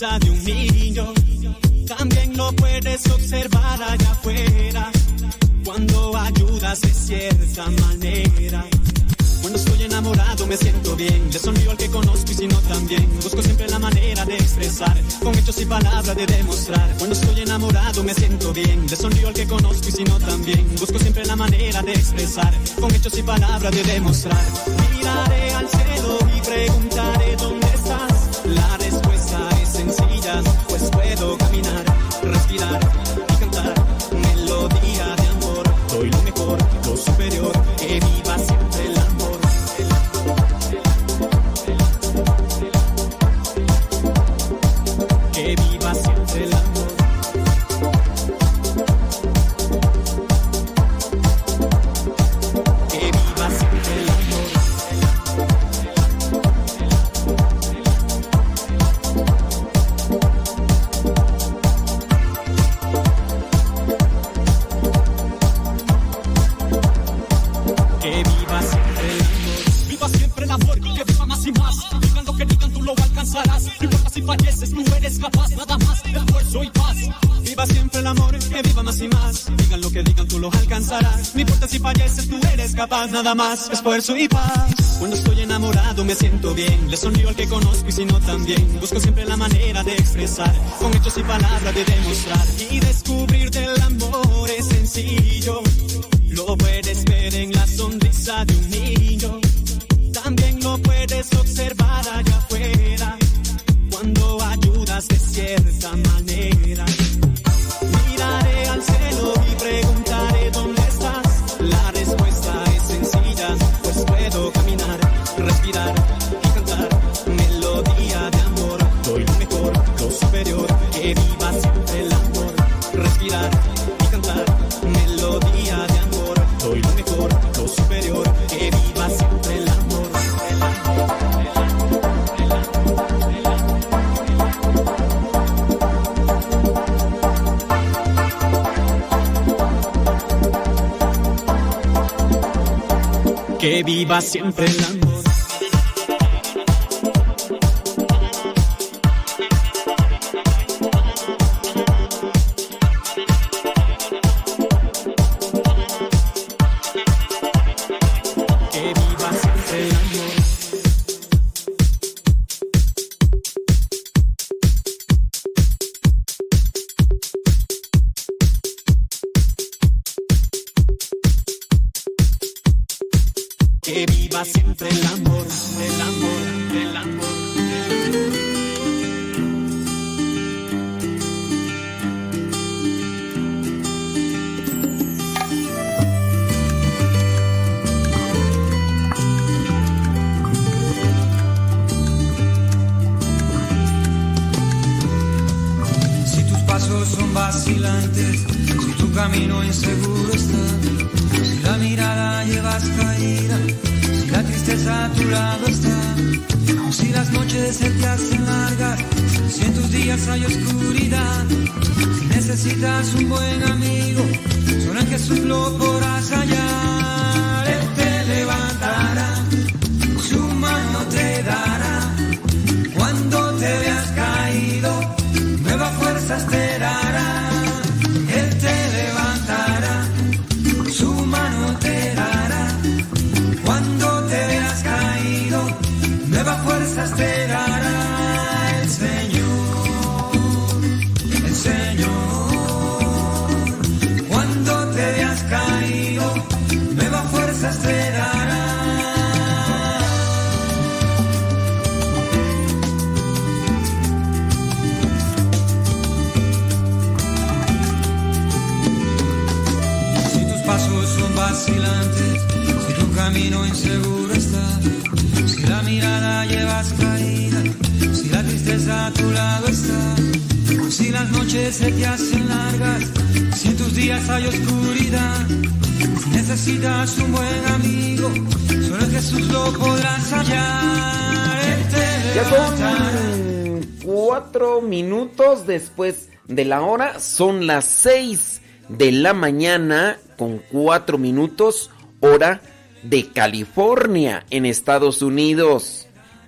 Sonrisa de un niño. También lo puedes observar allá afuera. Cuando ayudas de cierta manera. Cuando estoy enamorado me siento bien. Le sonrío al que conozco y si no también. Busco siempre la manera de expresar. Con hechos y palabras de demostrar. Cuando estoy enamorado me siento bien. Le sonrío al que conozco y si no también. Busco siempre la manera de expresar. Con hechos y palabras de demostrar. Miraré al cielo y preguntaré dónde estás. La Pues puedo caminar, respirar y cantar. Melodía de amor. Doy lo mejor, lo superior. Que viva nada más. Esfuerzo y paz. Cuando estoy enamorado me siento bien. Le sonrío al que conozco y si no también. Busco siempre la manera de expresar. Con hechos y palabras de demostrar. Y descubrir del amor es sencillo. Siempre el amor. Después de la hora, son las seis de la mañana con cuatro minutos, hora de California, en Estados Unidos.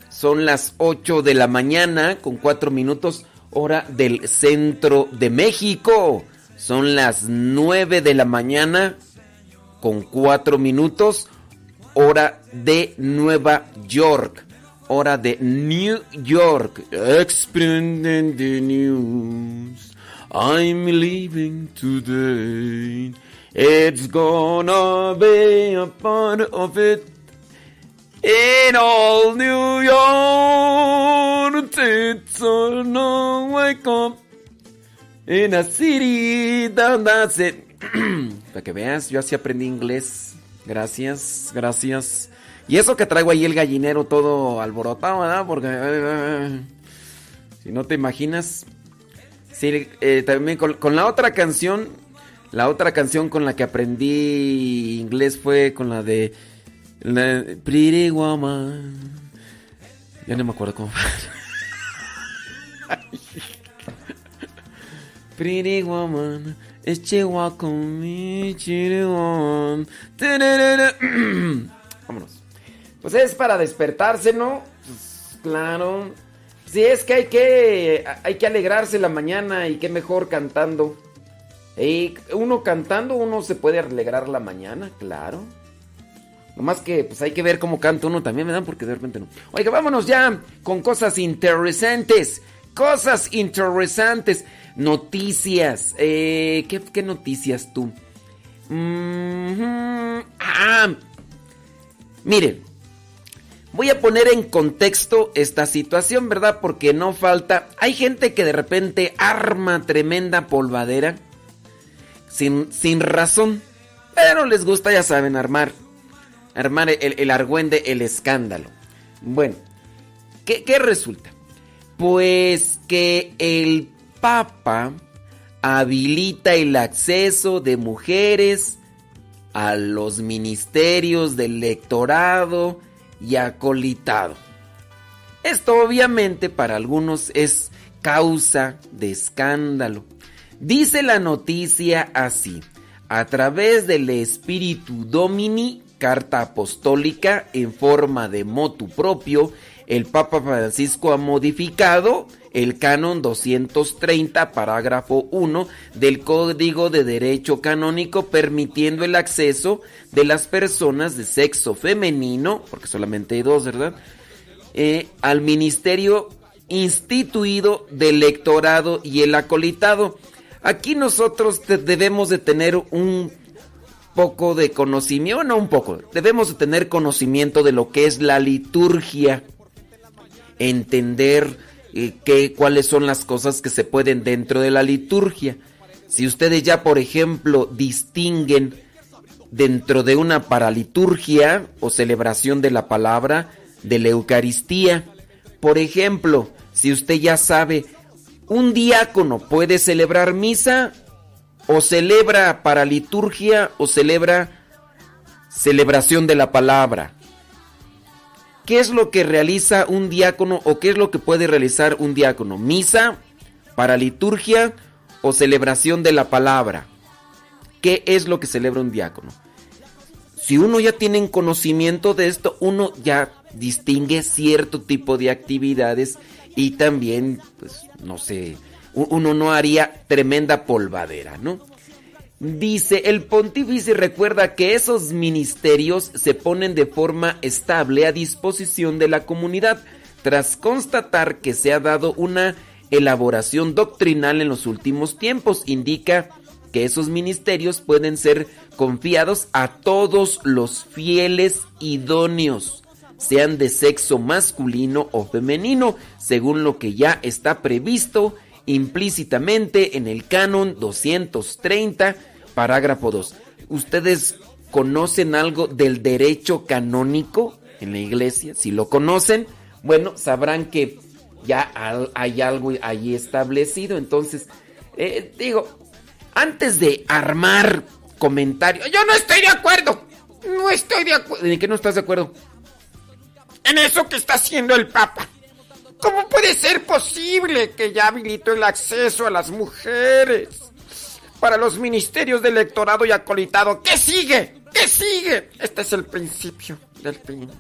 Son las 8 de la mañana con 4 minutos hora del centro de México. Son las 9 de la mañana con 4 minutos hora de Nueva York. Hora de New York. Exprenden the news. I'm leaving today. It's gonna be a part of it. In all New York, it's all no wake up. In a city that that's it. Para que veas, yo así aprendí inglés. Gracias, gracias. Y eso que traigo ahí el gallinero todo alborotado, ¿verdad? Porque... Eh, si no te imaginas... Sí, eh, también con, la otra canción la otra canción con la que aprendí inglés fue con la de Pretty Woman. Ya no me acuerdo cómo. Pretty Woman, es con mi. Vámonos. Pues es para despertarse, ¿no? Pues, claro. Si es que hay que hay que alegrarse la mañana y qué mejor cantando. Y uno cantando, uno se puede alegrar la mañana, claro. Nomás que pues hay que ver cómo canta uno también, ¿verdad? Porque de repente no. Oiga, vámonos ya con cosas interesantes. Cosas interesantes. Noticias. Eh, ¿qué, noticias tú? ah, miren. Voy a poner en contexto esta situación, ¿verdad? Porque no falta. Hay gente que de repente arma tremenda polvadera sin, razón. Pero les gusta, ya saben, armar. Armar el, el argüende, el escándalo. Bueno, ¿qué, ¿qué resulta? Pues que el Papa habilita el acceso de mujeres a los ministerios del lectorado y acolitado. Esto obviamente para algunos es causa de escándalo. Dice la noticia así, a través del Espíritu Domini, carta apostólica en forma de motu propio, el Papa Francisco ha modificado el canon 230, parágrafo 1 del Código de Derecho Canónico, permitiendo el acceso de las personas de sexo femenino, porque solamente hay dos, ¿verdad? Eh, al ministerio instituido del lectorado y el acolitado. Aquí nosotros debemos de tener un poco de conocimiento, no un poco, debemos de tener conocimiento de lo que es la liturgia, entender eh, cuáles son las cosas que se pueden dentro de la liturgia. Si ustedes ya, por ejemplo, distinguen dentro de una paraliturgia o celebración de la palabra de la Eucaristía, por ejemplo, si usted ya sabe un diácono puede celebrar misa o celebra para liturgia o celebra celebración de la palabra. ¿Qué es lo que realiza un diácono o qué es lo que puede realizar un diácono? ¿Misa, para liturgia o celebración de la palabra? ¿Qué es lo que celebra un diácono? Si uno ya tiene conocimiento de esto, uno ya distingue cierto tipo de actividades y también, pues, no sé, uno no haría tremenda polvadera, ¿no? Dice, el pontífice recuerda que esos ministerios se ponen de forma estable a disposición de la comunidad, tras constatar que se ha dado una elaboración doctrinal en los últimos tiempos. Indica que esos ministerios pueden ser confiados a todos los fieles idóneos sean de sexo masculino o femenino, según lo que ya está previsto implícitamente en el canon 230, parágrafo 2. ¿Ustedes conocen algo del derecho canónico en la iglesia? Si lo conocen, bueno, sabrán que ya hay algo ahí establecido. Entonces, eh, digo, antes de armar comentarios, yo no estoy de acuerdo. No estoy de acuerdo. ¿En qué no estás de acuerdo? En eso que está haciendo el Papa. ¿Cómo puede ser posible que ya habilitó el acceso a las mujeres para los ministerios de electorado y acolitado? ¿Qué sigue? ¿Qué sigue? Este es el principio del fin.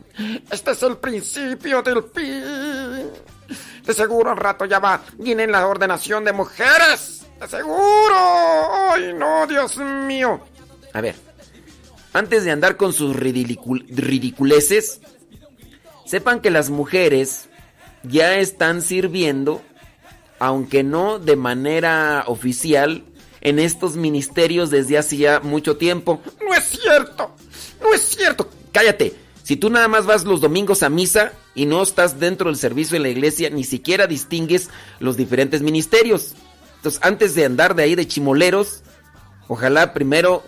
Este es el principio del fin. De seguro al rato ya va. Viene la ordenación de mujeres. De seguro. Ay, no, Dios mío. A ver. Antes de andar con sus ridiculeces, sepan que las mujeres ya están sirviendo, aunque no de manera oficial, en estos ministerios desde hacía mucho tiempo. No es cierto, no es cierto. Cállate. Si tú nada más vas los domingos a misa y no estás dentro del servicio en la iglesia, ni siquiera distingues los diferentes ministerios. Entonces, antes de andar de ahí de chimoleros, ojalá primero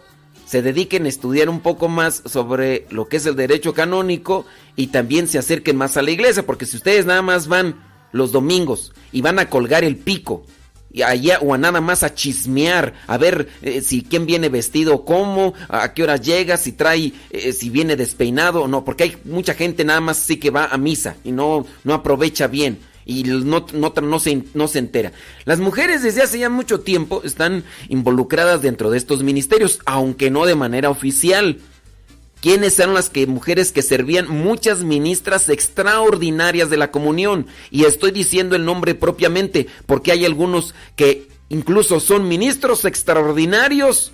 se dediquen a estudiar un poco más sobre lo que es el derecho canónico y también se acerquen más a la iglesia, porque si ustedes nada más van los domingos y van a colgar el pico allá o a nada más a chismear, a ver eh, si quién viene vestido cómo, a qué hora llega, si trae, eh, si viene despeinado o no, porque hay mucha gente nada más sí que va a misa y no, no aprovecha bien y no, no, no, se, no se entera. Las mujeres desde hace ya mucho tiempo están involucradas dentro de estos ministerios, aunque no de manera oficial. ¿Quiénes eran las mujeres que servían muchas ministras extraordinarias de la comunión? Y estoy diciendo el nombre propiamente porque hay algunos que incluso son ministros extraordinarios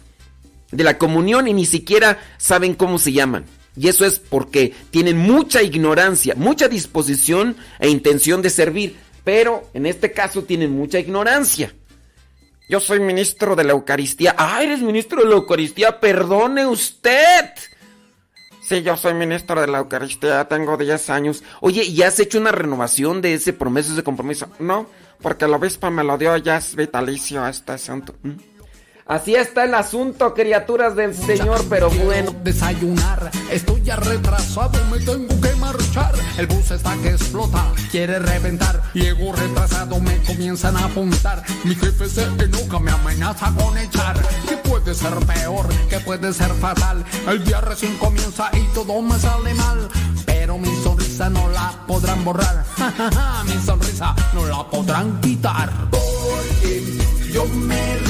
de la comunión y ni siquiera saben cómo se llaman. Y eso es porque tienen mucha ignorancia, mucha disposición e intención de servir, pero en este caso tienen mucha ignorancia. Yo soy ministro de la Eucaristía. Ah, eres ministro de la Eucaristía, perdone usted. Sí, yo soy ministro de la Eucaristía, tengo 10 años. Oye, ¿y has hecho una renovación de ese promeso, ese compromiso? No, porque el obispo me lo dio, ya es vitalicio este asunto. ¿Mm? Así está el asunto, criaturas del Señor, pero bueno. Desayunar, estoy ya retrasado, me tengo que El bus está que explota, quiere reventar. Llego retrasado, me comienzan a apuntar. Mi jefe se enoja, me amenaza con echar. ¿Qué puede ser peor? ¿Qué puede ser fatal? El día recién comienza y todo me sale mal. Pero mi sonrisa no la podrán borrar. mi sonrisa no la podrán quitar. Porque yo me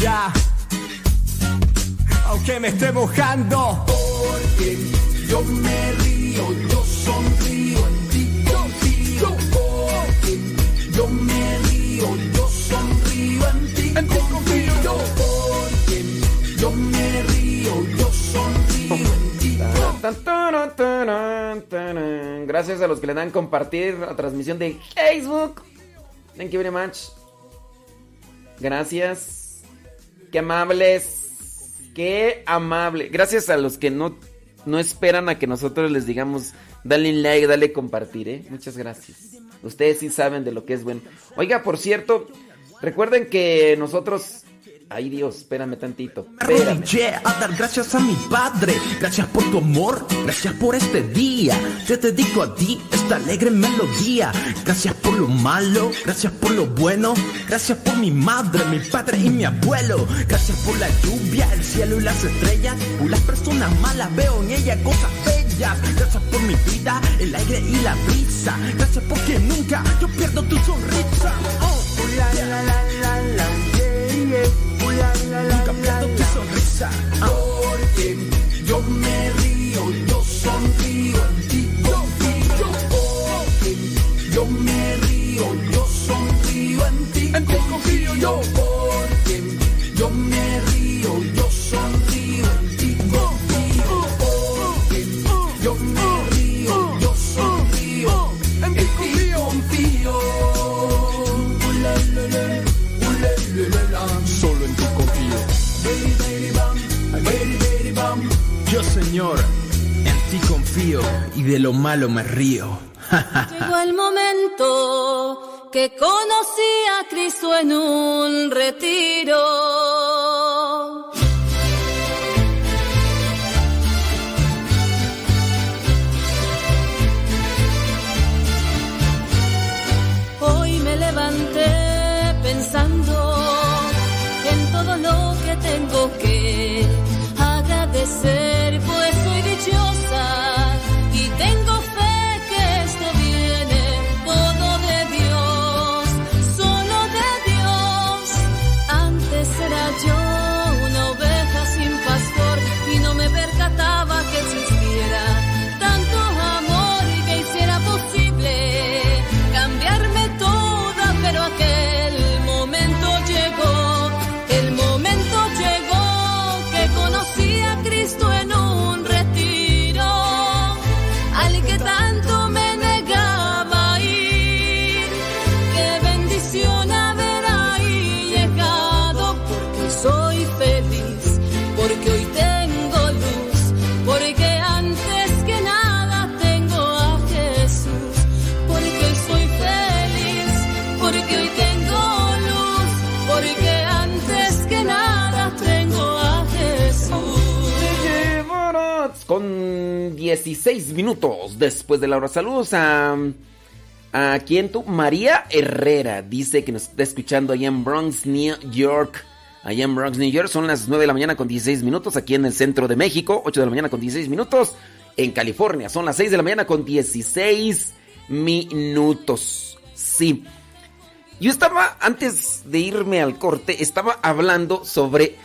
ya. Aunque me esté mojando. Porque yo me río, yo sonrío, en ti confío. Porque yo me río, yo sonrío, en ti en confío. Yo porque yo me río, yo sonrío, en ti Gracias a los que le dan compartir la transmisión de Facebook. Thank you very much. Gracias. Qué amables. Qué amable. Gracias a los que no, no esperan a que nosotros les digamos, dale like, dale compartir, ¿eh? Muchas gracias. Ustedes sí saben de lo que es bueno. Oiga, por cierto, recuerden que nosotros Ay Dios, espérame tantito. Espérame. a dar gracias a mi padre. Gracias por tu amor, gracias por este día. Te dedico a ti esta alegre melodía. Gracias por lo malo, gracias por lo bueno. Gracias por mi madre, mi padre y mi abuelo. Gracias por la lluvia, el cielo y las estrellas. Por las personas malas veo en ella cosas bellas. gracias. Gracias por mi vida, el aire y la brisa. Gracias porque nunca yo pierdo tu sonrisa. Oh, la, la, la, la, la, yeah, yeah. Porque yo me río, yo sonrío en ti confío. Porque yo me río, yo sonrío En ti confío yo. En ti confío y de lo malo me río. Llegó el momento que conocí a Cristo en un retiro. Hoy me levanté pensando en todo lo que tengo que agradecer, 16 minutos después de la hora. Saludos a. ¿A quién tú? María Herrera dice que nos está escuchando allá en Bronx, New York. Allá en Bronx, New York. Son las 9 de la mañana con 16 minutos. Aquí en el centro de México. 8 de la mañana con 16 minutos. En California son las 6 de la mañana con 16 minutos. Sí. Yo estaba, antes de irme al corte, estaba hablando sobre...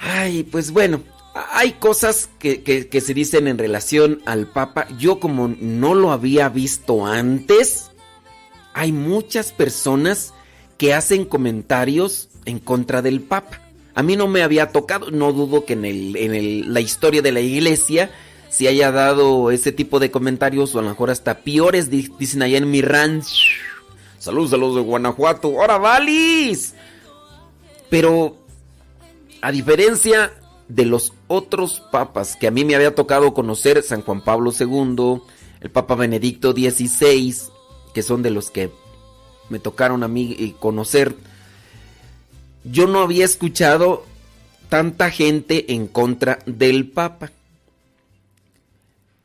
Ay, pues bueno, hay cosas que, que- se dicen en relación al Papa. Yo como no lo había visto antes, hay muchas personas que hacen comentarios en contra del Papa. A mí no me había tocado, no dudo que en, el, en el- la historia de la iglesia se haya dado ese tipo de comentarios o a lo mejor hasta peores, di- dicen allá en mi ranch. Saludos a los de Guanajuato. ¡Ahora, Valis! Pero, a diferencia de los otros papas que a mí me había tocado conocer, San Juan Pablo II, el Papa Benedicto XVI, que son de los que me tocaron a mí eh, conocer, yo no había escuchado tanta gente en contra del Papa.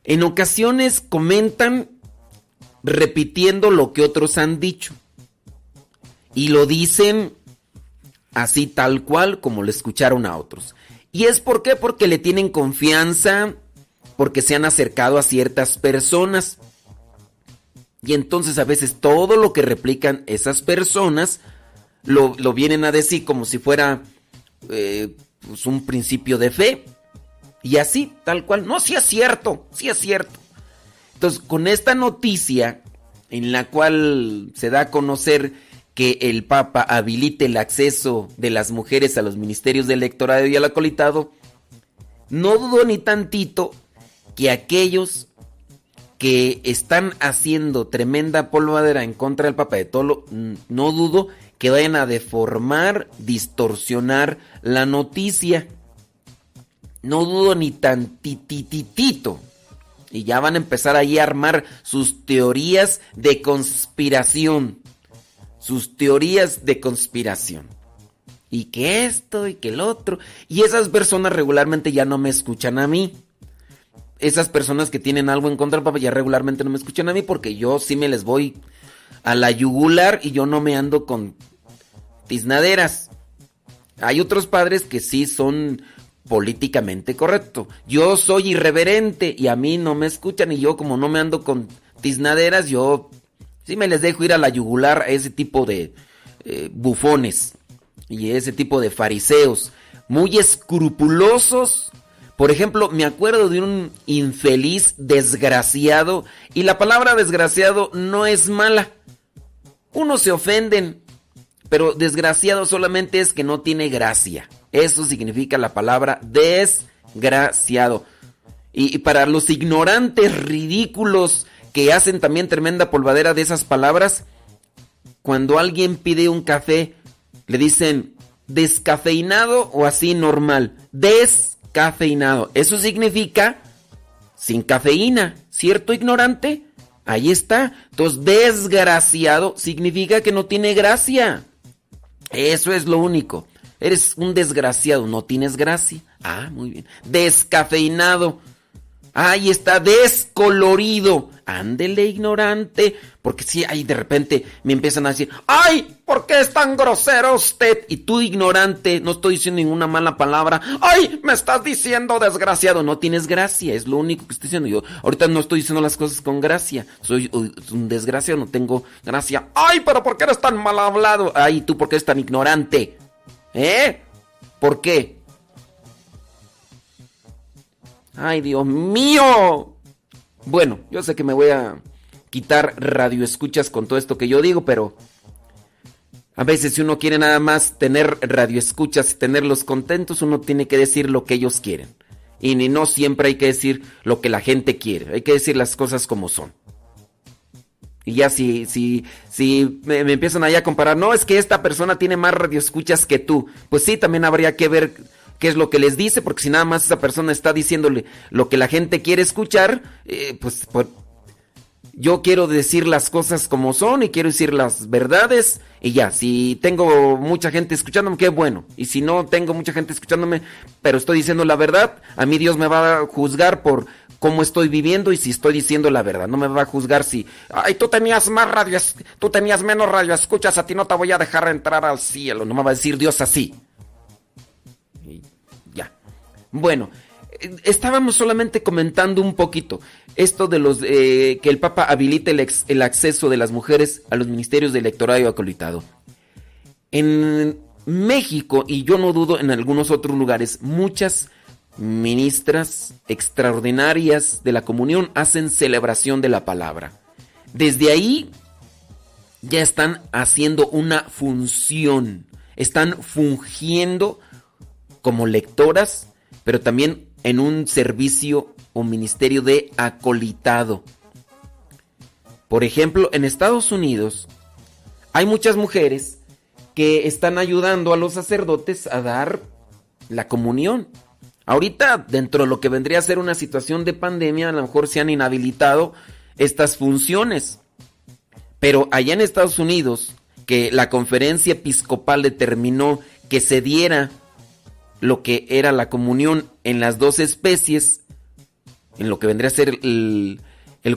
En ocasiones comentan repitiendo lo que otros han dicho. Y lo dicen así tal cual como lo escucharon a otros. ¿Y es por qué? Porque le tienen confianza, porque se han acercado a ciertas personas. Y entonces a veces todo lo que replican esas personas lo, lo vienen a decir como si fuera eh, pues un principio de fe. Y así, tal cual. No, sí es cierto, sí es cierto. Entonces, con esta noticia en la cual se da a conocer que el Papa habilite el acceso de las mujeres a los ministerios del electorado y al acolitado, no dudo ni tantito que aquellos que están haciendo tremenda polvadera en contra del Papa de Tolo, no dudo que vayan a deformar, distorsionar la noticia. No dudo ni tantititito. Y ya van a empezar ahí a armar sus teorías de conspiración. Sus teorías de conspiración. Y que esto y que el otro. Y esas personas regularmente ya no me escuchan a mí. Esas personas que tienen algo en contra del Papa ya regularmente no me escuchan a mí porque yo sí me les voy a la yugular y yo no me ando con tiznaderas. Hay otros padres que sí son políticamente correcto. Yo soy irreverente y a mí no me escuchan y yo como no me ando con tiznaderas, yo sí me les dejo ir a la yugular a ese tipo de eh, bufones y ese tipo de fariseos muy escrupulosos. Por ejemplo, me acuerdo de un infeliz desgraciado y la palabra desgraciado no es mala. Unos se ofenden, pero desgraciado solamente es que no tiene gracia. Eso significa la palabra desgraciado. Y, para los ignorantes ridículos que hacen también tremenda polvadera de esas palabras, cuando alguien pide un café, le dicen descafeinado o así normal. Descafeinado. Eso significa sin cafeína, ¿cierto ignorante? Ahí está. Entonces, desgraciado significa que no tiene gracia. Eso es lo único. Eres un desgraciado, no tienes gracia. Ah, muy bien. Descafeinado. Ahí está, descolorido. Ándele, ignorante. Porque si ahí de repente me empiezan a decir, ¡ay! ¿Por qué es tan grosero usted? Y tú, ignorante, no estoy diciendo ninguna mala palabra. ¡Ay! Me estás diciendo desgraciado. No tienes gracia, es lo único que estoy diciendo. Yo ahorita no estoy diciendo las cosas con gracia. Soy un desgraciado, no tengo gracia. ¡Ay! ¿Pero por qué eres tan mal hablado? ¡Ay! ¿Tú por qué eres tan ignorante? ¿Eh? ¿Por qué? ¡Ay, Dios mío! Bueno, yo sé que me voy a quitar radioescuchas con todo esto que yo digo, pero a veces si uno quiere nada más tener radioescuchas y tenerlos contentos, uno tiene que decir lo que ellos quieren. Y ni no siempre hay que decir lo que la gente quiere, hay que decir las cosas como son. Y ya si, si, si me, empiezan ahí a comparar, no, es que esta persona tiene más radioescuchas que tú. Pues sí, también habría que ver qué es lo que les dice, porque si nada más esa persona está diciéndole lo que la gente quiere escuchar, eh, pues, pues, yo quiero decir las cosas como son y quiero decir las verdades y ya, si tengo mucha gente escuchándome, qué bueno. Y si no tengo mucha gente escuchándome, pero estoy diciendo la verdad, a mí Dios me va a juzgar por cómo estoy viviendo y si estoy diciendo la verdad. No me va a juzgar si, ay, tú tenías más radio, tú tenías menos radio, escuchas, a ti no te voy a dejar entrar al cielo. No me va a decir Dios así. Bueno, estábamos solamente comentando un poquito esto de los eh, que el Papa habilite el, el, acceso de las mujeres a los ministerios de electorado acolitado. En México, y yo no dudo en algunos otros lugares, muchas ministras extraordinarias de la comunión hacen celebración de la palabra. Desde ahí ya están haciendo una función, están fungiendo como lectoras, pero también en un servicio o ministerio de acolitado. Por ejemplo, en Estados Unidos hay muchas mujeres que están ayudando a los sacerdotes a dar la comunión. Ahorita, dentro de lo que vendría a ser una situación de pandemia, a lo mejor se han inhabilitado estas funciones. Pero allá en Estados Unidos, que la conferencia episcopal determinó que se diera lo que era la comunión en las dos especies, en lo que vendría a ser el,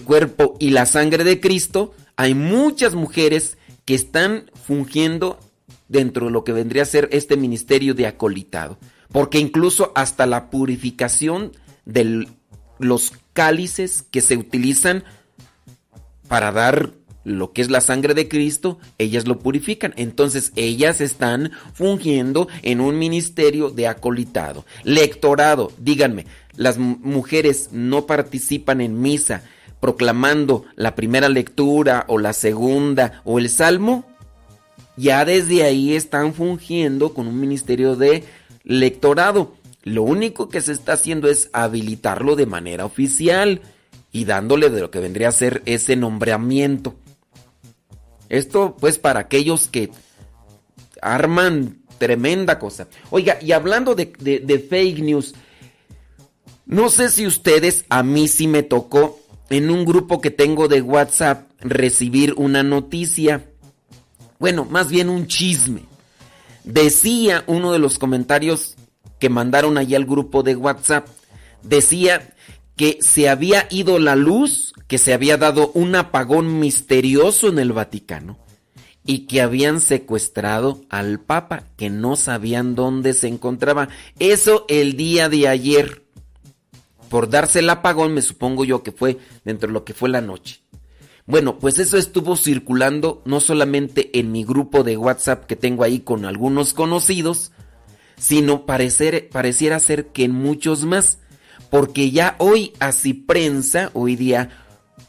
cuerpo y la sangre de Cristo, hay muchas mujeres que están fungiendo dentro de lo que vendría a ser este ministerio de acolitado. Porque incluso hasta la purificación de los cálices que se utilizan para dar lo que es la sangre de Cristo, ellas lo purifican. Entonces ellas están fungiendo en un ministerio de acolitado. Lectorado, díganme, las mujeres no participan en misa proclamando la primera lectura o la segunda o el salmo. Ya desde ahí están fungiendo con un ministerio de lectorado. Lo único que se está haciendo es habilitarlo de manera oficial y dándole de lo que vendría a ser ese nombramiento. Esto pues para aquellos que arman tremenda cosa. Oiga, y hablando de, de, fake news, no sé si ustedes, a mí sí me tocó en un grupo que tengo de WhatsApp recibir una noticia. Bueno, más bien un chisme. Decía uno de los comentarios que mandaron allí al grupo de WhatsApp, decía que se había ido la luz, que se había dado un apagón misterioso en el Vaticano y que habían secuestrado al Papa, que no sabían dónde se encontraba. Eso el día de ayer. Por darse el apagón, me supongo yo que fue dentro de lo que fue la noche. Bueno, pues eso estuvo circulando no solamente en mi grupo de WhatsApp que tengo ahí con algunos conocidos, sino parecer, pareciera ser que en muchos más. Porque ya hoy, así prensa, hoy día,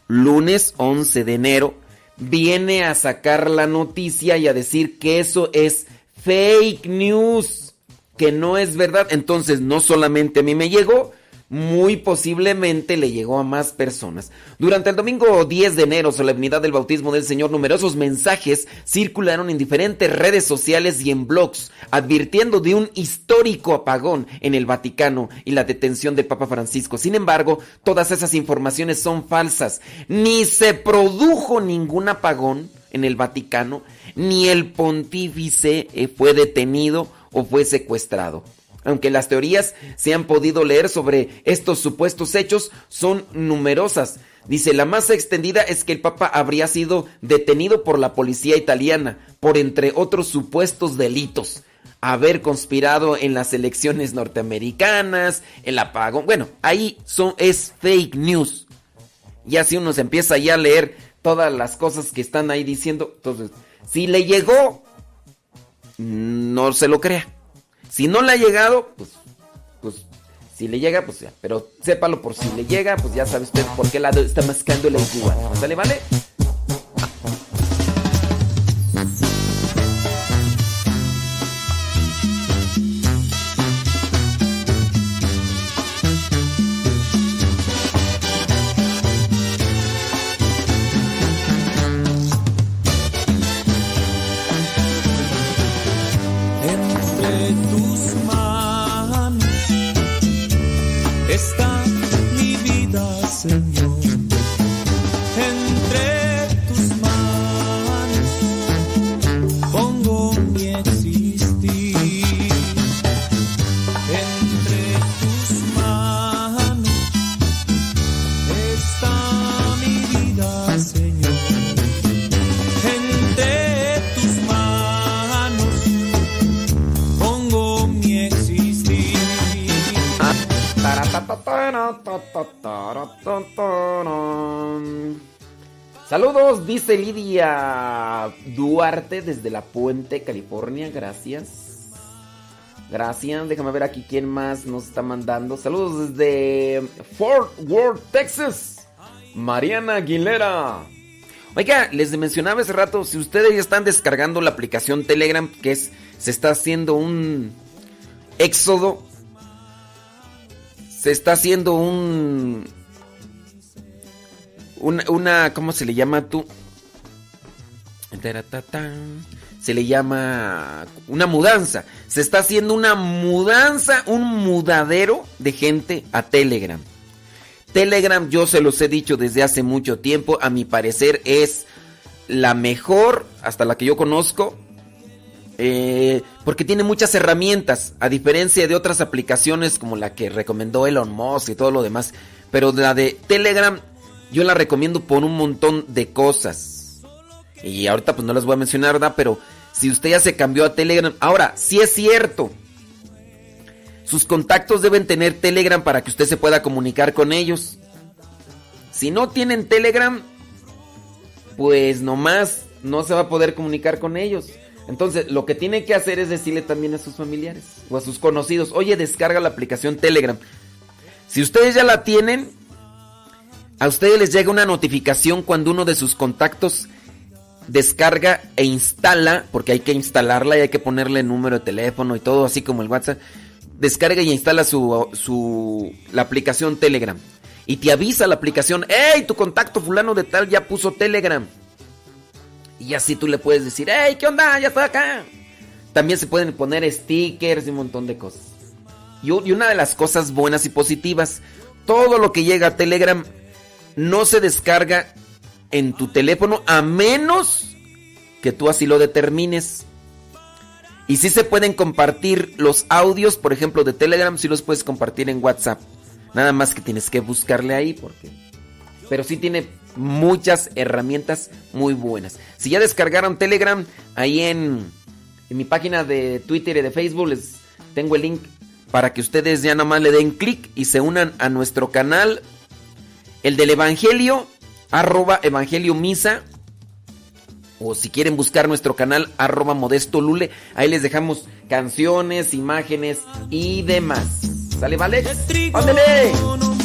lunes 11 de enero, viene a sacar la noticia y a decir que eso es fake news, que no es verdad. Entonces, no solamente a mí me llegó, muy posiblemente le llegó a más personas. Durante el domingo 10 de enero, solemnidad del bautismo del Señor, numerosos mensajes circularon en diferentes redes sociales y en blogs, advirtiendo de un histórico apagón en el Vaticano y la detención del Papa Francisco. Sin embargo, todas esas informaciones son falsas. Ni se produjo ningún apagón en el Vaticano, ni el pontífice fue detenido o fue secuestrado. Aunque las teorías se han podido leer sobre estos supuestos hechos, son numerosas. Dice, la más extendida es que el Papa habría sido detenido por la policía italiana por, entre otros supuestos delitos, haber conspirado en las elecciones norteamericanas, el apagón. Bueno, ahí son, es fake news. Y así uno se empieza ya a leer todas las cosas que están ahí diciendo. Entonces, si le llegó, no se lo crea. Si no le ha llegado, pues, pues, si le llega, pues ya. Pero sépalo por si le llega, pues ya sabe usted por qué lado está mascando la iguana. ¿Sale, vale? Dice Lidia Duarte desde La Puente, California. Gracias. Gracias. Déjame ver aquí quién más nos está mandando. Saludos desde Fort Worth, Texas. Mariana Aguilera. Oiga, les mencionaba hace rato, si ustedes ya están descargando la aplicación Telegram, que es, se está haciendo un éxodo, se está haciendo un una, ¿cómo se le llama tú? Se le llama una mudanza. Se está haciendo una mudanza, un mudadero de gente a Telegram. Telegram, yo se los he dicho desde hace mucho tiempo, a mi parecer es la mejor, hasta la que yo conozco, eh, porque tiene muchas herramientas, a diferencia de otras aplicaciones como la que recomendó Elon Musk y todo lo demás. Pero la de Telegram yo la recomiendo por un montón de cosas. Y ahorita pues no las voy a mencionar, ¿verdad? Pero si usted ya se cambió a Telegram, ahora, sí es cierto. Sus contactos deben tener Telegram para que usted se pueda comunicar con ellos. Si no tienen Telegram, pues nomás no se va a poder comunicar con ellos. Entonces, lo que tiene que hacer es decirle también a sus familiares o a sus conocidos, oye, descarga la aplicación Telegram. Si ustedes ya la tienen, a ustedes les llega una notificación cuando uno de sus contactos descarga e instala, porque hay que instalarla y hay que ponerle número de teléfono y todo, así como el WhatsApp. Descarga y instala su, su la aplicación Telegram. Y te avisa la aplicación, ¡Hey! Tu contacto fulano de tal ya puso Telegram. Y así tú le puedes decir, ¡Hey! ¿Qué onda? Ya está acá. También se pueden poner stickers y un montón de cosas. Y una de las cosas buenas y positivas, todo lo que llega a Telegram no se descarga en tu teléfono a menos que tú así lo determines. Y si se pueden compartir los audios, por ejemplo, de Telegram, si los puedes compartir en WhatsApp. Nada más que tienes que buscarle ahí porque pero sí tiene muchas herramientas muy buenas. Si ya descargaron Telegram, ahí en, en mi página de Twitter y de Facebook les tengo el link para que ustedes ya nada más le den clic y se unan a nuestro canal, el del Evangelio, arroba Evangelio Misa. O si quieren buscar nuestro canal, arroba Modesto Lule, ahí les dejamos canciones, imágenes y demás. ¿Sale, vale? ¡Ándale!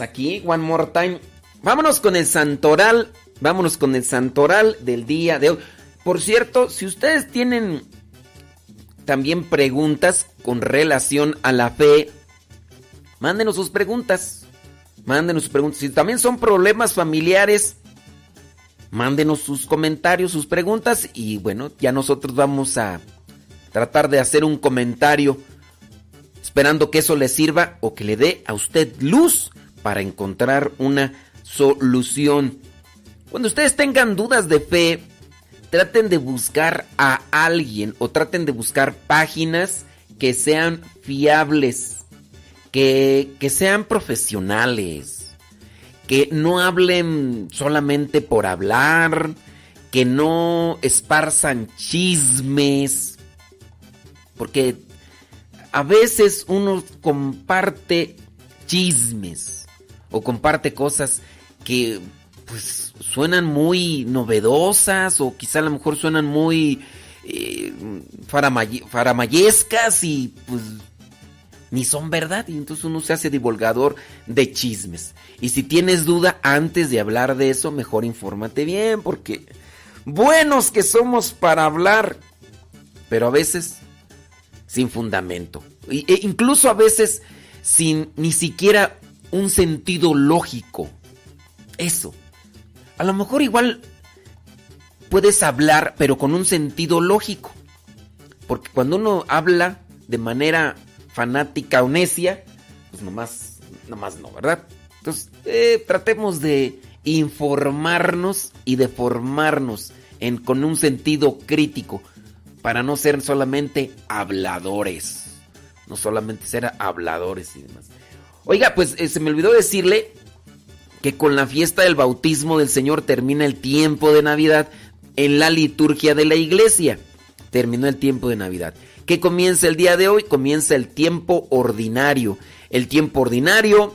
Aquí, one more time. Vámonos con el santoral, vámonos con el santoral del día de hoy. Por cierto, si ustedes tienen también preguntas con relación a la fe, mándenos sus preguntas. Mándenos sus preguntas. Si también son problemas familiares, mándenos sus comentarios, sus preguntas y bueno, ya nosotros vamos a tratar de hacer un comentario esperando que eso le sirva o que le dé a usted luz para encontrar una solución. Cuando ustedes tengan dudas de fe, traten de buscar a alguien o traten de buscar páginas que sean fiables, que, que sean profesionales, que no hablen solamente por hablar, que no esparzan chismes, porque a veces uno comparte chismes o comparte cosas que pues suenan muy novedosas o quizá a lo mejor suenan muy eh, faramaye- faramayescas y pues ni son verdad y entonces uno se hace divulgador de chismes. Y si tienes duda antes de hablar de eso, mejor infórmate bien porque buenos que somos para hablar, pero a veces sin fundamento. E incluso a veces sin ni siquiera un sentido lógico. Eso. A lo mejor igual puedes hablar, pero con un sentido lógico. Porque cuando uno habla de manera fanática o necia, pues nomás, nomás no, ¿verdad? Entonces, eh, tratemos de informarnos y de formarnos en, con un sentido crítico para no ser solamente habladores. No solamente ser habladores y demás. Oiga, pues eh, se me olvidó decirle que con la fiesta del bautismo del Señor termina el tiempo de Navidad en la liturgia de la iglesia. Terminó el tiempo de Navidad. ¿Qué comienza el día de hoy? Comienza el tiempo ordinario. El tiempo ordinario,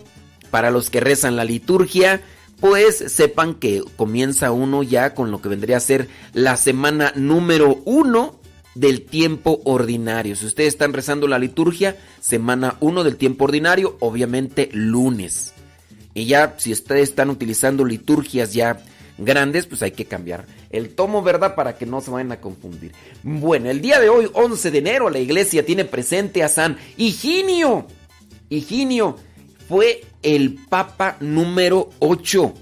para los que rezan la liturgia, pues sepan que comienza uno ya con lo que vendría a ser la semana número uno del tiempo ordinario. Si ustedes están rezando la liturgia, semana uno del tiempo ordinario, obviamente lunes. Y ya si ustedes están utilizando liturgias ya grandes, pues hay que cambiar el tomo, ¿verdad? Para que no se vayan a confundir. Bueno, el día de hoy, 11 de enero, la iglesia tiene presente a San Higinio. Higinio fue el Papa número 8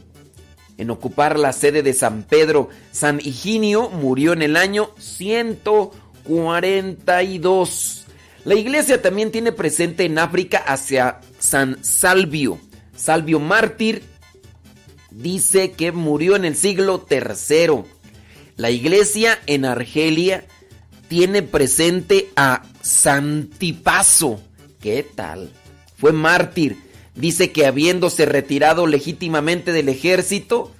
en ocupar la sede de San Pedro. San Higinio murió en el año 142. La iglesia también tiene presente en África hacia San Salvio. Salvio mártir dice que murió en el siglo III. La iglesia en Argelia tiene presente a Santipaso. ¿Qué tal? Fue mártir dice que habiéndose retirado legítimamente del ejército,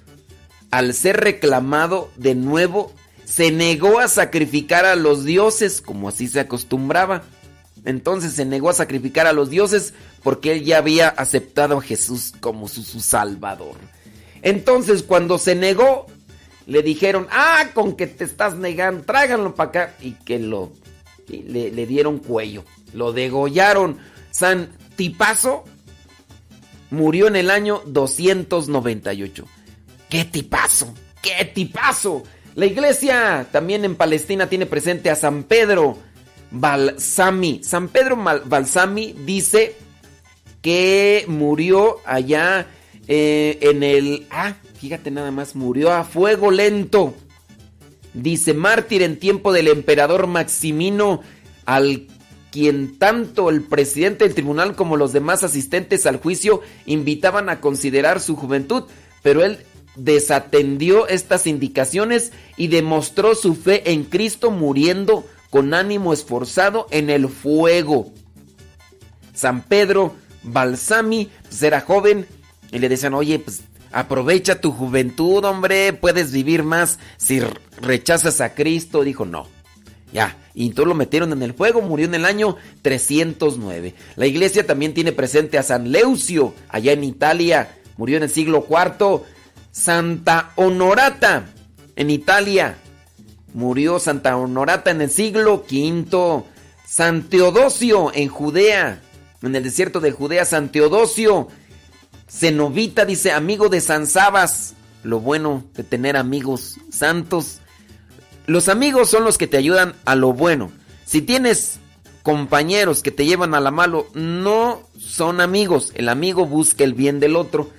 al ser reclamado de nuevo, se negó a sacrificar a los dioses, como así se acostumbraba. Entonces se negó a sacrificar a los dioses porque él ya había aceptado a Jesús como su, salvador. Entonces cuando se negó, le dijeron, ah, con que te estás negando, tráiganlo para acá. Y que lo, le, le dieron cuello, lo degollaron. San Tipazo murió en el año 298. ¡Qué tipazo! ¡Qué tipazo! La iglesia también en Palestina tiene presente a San Pedro Balsami. San Pedro Balsami dice que murió allá eh, en el... Ah, fíjate nada más, murió a fuego lento. Dice mártir en tiempo del emperador Maximino al quien tanto el presidente del tribunal como los demás asistentes al juicio invitaban a considerar su juventud, pero él desatendió estas indicaciones y demostró su fe en Cristo muriendo con ánimo esforzado en el fuego. San Pedro Balsami pues era joven y le decían, oye, pues aprovecha tu juventud, hombre, puedes vivir más si rechazas a Cristo. Dijo, no, ya, y entonces lo metieron en el fuego, murió en el año 309. La iglesia también tiene presente a San Leucio, allá en Italia, murió en el siglo IV. Santa Honorata, en Italia, murió Santa Honorata en el siglo V. San Teodosio, en Judea, en el desierto de Judea, San Teodosio. Cenovita dice, amigo de San Sabas. Lo bueno de tener amigos santos. Los amigos son los que te ayudan a lo bueno. Si tienes compañeros que te llevan a la malo, no son amigos. El amigo busca el bien del otro.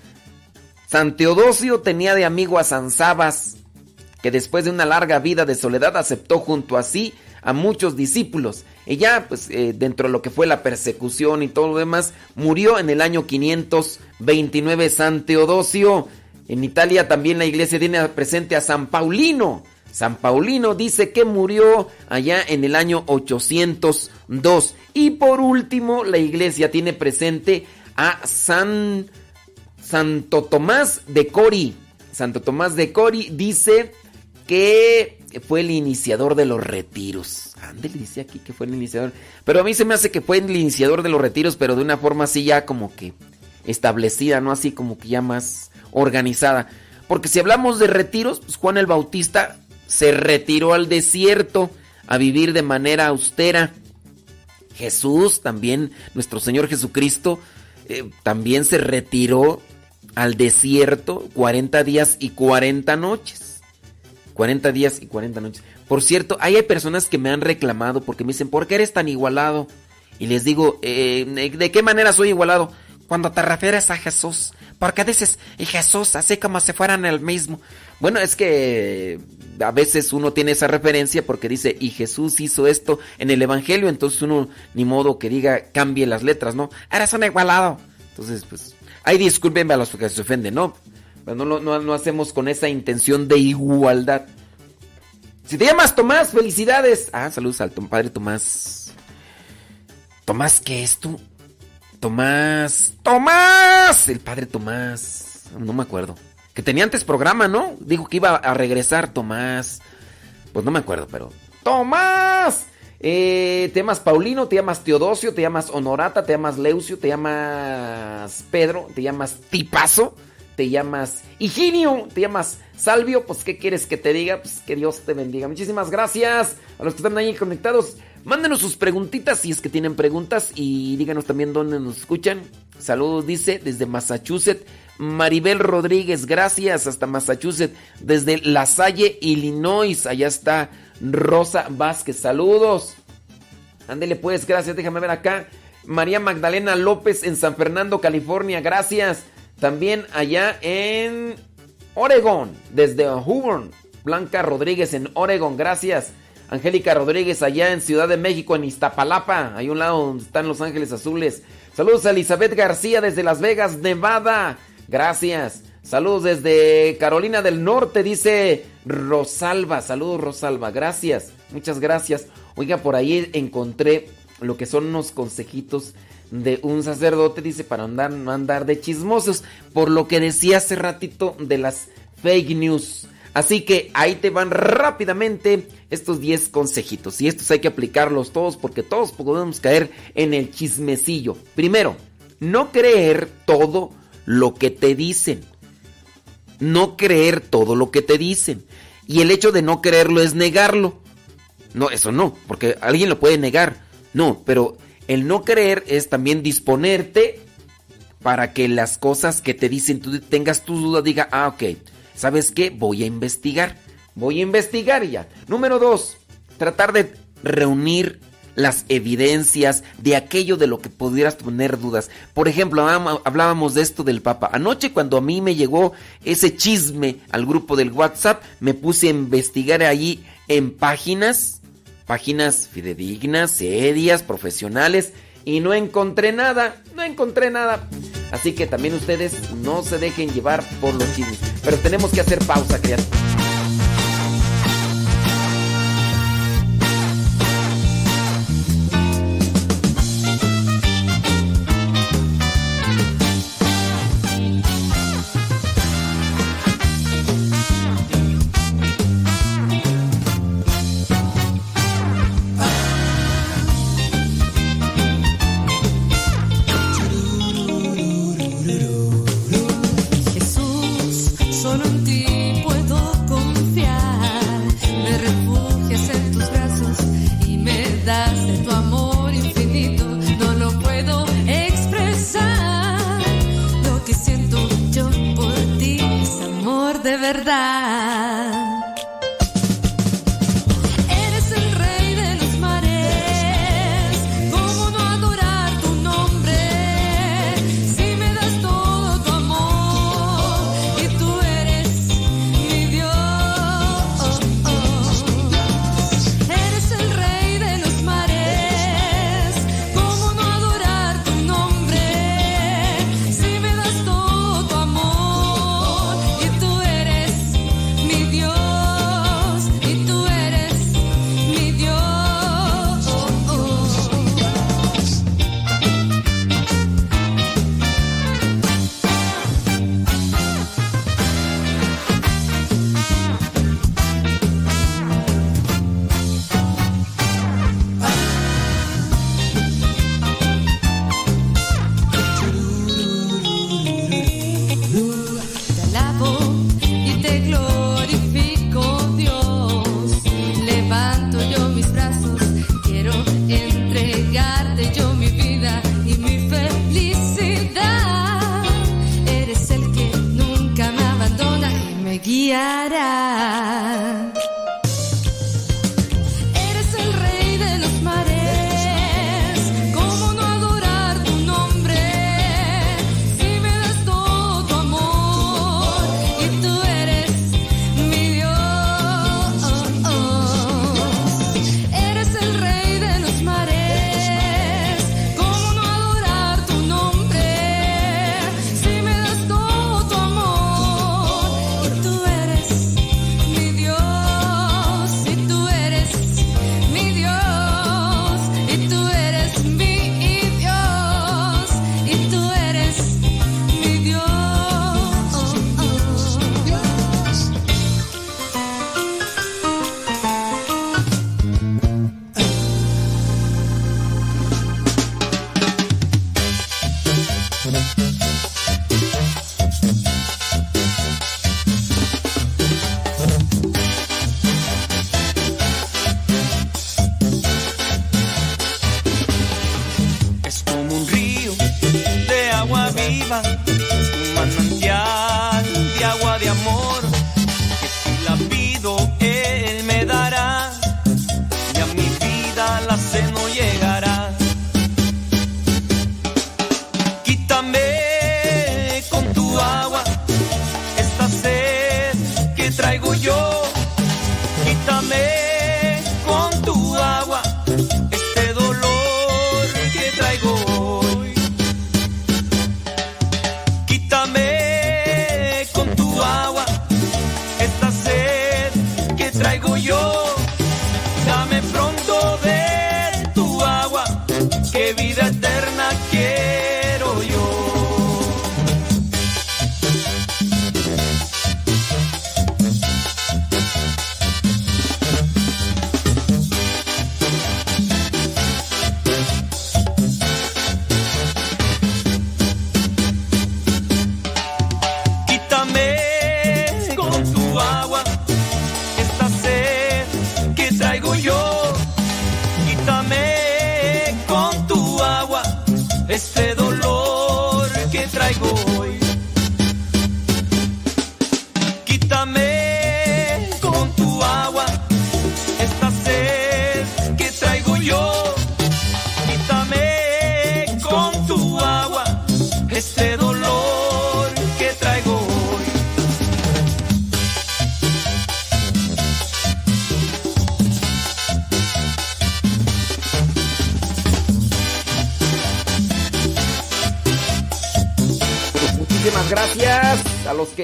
San Teodosio tenía de amigo a San Sabas, que después de una larga vida de soledad aceptó junto a sí a muchos discípulos. Y ya, pues, eh, dentro de lo que fue la persecución y todo lo demás, murió en el año 529 San Teodosio. En Italia también la iglesia tiene presente a San Paulino, San Paulino dice que murió allá en el año 802. Y por último, la iglesia tiene presente a San Santo Tomás de Cori. Santo Tomás de Cori dice que fue el iniciador de los retiros. le dice aquí que fue el iniciador. Pero a mí se me hace que fue el iniciador de los retiros, pero de una forma así ya como que establecida, no así como que ya más organizada. Porque si hablamos de retiros, pues Juan el Bautista se retiró al desierto a vivir de manera austera. Jesús también, nuestro Señor Jesucristo, eh, también se retiró al desierto 40 días y 40 noches. 40 días y 40 noches. Por cierto, hay personas que me han reclamado porque me dicen, ¿por qué eres tan igualado? Y les digo, eh, ¿de qué manera soy igualado? Cuando te refieres a Jesús. Porque dices, y Jesús, así como si fueran el mismo. Bueno, es que a veces uno tiene esa referencia porque dice, y Jesús hizo esto en el Evangelio, entonces uno ni modo que diga, cambie las letras, ¿no? Eres un igualado. Entonces, pues, ahí discúlpenme a los que se ofenden, ¿no? no, no, no hacemos con esa intención de igualdad. Si te llamas Tomás, felicidades. Ah, saludos al padre Tomás. Tomás, ¿qué es tú? Tomás. Tomás. El padre Tomás. No me acuerdo. Que tenía antes programa, ¿no? Dijo que iba a regresar Tomás. Pues no me acuerdo, pero. ¡Tomás! Eh, te llamas Paulino, te llamas Teodosio, te llamas Honorata, te llamas Leucio, te llamas Pedro, te llamas Tipazo, te llamas Higinio, te llamas Salvio, pues ¿qué quieres que te diga? Pues que Dios te bendiga. Muchísimas gracias a los que están ahí conectados. Mándenos sus preguntitas si es que tienen preguntas y díganos también dónde nos escuchan. Saludos, dice, desde Massachusetts. Maribel Rodríguez, gracias, hasta Massachusetts. Desde La Salle, Illinois, allá está Rosa Vázquez, saludos. Ándele pues, gracias, déjame ver acá. María Magdalena López en San Fernando, California, gracias. También allá en Oregon, desde Hoover. Blanca Rodríguez en Oregon, gracias. Angélica Rodríguez allá en Ciudad de México, en Iztapalapa, hay un lado donde están Los Ángeles Azules. Saludos a Elizabeth García desde Las Vegas, Nevada. Gracias. Saludos desde Carolina del Norte, dice Rosalba. Saludos, Rosalba. Gracias. Muchas gracias. Oiga, por ahí encontré lo que son unos consejitos de un sacerdote, dice, para andar, no andar de chismosos, por lo que decía hace ratito de las fake news. Así que ahí te van rápidamente estos 10 consejitos. Y estos hay que aplicarlos todos porque todos podemos caer en el chismecillo. Primero, no creer todo lo que te dicen. No creer todo lo que te dicen. Y el hecho de no creerlo es negarlo. No, eso no, porque alguien lo puede negar. No, pero el no creer es también disponerte para que las cosas que te dicen, tú tengas tu duda, diga, ah, ok, ¿sabes qué? Voy a investigar. Voy a investigar ya. Número dos, tratar de reunir las evidencias de aquello de lo que pudieras tener dudas. Por ejemplo, hablábamos de esto del Papa. Anoche cuando a mí me llegó ese chisme al grupo del WhatsApp, me puse a investigar allí en páginas páginas fidedignas, serias, profesionales y no encontré nada, no encontré nada. Así que también ustedes no se dejen llevar por los chismes. Pero tenemos que hacer pausa, criaturas.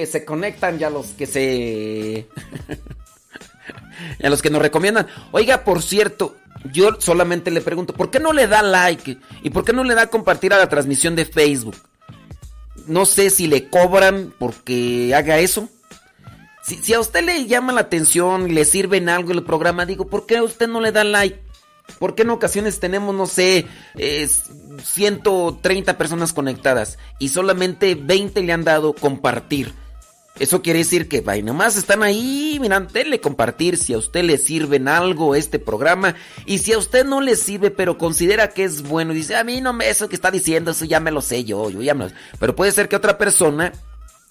Se conectan y a los que se... a los que nos recomiendan. Oiga, por cierto, yo solamente le pregunto, ¿por qué no le da like? ¿Y por qué no le da compartir a la transmisión de Facebook? No sé si le cobran porque haga eso. Si, si a usted le llama la atención y le sirve en algo el programa, digo, ¿por qué a usted no le da like? ¿Por qué en ocasiones tenemos, no sé, eh, 130 personas conectadas y solamente 20 le han dado compartir? Eso quiere decir que, vaya, nomás están ahí, miran, denle compartir si a usted le sirve en algo este programa. Y si a usted no le sirve, pero considera que es bueno, y dice, a mí no me, eso que está diciendo, eso ya me lo sé yo, yo ya me lo Pero puede ser que otra persona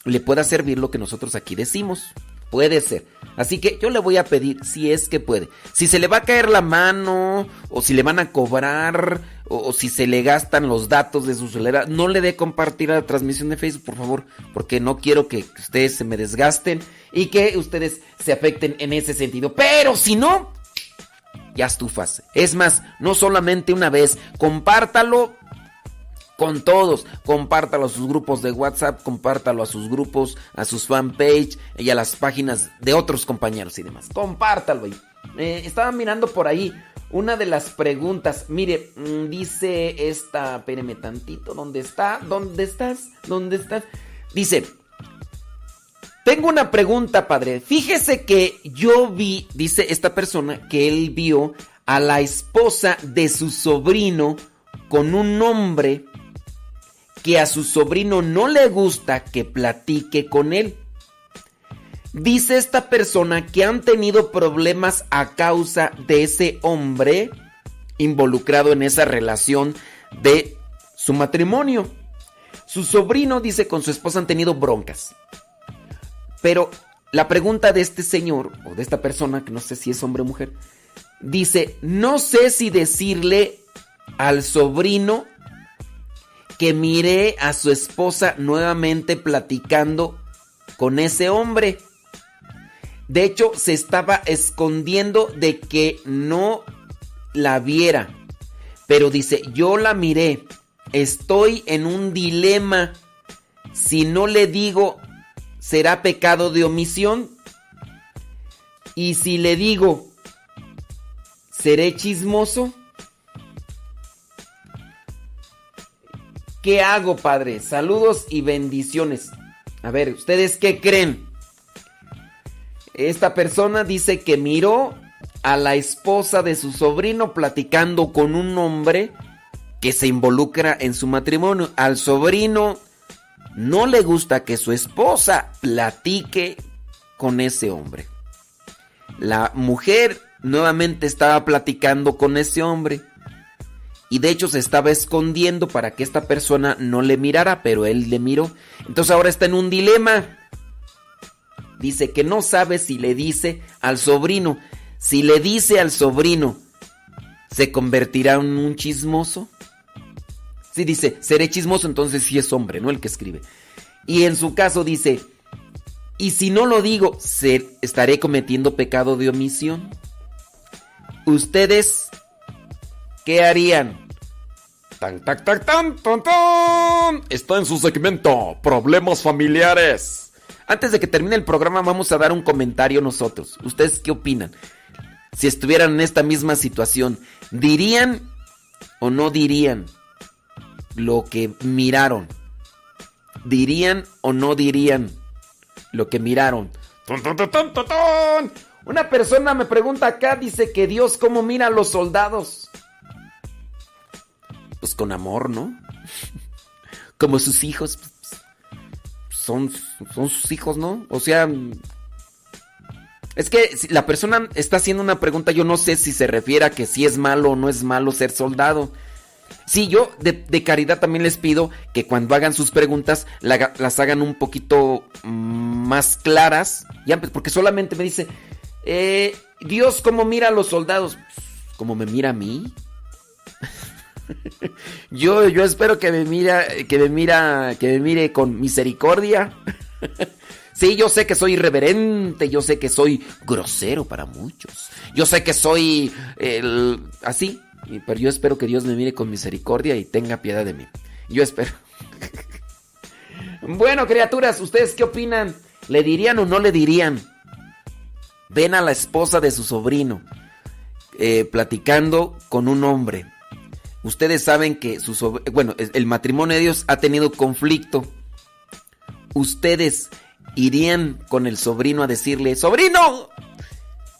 le pueda servir lo que nosotros aquí decimos. Puede ser. Así que yo le voy a pedir si es que puede. Si se le va a caer la mano, o si le van a cobrar, o, si se le gastan los datos de su celular, no le dé compartir a la transmisión de Facebook, por favor, porque no quiero que ustedes se me desgasten y que ustedes se afecten en ese sentido. Pero si no, ya estufas. Es más, no solamente una vez, compártalo con todos. Compártalo a sus grupos de WhatsApp, compártalo a sus grupos, a sus fanpage y a las páginas de otros compañeros y demás. Compártalo. Eh, estaba mirando por ahí una de las preguntas. Mire, mm, dice esta, espéreme tantito, ¿dónde está? ¿Dónde estás? ¿Dónde estás? Dice, tengo una pregunta, padre. Fíjese que yo vi, dice esta persona, que él vio a la esposa de su sobrino con un hombre que a su sobrino no le gusta que platique con él. Dice esta persona que han tenido problemas a causa de ese hombre involucrado en esa relación de su matrimonio. Su sobrino dice con su esposa han tenido broncas. Pero la pregunta de este señor o de esta persona, que no sé si es hombre o mujer, dice, no sé si decirle al sobrino que mire a su esposa nuevamente platicando con ese hombre. De hecho, se estaba escondiendo de que no la viera. Pero dice, yo la miré. Estoy en un dilema. Si no le digo, será pecado de omisión. Y si le digo, seré chismoso. ¿Qué hago, padre? Saludos y bendiciones. A ver, ¿ustedes qué creen? Esta persona dice que miró a la esposa de su sobrino platicando con un hombre que se involucra en su matrimonio. Al sobrino no le gusta que su esposa platique con ese hombre. La mujer nuevamente estaba platicando con ese hombre. Y de hecho se estaba escondiendo para que esta persona no le mirara, pero él le miró. Entonces ahora está en un dilema. Dice que no sabe si le dice al sobrino. Si le dice al sobrino, ¿se convertirá en un chismoso? Si dice, seré chismoso, entonces sí es hombre, no el que escribe. Y en su caso dice, y si no lo digo, estaré cometiendo pecado de omisión. ¿Ustedes qué harían? Tan, tan, tan, tan, tan, tan. Está en su segmento, problemas familiares. Antes de que termine el programa vamos a dar un comentario nosotros. ¿Ustedes qué opinan? Si estuvieran en esta misma situación, ¿dirían o no dirían lo que miraron? ¿Dirían o no dirían lo que miraron? Una persona me pregunta acá, dice que Dios cómo mira a los soldados. Pues con amor, ¿no? Como sus hijos. Son, son sus hijos, ¿no? O sea, es que la persona está haciendo una pregunta, yo no sé si se refiere a que si es malo o no es malo ser soldado. Sí, yo de, caridad también les pido que cuando hagan sus preguntas las hagan un poquito mm, más claras, ya, porque solamente me dice, eh, Dios cómo mira a los soldados, como me mira a mí. Yo, yo espero que me mira, que me mira, que me mire con misericordia. sí, yo sé que soy irreverente, yo sé que soy grosero para muchos, yo sé que soy así, pero yo espero que Dios me mire con misericordia y tenga piedad de mí. Yo espero. bueno, criaturas, ¿ustedes qué opinan? ¿Le dirían o no le dirían? Ven a la esposa de su sobrino eh, platicando con un hombre. Ustedes saben que su bueno, el matrimonio de Dios ha tenido conflicto. Ustedes irían con el sobrino a decirle, sobrino,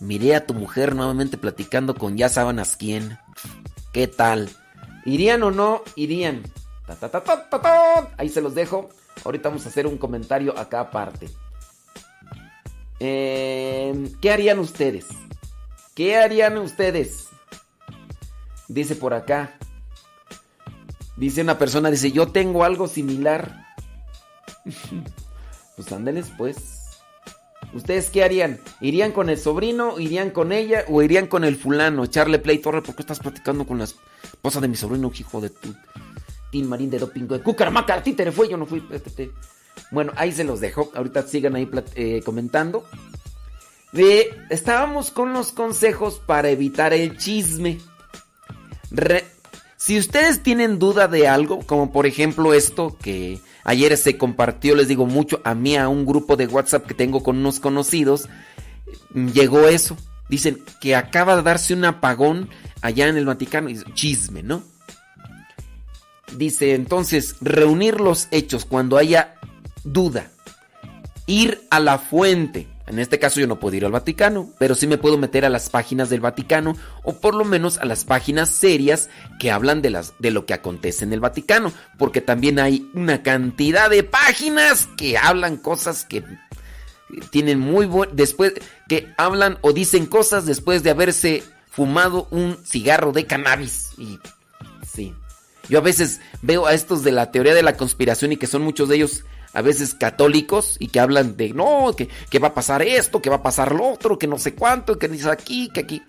miré a tu mujer nuevamente platicando con ya sábanas quién. ¿Qué tal? ¿Irían o no? Irían. Ahí se los dejo. Ahorita vamos a hacer un comentario acá aparte. Em, ¿Qué harían ustedes? ¿Qué harían ustedes? Dice por acá. Dice una persona, dice, yo tengo algo similar. pues ándeles pues. ¿Ustedes qué harían? ¿Irían con el sobrino, irían con ella o irían con el fulano? Echarle play, torre, ¿por qué estás platicando con la esposa de mi sobrino, hijo de tu... Tin Marín de Dopingo de Cucaramaca, a ti te fue, yo no fui. Bueno, ahí se los dejo. Ahorita sigan ahí eh, comentando. De, estábamos con los consejos para evitar el chisme. Si ustedes tienen duda de algo, como por ejemplo esto que Ayer se compartió, les digo mucho, a mí a un grupo de WhatsApp que tengo con unos conocidos, llegó eso. Dicen que acaba de darse un apagón allá en el Vaticano. Chisme, ¿no? Dice entonces, reunir los hechos cuando haya duda. Ir a la fuente. En este caso yo no puedo ir al Vaticano, pero sí me puedo meter a las páginas del Vaticano o por lo menos a las páginas serias que hablan de, las, de lo que acontece en el Vaticano, porque también hay una cantidad de páginas que hablan cosas que tienen muy buen después que hablan o dicen cosas después de haberse fumado un cigarro de cannabis y sí. Yo a veces veo a estos de la teoría de la conspiración y que son muchos de ellos a veces católicos y que hablan de no, que, va a pasar esto, que va a pasar lo otro, que no sé cuánto, que dice aquí, que aquí.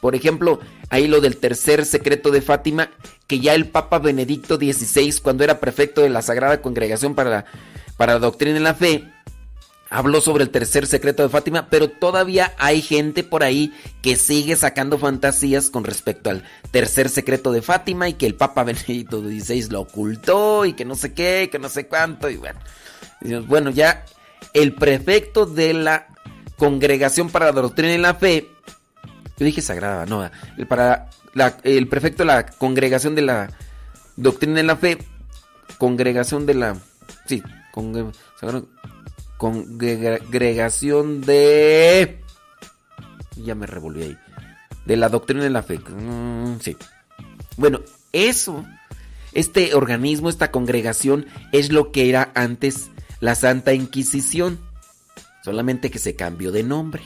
Por ejemplo, ahí lo del tercer secreto de Fátima, que ya el Papa Benedicto XVI, cuando era prefecto de la Sagrada Congregación para la, para la Doctrina de la Fe, habló sobre el tercer secreto de Fátima, pero todavía hay gente por ahí que sigue sacando fantasías con respecto al tercer secreto de Fátima y que el Papa Benedicto XVI lo ocultó y que no sé qué, que no sé cuánto, y bueno bueno, ya el prefecto de la Congregación para la Doctrina y la Fe, yo dije sagrada, no, el, para el prefecto de la Congregación de la Doctrina y la Fe, Congregación de la, sí, Congregación de, ya me revolví ahí, de la Doctrina de la Fe, mm, sí. Bueno, eso, este organismo, esta congregación, es lo que era antes la Santa Inquisición, solamente que se cambió de nombre.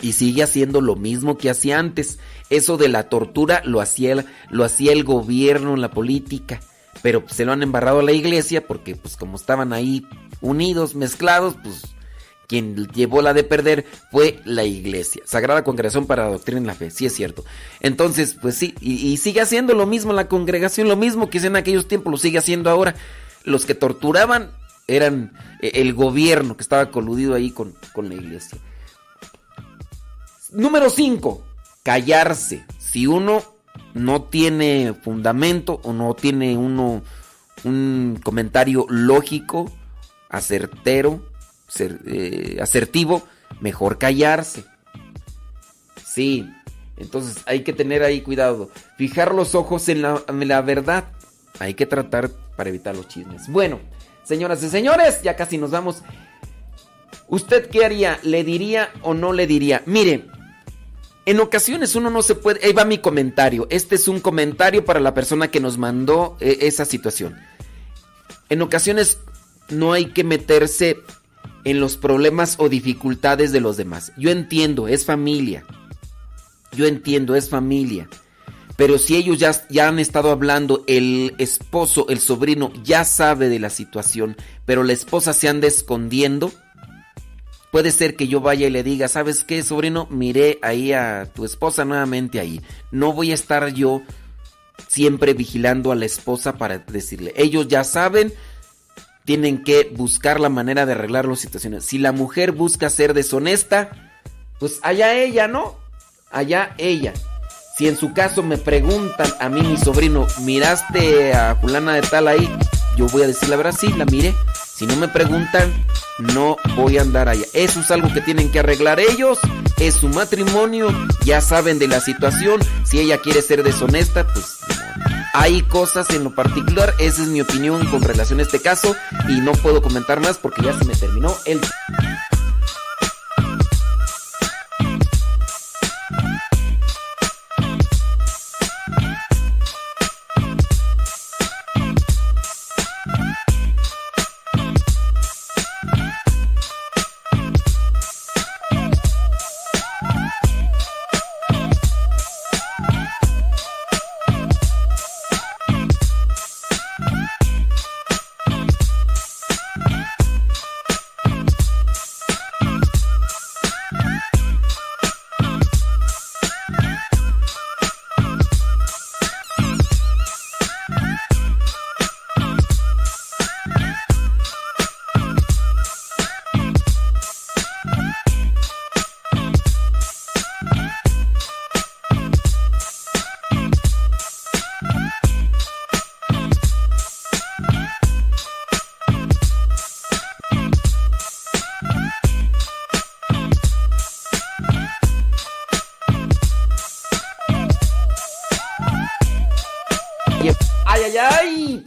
Y sigue haciendo lo mismo que hacía antes. Eso de la tortura lo hacía, lo hacía el gobierno, la política. Pero se lo han embarrado a la iglesia porque pues como estaban ahí unidos, mezclados, pues quien llevó la de perder fue la iglesia. Sagrada Congregación para la Doctrina en la Fe, sí es cierto. Entonces, pues sí, y, sigue haciendo lo mismo la congregación, lo mismo que en aquellos tiempos, lo sigue haciendo ahora. Los que torturaban eran eh, el gobierno que estaba coludido ahí con, con la iglesia. Número 5, callarse. Si uno no tiene fundamento o no tiene uno un comentario lógico, acertero, eh, asertivo, mejor callarse. Sí, entonces hay que tener ahí cuidado. Fijar los ojos en la, en la verdad. Hay que tratar para evitar los chismes. Bueno, señoras y señores, ya casi nos vamos. ¿Usted qué haría? ¿Le diría o no le diría? Mire, en ocasiones uno no se puede... Ahí va mi comentario. Este es un comentario para la persona que nos mandó eh, esa situación. En ocasiones no hay que meterse en los problemas o dificultades de los demás. Yo entiendo, es familia. Yo entiendo, es familia. Pero si ellos ya, ya, han estado hablando, el esposo, el sobrino, ya sabe de la situación, pero la esposa se anda escondiendo, puede ser que yo vaya y le diga, ¿sabes qué, sobrino? Miré ahí a tu esposa nuevamente ahí. No voy a estar yo siempre vigilando a la esposa para decirle, ellos ya saben, tienen que buscar la manera de arreglar las situaciones. Si la mujer busca ser deshonesta, pues allá ella, ¿no? Allá ella. Si en su caso me preguntan a mí, mi sobrino, ¿miraste a fulana de tal ahí? Yo voy a decir la verdad, sí, la miré. Si no me preguntan, no voy a andar allá. Eso es algo que tienen que arreglar ellos. Es su matrimonio. Ya saben de la situación. Si ella quiere ser deshonesta, pues hay cosas en lo particular, esa es mi opinión con relación a este caso y no puedo comentar más porque ya se me terminó el...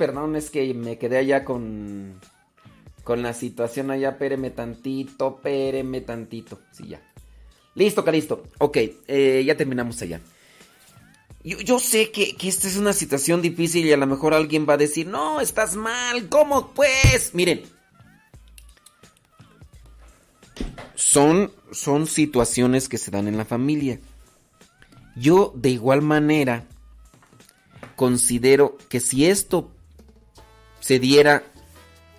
perdón, es que me quedé allá con. Con la situación allá, péreme tantito, péreme tantito. Sí, ya. Listo, Calisto. Ok, eh, ya terminamos allá. Yo, sé que, que, esta es una situación difícil y a lo mejor alguien va a decir, no, estás mal, ¿cómo pues? Miren, son, son situaciones que se dan en la familia. Yo de igual manera considero que si esto se diera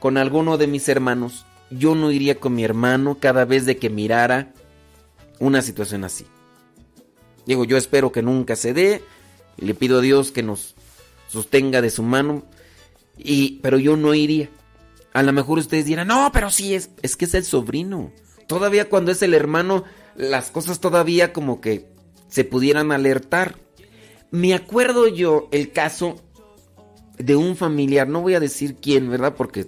con alguno de mis hermanos, yo no iría con mi hermano cada vez de que mirara una situación así. Digo, yo espero que nunca se dé le pido a Dios que nos sostenga de su mano y pero yo no iría. A lo mejor ustedes dirán, "No, pero sí es es que es el sobrino." Todavía cuando es el hermano las cosas todavía como que se pudieran alertar. Me acuerdo yo el caso de un familiar, no voy a decir quién, ¿verdad? Porque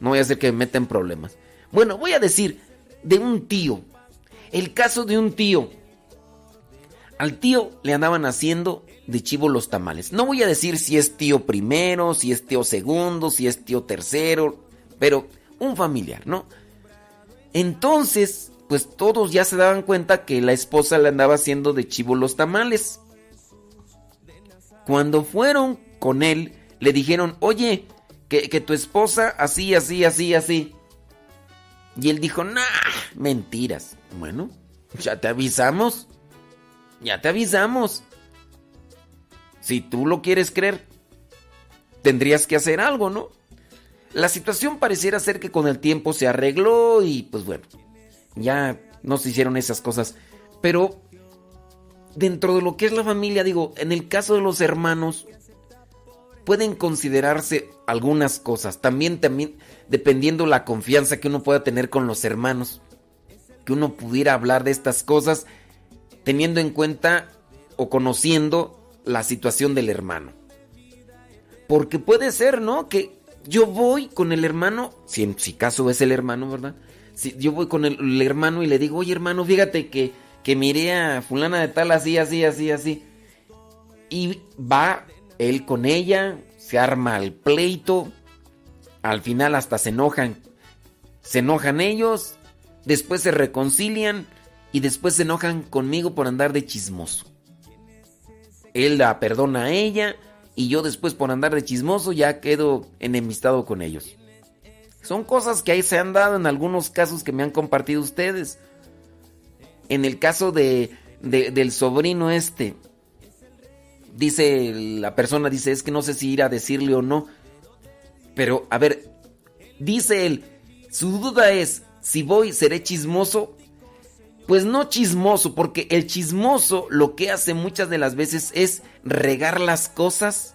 no voy a hacer que me meta en problemas. Bueno, voy a decir de un tío. El caso de un tío. Al tío le andaban haciendo de chivo los tamales. No voy a decir si es tío primero, si es tío segundo, si es tío tercero, pero un familiar, ¿no? Entonces, pues todos ya se daban cuenta que la esposa le andaba haciendo de chivo los tamales. Cuando fueron con él, le dijeron, oye, que, tu esposa así, así, así, así. Y él dijo, nah, mentiras. Bueno, Ya te avisamos. Ya te avisamos. Si tú lo quieres creer, tendrías que hacer algo, ¿no? La situación pareciera ser que con el tiempo se arregló y pues bueno, ya no se hicieron esas cosas. Pero dentro de lo que es la familia, digo, en el caso de los hermanos, pueden considerarse algunas cosas. También, también, dependiendo la confianza que uno pueda tener con los hermanos. Que uno pudiera hablar de estas cosas teniendo en cuenta o conociendo la situación del hermano. Porque puede ser, ¿no? Que yo voy con el hermano, si si caso es el hermano, ¿verdad? Si yo voy con el, hermano y le digo, oye hermano, fíjate que, que miré a fulana de tal así, así, así, así. Y va él con ella, se arma el pleito, al final hasta se enojan, se enojan ellos, después se reconcilian y después se enojan conmigo por andar de chismoso. Él la perdona a ella y yo después por andar de chismoso ya quedo enemistado con ellos. Son cosas que ahí se han dado en algunos casos que me han compartido ustedes. En el caso de, del sobrino este, dice la persona, dice, es que no sé si ir a decirle o no. Pero, a ver, dice él, su duda es, si voy, seré chismoso. Pues no chismoso, porque el chismoso lo que hace muchas de las veces es regar las cosas,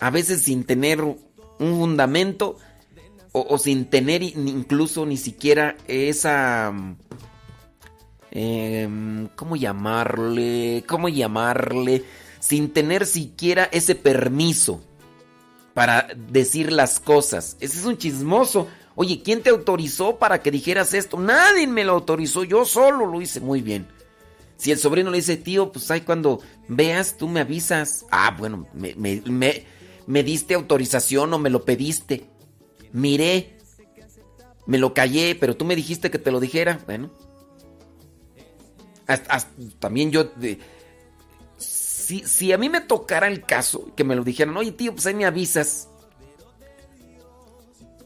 a veces sin tener un fundamento o, sin tener incluso ni siquiera esa... Em, ¿Cómo llamarle? ¿Cómo llamarle? Sin tener siquiera ese permiso para decir las cosas. Ese es un chismoso. Oye, ¿quién te autorizó para que dijeras esto? Nadie me lo autorizó, yo solo lo hice muy bien. Si el sobrino le dice, tío, pues ahí cuando veas, tú me avisas. Ah, bueno, me, me, diste autorización o me lo pediste. Miré, me lo callé, pero tú me dijiste que te lo dijera. Bueno, también yo... si, si a mí me tocara el caso, que me lo dijeran, oye tío, pues ahí me avisas.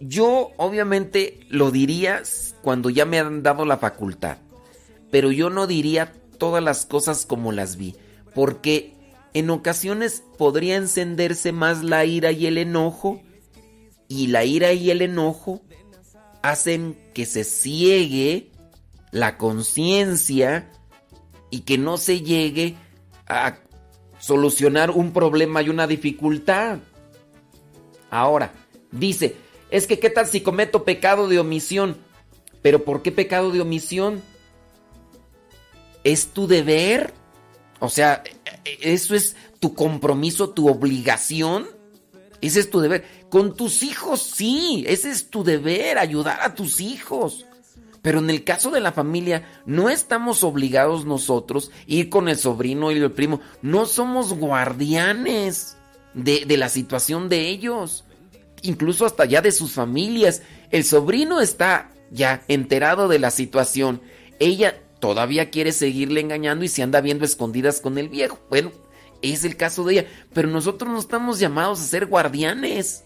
Yo obviamente lo diría cuando ya me han dado la facultad, pero yo no diría todas las cosas como las vi, porque en ocasiones podría encenderse más la ira y el enojo, y la ira y el enojo hacen que se ciegue la conciencia y que no se llegue a solucionar un problema y una dificultad. Ahora, dice, es que qué tal si cometo pecado de omisión. Pero ¿por qué pecado de omisión? ¿Es tu deber? O sea, ¿eso es tu compromiso, tu obligación? Ese es tu deber. Con tus hijos, sí, ese es tu deber, ayudar a tus hijos. Pero en el caso de la familia, no estamos obligados nosotros ir con el sobrino y el primo. No somos guardianes de, de la situación de ellos incluso hasta ya de sus familias. El sobrino está ya enterado de la situación. Ella todavía quiere seguirle engañando y se anda viendo escondidas con el viejo. Bueno, es el caso de ella. Pero nosotros no estamos llamados a ser guardianes.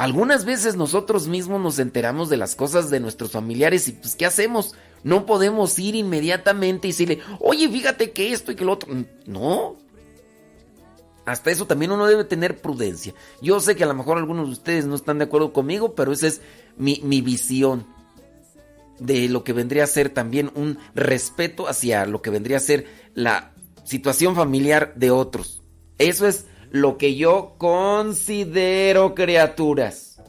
Algunas veces nosotros mismos nos enteramos de las cosas de nuestros familiares y pues ¿qué hacemos? No podemos ir inmediatamente y decirle, oye, fíjate que esto y que lo otro. No, hasta eso también uno debe tener prudencia. Yo sé que a lo mejor algunos de ustedes no están de acuerdo conmigo, pero esa es mi, visión de lo que vendría a ser también un respeto hacia lo que vendría a ser la situación familiar de otros. Eso es lo que yo considero criaturas.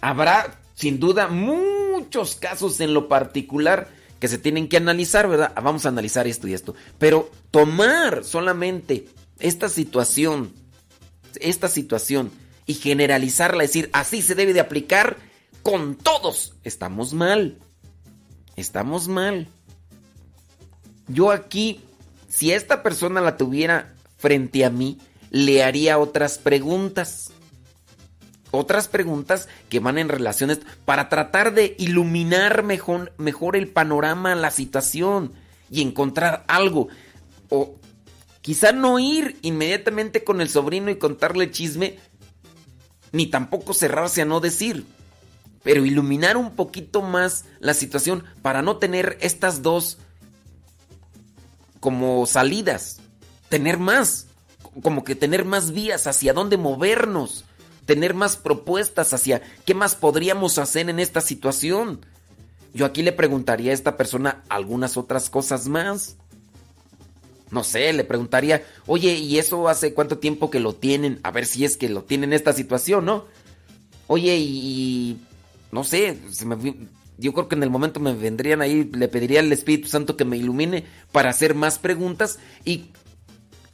Habrá sin duda muchos casos en lo particular que se tienen que analizar, ¿verdad? Vamos a analizar esto y esto. Pero tomar solamente esta situación, esta situación y generalizarla, decir, así se debe de aplicar con todos, estamos mal. Estamos mal. Yo aquí, si esta persona la tuviera frente a mí, le haría otras preguntas. Otras preguntas que van en relaciones para tratar de iluminar mejor, mejor el panorama, la situación y encontrar algo. O Quizá no ir inmediatamente con el sobrino y contarle chisme, ni tampoco cerrarse a no decir. pero iluminar un poquito más la situación para no tener estas dos como salidas, tener más, como que tener más vías hacia dónde movernos, tener más propuestas hacia qué más podríamos hacer en esta situación. Yo aquí le preguntaría a esta persona algunas otras cosas más. No sé, le preguntaría, oye, ¿y eso hace cuánto tiempo que lo tienen? A ver si es que lo tienen en esta situación, ¿no? Oye, y, no sé, yo creo que en el momento me vendrían ahí, le pediría al Espíritu Santo que me ilumine para hacer más preguntas y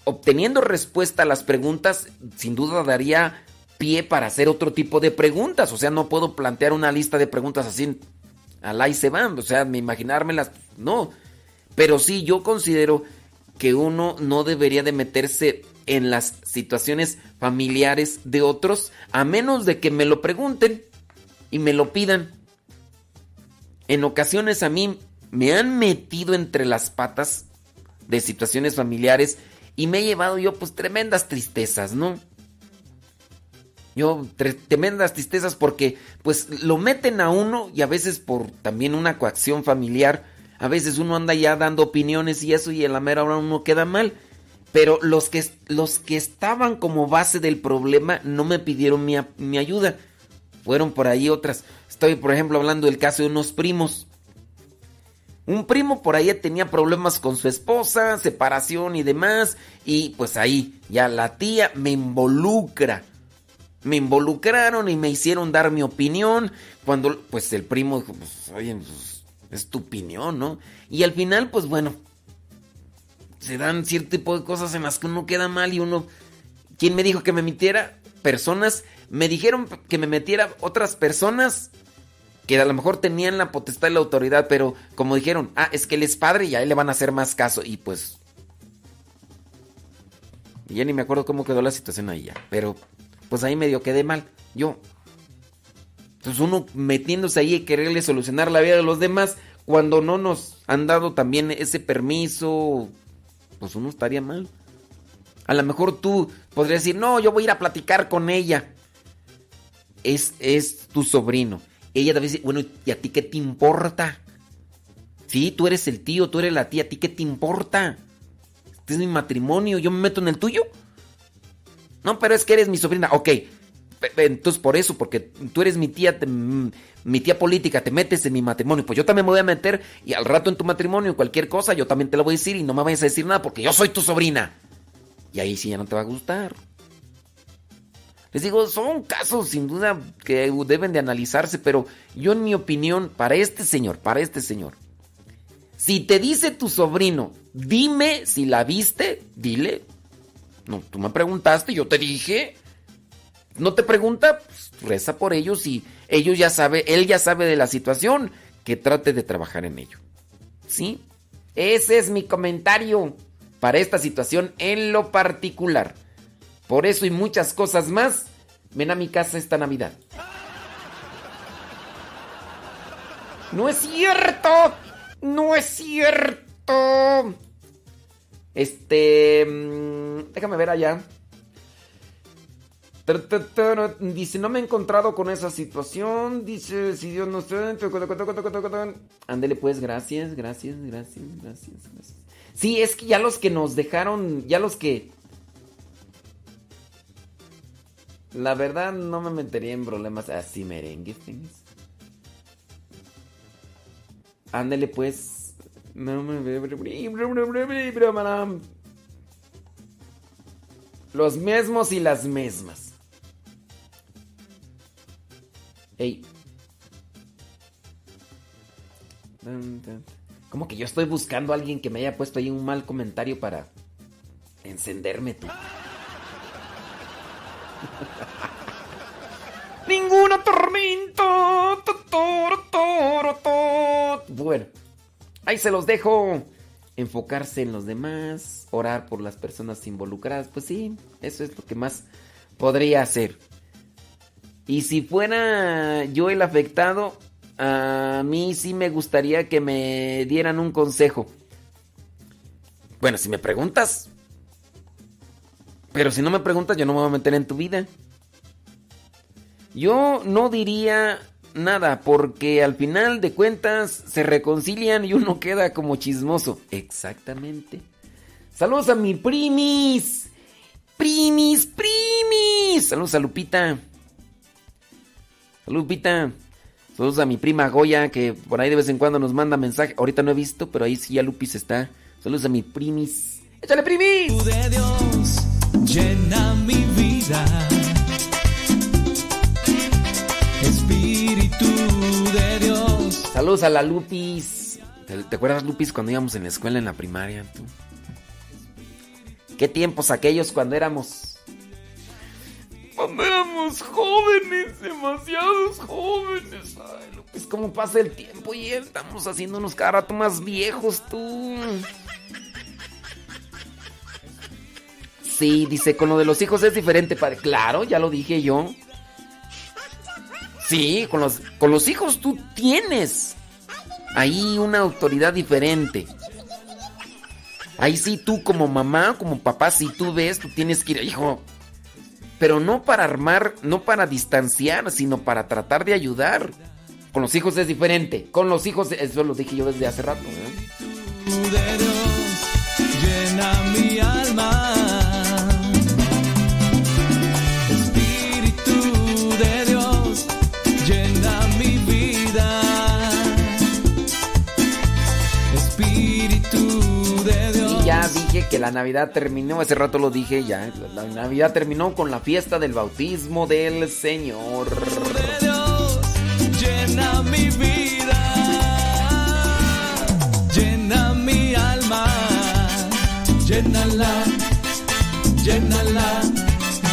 obteniendo respuesta a las preguntas, sin duda daría pie para hacer otro tipo de preguntas. O sea, no puedo plantear una lista de preguntas así, al y se van, o sea, imaginármelas, no. Pero sí, yo considero que uno no debería de meterse en las situaciones familiares de otros a menos de que me lo pregunten y me lo pidan. En ocasiones a mí me han metido entre las patas de situaciones familiares y me he llevado yo pues tremendas tristezas, ¿no? Yo tremendas tristezas porque pues lo meten a uno y a veces por también una coacción familiar a veces uno anda ya dando opiniones y eso y en la mera hora uno queda mal. Pero los que, los que estaban como base del problema no me pidieron mi, mi ayuda. Fueron por ahí otras. Estoy, por ejemplo, hablando del caso de unos primos. Un primo por ahí tenía problemas con su esposa, separación y demás. Y pues ahí ya la tía me involucra. Me involucraron y me hicieron dar mi opinión. Cuando pues el primo dijo, pues oye, pues, es tu opinión, ¿no? Y al final, pues bueno, se dan cierto tipo de cosas en las que uno queda mal y uno... ¿Quién me dijo que me metiera? Personas. Me dijeron que me metiera otras personas que a lo mejor tenían la potestad y la autoridad, pero como dijeron, ah, es que él es padre y a él le van a hacer más caso. Y pues... Ya ni me acuerdo cómo quedó la situación ahí ya. Pero pues ahí medio quedé mal. Yo, entonces uno metiéndose ahí y quererle solucionar la vida de los demás cuando no nos han dado también ese permiso, pues uno estaría mal. A lo mejor tú podrías decir, no, yo voy a ir a platicar con ella. Es, es tu sobrino. Ella te dice, bueno, ¿y a ti qué te importa? Sí, tú eres el tío, tú eres la tía, ¿a ti qué te importa? Este es mi matrimonio, yo me meto en el tuyo. No, pero es que eres mi sobrina. Ok, entonces por eso, porque tú eres mi tía, mi tía política, te metes en mi matrimonio, pues yo también me voy a meter y al rato en tu matrimonio, cualquier cosa, yo también te lo voy a decir y no me vayas a decir nada porque yo soy tu sobrina. Y ahí sí ya no te va a gustar. Les digo, son casos sin duda que deben de analizarse, pero yo en mi opinión, para este señor, para este señor, si te dice tu sobrino, dime si la viste, dile. No, tú me preguntaste, yo te dije no te pregunta, pues, reza por ellos y ellos ya sabe, él ya sabe de la situación, que trate de trabajar en ello. ¿Sí? Ese es mi comentario para esta situación en lo particular. Por eso y muchas cosas más, ven a mi casa esta Navidad. No es cierto. No es cierto. Este... Mm, déjame ver allá. Dice, no me he encontrado con esa situación. Dice, si Dios no está... Ándele pues, gracias, gracias, gracias, gracias, gracias. Sí, es que ya los que nos dejaron, ya los que... La verdad no me metería en problemas así merengue. Ándele pues. Los mismos y las mismas. Ey. Como que yo estoy buscando a alguien que me haya puesto ahí un mal comentario para encenderme tú. Ninguna tormenta. Bueno, ahí se los dejo. Enfocarse en los demás, orar por las personas involucradas. Pues sí, eso es lo que más podría hacer. Y si fuera yo el afectado, a mí sí me gustaría que me dieran un consejo. Bueno, si me preguntas. Pero si no me preguntas, yo no me voy a meter en tu vida. Yo no diría nada, porque al final de cuentas se reconcilian y uno queda como chismoso. Exactamente. Saludos a mi primis. Primis, primis. Saludos a Lupita. Saludos, Lupita. Saludos a mi prima Goya, que por ahí de vez en cuando nos manda mensaje. Ahorita no he visto, pero ahí sí ya Lupis está. Saludos a mi primis. ¡Échale, primis! de Dios llena mi vida. Espíritu de Dios. Saludos a la Lupis. ¿Te, te acuerdas, Lupis, cuando íbamos en la escuela en la primaria? tú? ¿Qué tiempos aquellos cuando éramos... Cuando éramos jóvenes, demasiados jóvenes. Ay, Lupis, cómo pasa el tiempo y estamos haciéndonos cada rato más viejos, tú. Sí, dice, con lo de los hijos es diferente, padre. Claro, ya lo dije yo. Sí, con los, con los hijos tú tienes ahí una autoridad diferente. Ahí sí tú como mamá, como papá, si tú ves, tú tienes que ir, hijo. Pero no para armar, no para distanciar, sino para tratar de ayudar. Con los hijos es diferente. Con los hijos, eso lo dije yo desde hace rato. ¿eh? Dije que la Navidad terminó, hace rato lo dije ya. La Navidad terminó con la fiesta del bautismo del Señor. de Dios llena mi vida, llena mi alma, llénala, llénala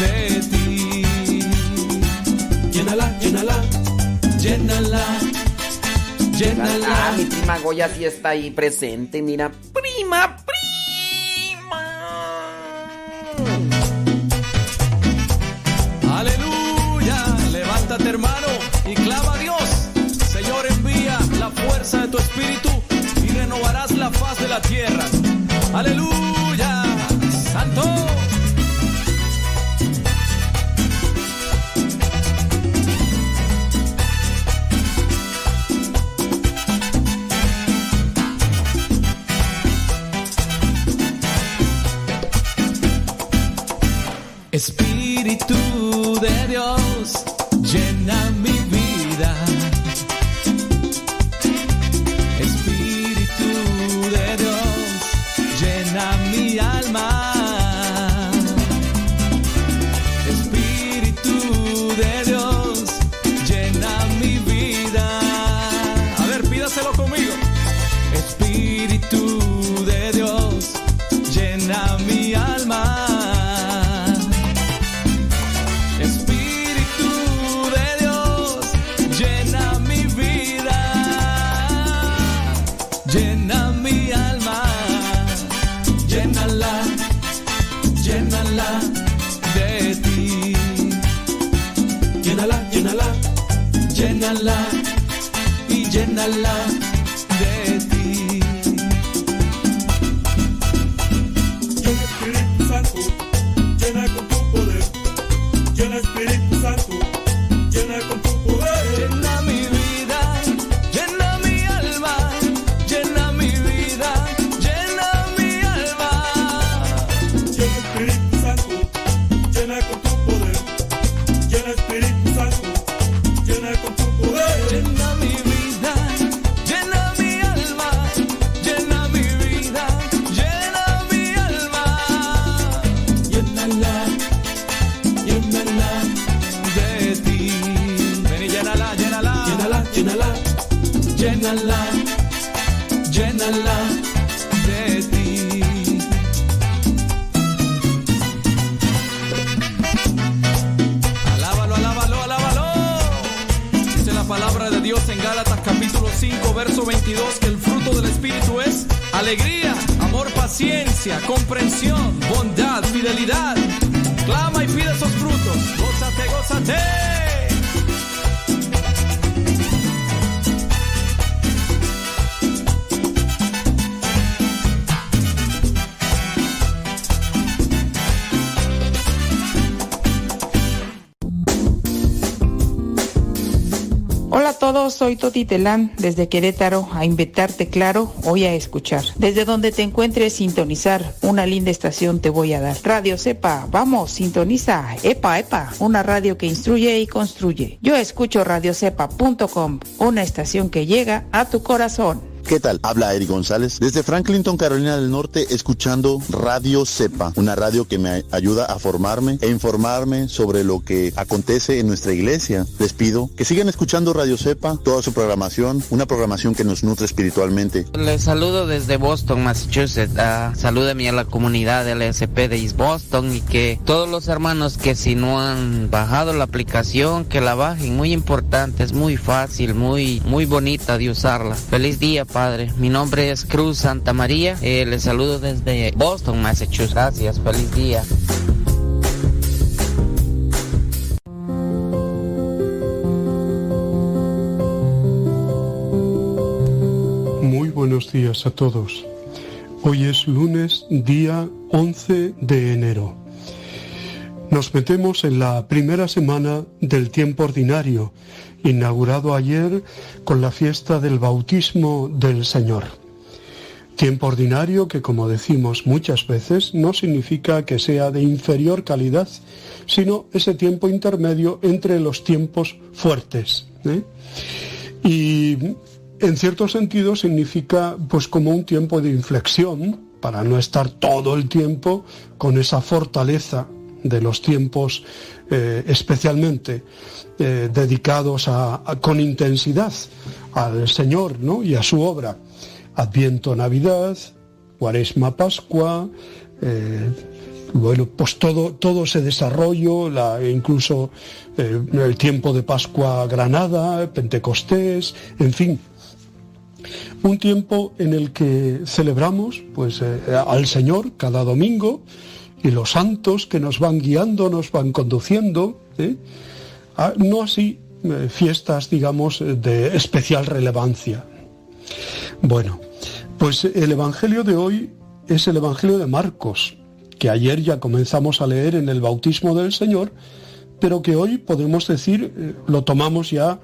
de ti. Llénala, llénala, llénala, Ah, llénala. mi prima Goya sí está ahí presente, mira. Prima, prima. Levántate hermano y clama a Dios. Señor, envía la fuerza de tu espíritu y renovarás la faz de la tierra. Aleluya, y llénala todos, soy Toti Telán desde Querétaro a invitarte, claro, hoy a escuchar. Desde donde te encuentres, sintonizar. Una linda estación te voy a dar. Radio Sepa, vamos, sintoniza. Epa, epa, una radio que instruye y construye. Yo escucho radiocepa.com, una estación que llega a tu corazón. ¿Qué tal? Habla Eric González desde Franklinton, Carolina del Norte, escuchando Radio Cepa, una radio que me ayuda a formarme e informarme sobre lo que acontece en nuestra iglesia. Les pido que sigan escuchando Radio Cepa, toda su programación, una programación que nos nutre espiritualmente. Les saludo desde Boston, Massachusetts. Uh, salúdame a la comunidad LSP de East Boston y que todos los hermanos que si no han bajado la aplicación, que la bajen. Muy importante, es muy fácil, muy, muy bonita de usarla. Feliz día Padre. Mi nombre es Cruz Santa María. Eh, les saludo desde Boston, Massachusetts. Gracias. Feliz día. Muy buenos días a todos. Hoy es lunes, día 11 de enero. Nos metemos en la primera semana del tiempo ordinario inaugurado ayer con la fiesta del bautismo del Señor. Tiempo ordinario que, como decimos muchas veces, no significa que sea de inferior calidad, sino ese tiempo intermedio entre los tiempos fuertes. ¿eh? Y en cierto sentido significa pues como un tiempo de inflexión para no estar todo el tiempo con esa fortaleza de los tiempos eh, especialmente eh, dedicados a, con intensidad al Señor ¿no? y a su obra. Adviento, Navidad, Cuaresma, Pascua, eh, bueno, pues todo, todo ese desarrollo, incluso el tiempo de Pascua Granada, Pentecostés, en fin, un tiempo en el que celebramos pues, al Señor cada domingo y los santos que nos van guiando, nos van conduciendo, ¿eh? ah, no así eh, fiestas, digamos, de especial relevancia. Bueno, pues el Evangelio de hoy es el Evangelio de Marcos, que ayer ya comenzamos a leer en el bautismo del Señor, pero que hoy podemos decir, eh, lo tomamos ya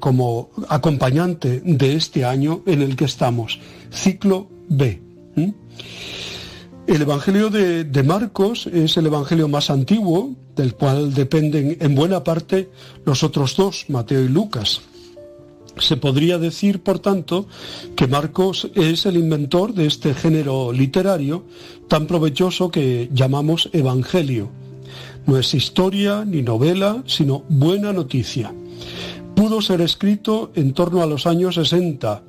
como acompañante de este año en el que estamos, ciclo B. El Evangelio de, Marcos es el Evangelio más antiguo, del cual dependen en buena parte los otros dos, Mateo y Lucas. Se podría decir, por tanto, que Marcos es el inventor de este género literario tan provechoso que llamamos Evangelio. No es historia ni novela, sino buena noticia. Pudo ser escrito en torno a los años 60,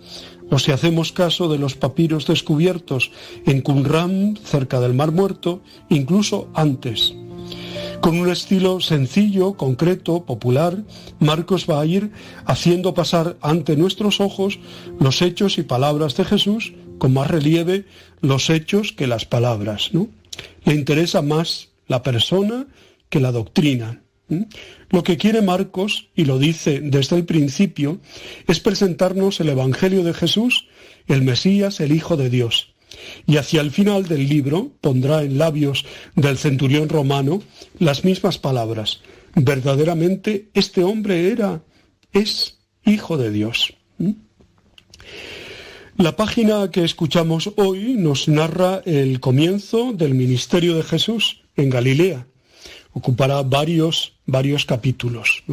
o si hacemos caso de los papiros descubiertos en Qumran, cerca del Mar Muerto, incluso antes. Con un estilo sencillo, concreto, popular, Marcos va a ir haciendo pasar ante nuestros ojos los hechos y palabras de Jesús con más relieve los hechos que las palabras. ¿no? Le interesa más la persona que la doctrina. Lo que quiere Marcos, y lo dice desde el principio, es presentarnos el Evangelio de Jesús, el Mesías, el Hijo de Dios. Y hacia el final del libro pondrá en labios del centurión romano las mismas palabras. Verdaderamente este hombre era, es Hijo de Dios. La página que escuchamos hoy nos narra el comienzo del ministerio de Jesús en Galilea ocupará varios, varios capítulos.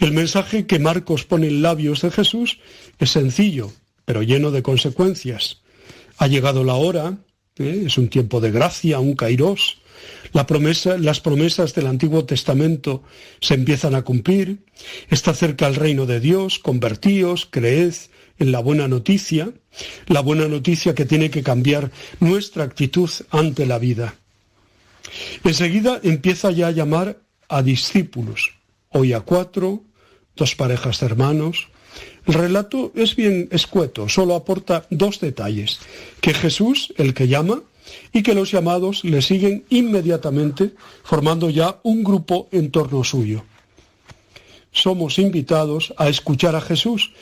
El mensaje que Marcos pone en labios de Jesús es sencillo, pero lleno de consecuencias. Ha llegado la hora, ¿eh? es un tiempo de gracia, un kairos. Las promesas del Antiguo Testamento se empiezan a cumplir. Está cerca el reino de Dios, convertíos, creed en la buena noticia, la buena noticia que tiene que cambiar nuestra actitud ante la vida. Enseguida empieza ya a llamar a discípulos, hoy a cuatro, dos parejas de hermanos. El relato es bien escueto, solo aporta dos detalles, que Jesús, el que llama, y que los llamados le siguen inmediatamente, formando ya un grupo en torno suyo. Somos invitados a escuchar a Jesús,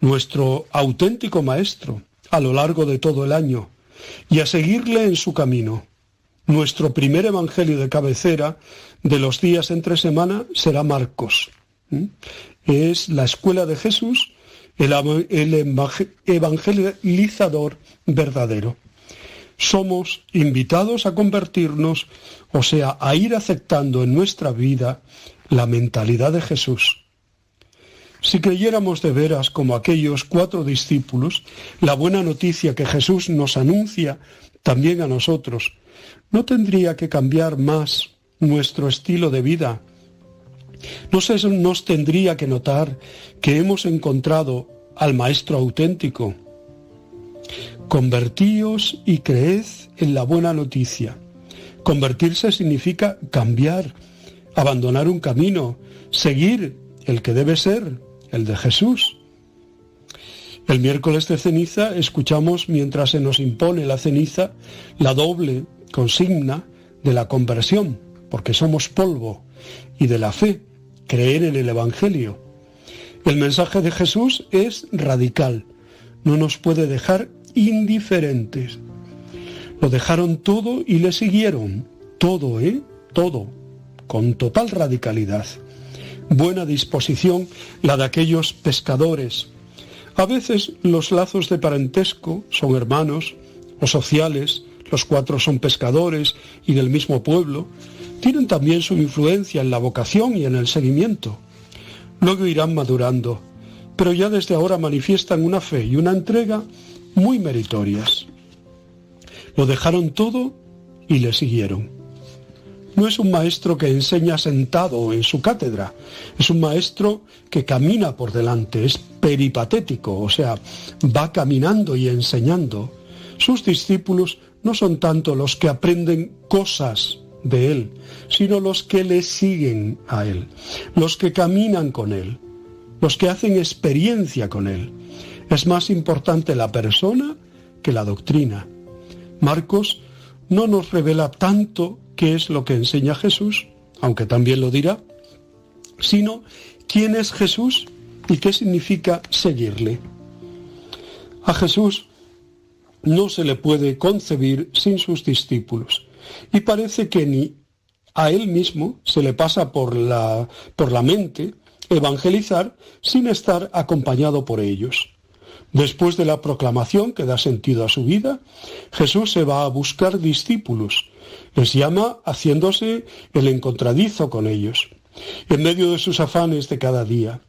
nuestro auténtico Maestro, a lo largo de todo el año, y a seguirle en su camino. Nuestro primer evangelio de cabecera de los días entre semana será Marcos. Es la escuela de Jesús, el, el evangelizador verdadero. Somos invitados a convertirnos, o sea, a ir aceptando en nuestra vida la mentalidad de Jesús. Si creyéramos de veras como aquellos cuatro discípulos, la buena noticia que Jesús nos anuncia también a nosotros, no tendría que cambiar más nuestro estilo de vida. No se nos tendría que notar que hemos encontrado al Maestro auténtico. Convertíos y creed en la buena noticia. Convertirse significa cambiar, abandonar un camino, seguir el que debe ser, el de Jesús. El miércoles de ceniza escuchamos, mientras se nos impone la ceniza, la doble consigna de la conversión, porque somos polvo, y de la fe, creer en el Evangelio. El mensaje de Jesús es radical, no nos puede dejar indiferentes. Lo dejaron todo y le siguieron, todo, ¿eh? Todo, con total radicalidad. Buena disposición la de aquellos pescadores. A veces los lazos de parentesco son hermanos o sociales, los cuatro son pescadores y del mismo pueblo, tienen también su influencia en la vocación y en el seguimiento. Luego irán madurando, pero ya desde ahora manifiestan una fe y una entrega muy meritorias. Lo dejaron todo y le siguieron. No es un maestro que enseña sentado en su cátedra, es un maestro que camina por delante, es peripatético, o sea, va caminando y enseñando. Sus discípulos no son tanto los que aprenden cosas de Él, sino los que le siguen a Él, los que caminan con Él, los que hacen experiencia con Él. Es más importante la persona que la doctrina. Marcos no nos revela tanto qué es lo que enseña Jesús, aunque también lo dirá, sino quién es Jesús y qué significa seguirle. A Jesús no se le puede concebir sin sus discípulos. Y parece que ni a él mismo se le pasa por la, por la mente evangelizar sin estar acompañado por ellos. Después de la proclamación que da sentido a su vida, Jesús se va a buscar discípulos. Les llama haciéndose el encontradizo con ellos, en medio de sus afanes de cada día,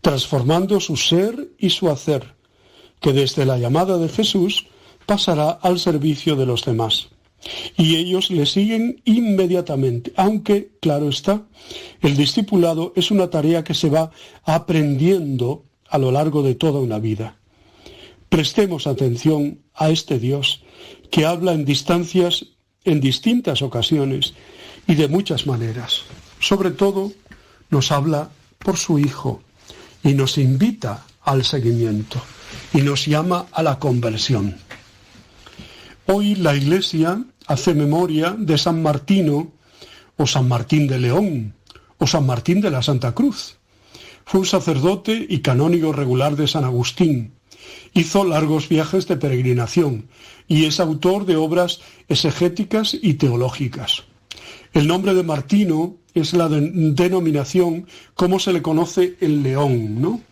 transformando su ser y su hacer, que desde la llamada de Jesús pasará al servicio de los demás. Y ellos le siguen inmediatamente, aunque, claro está, el discipulado es una tarea que se va aprendiendo a lo largo de toda una vida. Prestemos atención a este Dios que habla en distancias, en distintas ocasiones y de muchas maneras. Sobre todo, nos habla por su Hijo y nos invita al seguimiento y nos llama a la conversión. Hoy la Iglesia hace memoria de San Martino o San Martín de León o San Martín de la Santa Cruz. Fue un sacerdote y canónigo regular de San Agustín. Hizo largos viajes de peregrinación y es autor de obras exegéticas y teológicas. El nombre de Martino es la denominación como se le conoce el León, ¿no?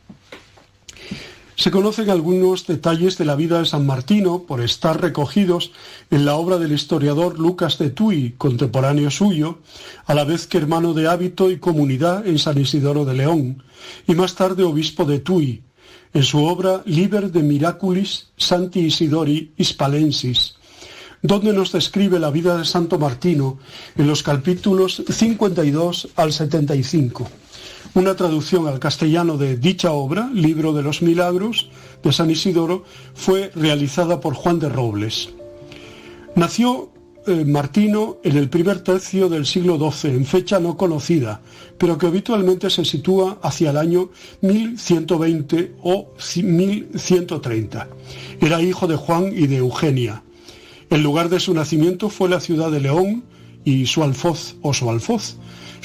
Se conocen algunos detalles de la vida de San Martino por estar recogidos en la obra del historiador Lucas de Tui, contemporáneo suyo, a la vez que hermano de hábito y comunidad en San Isidoro de León, y más tarde obispo de Tui, en su obra Liber de Miraculis Santi Isidori Hispalensis, donde nos describe la vida de Santo Martino en los capítulos 52 al 75. Una traducción al castellano de dicha obra, Libro de los Milagros, de San Isidoro, fue realizada por Juan de Robles. Nació eh, Martino en el primer tercio del siglo XII, en fecha no conocida, pero que habitualmente se sitúa hacia el año 1120 o 1130. Era hijo de Juan y de Eugenia. El lugar de su nacimiento fue la ciudad de León y su alfoz o su alfoz,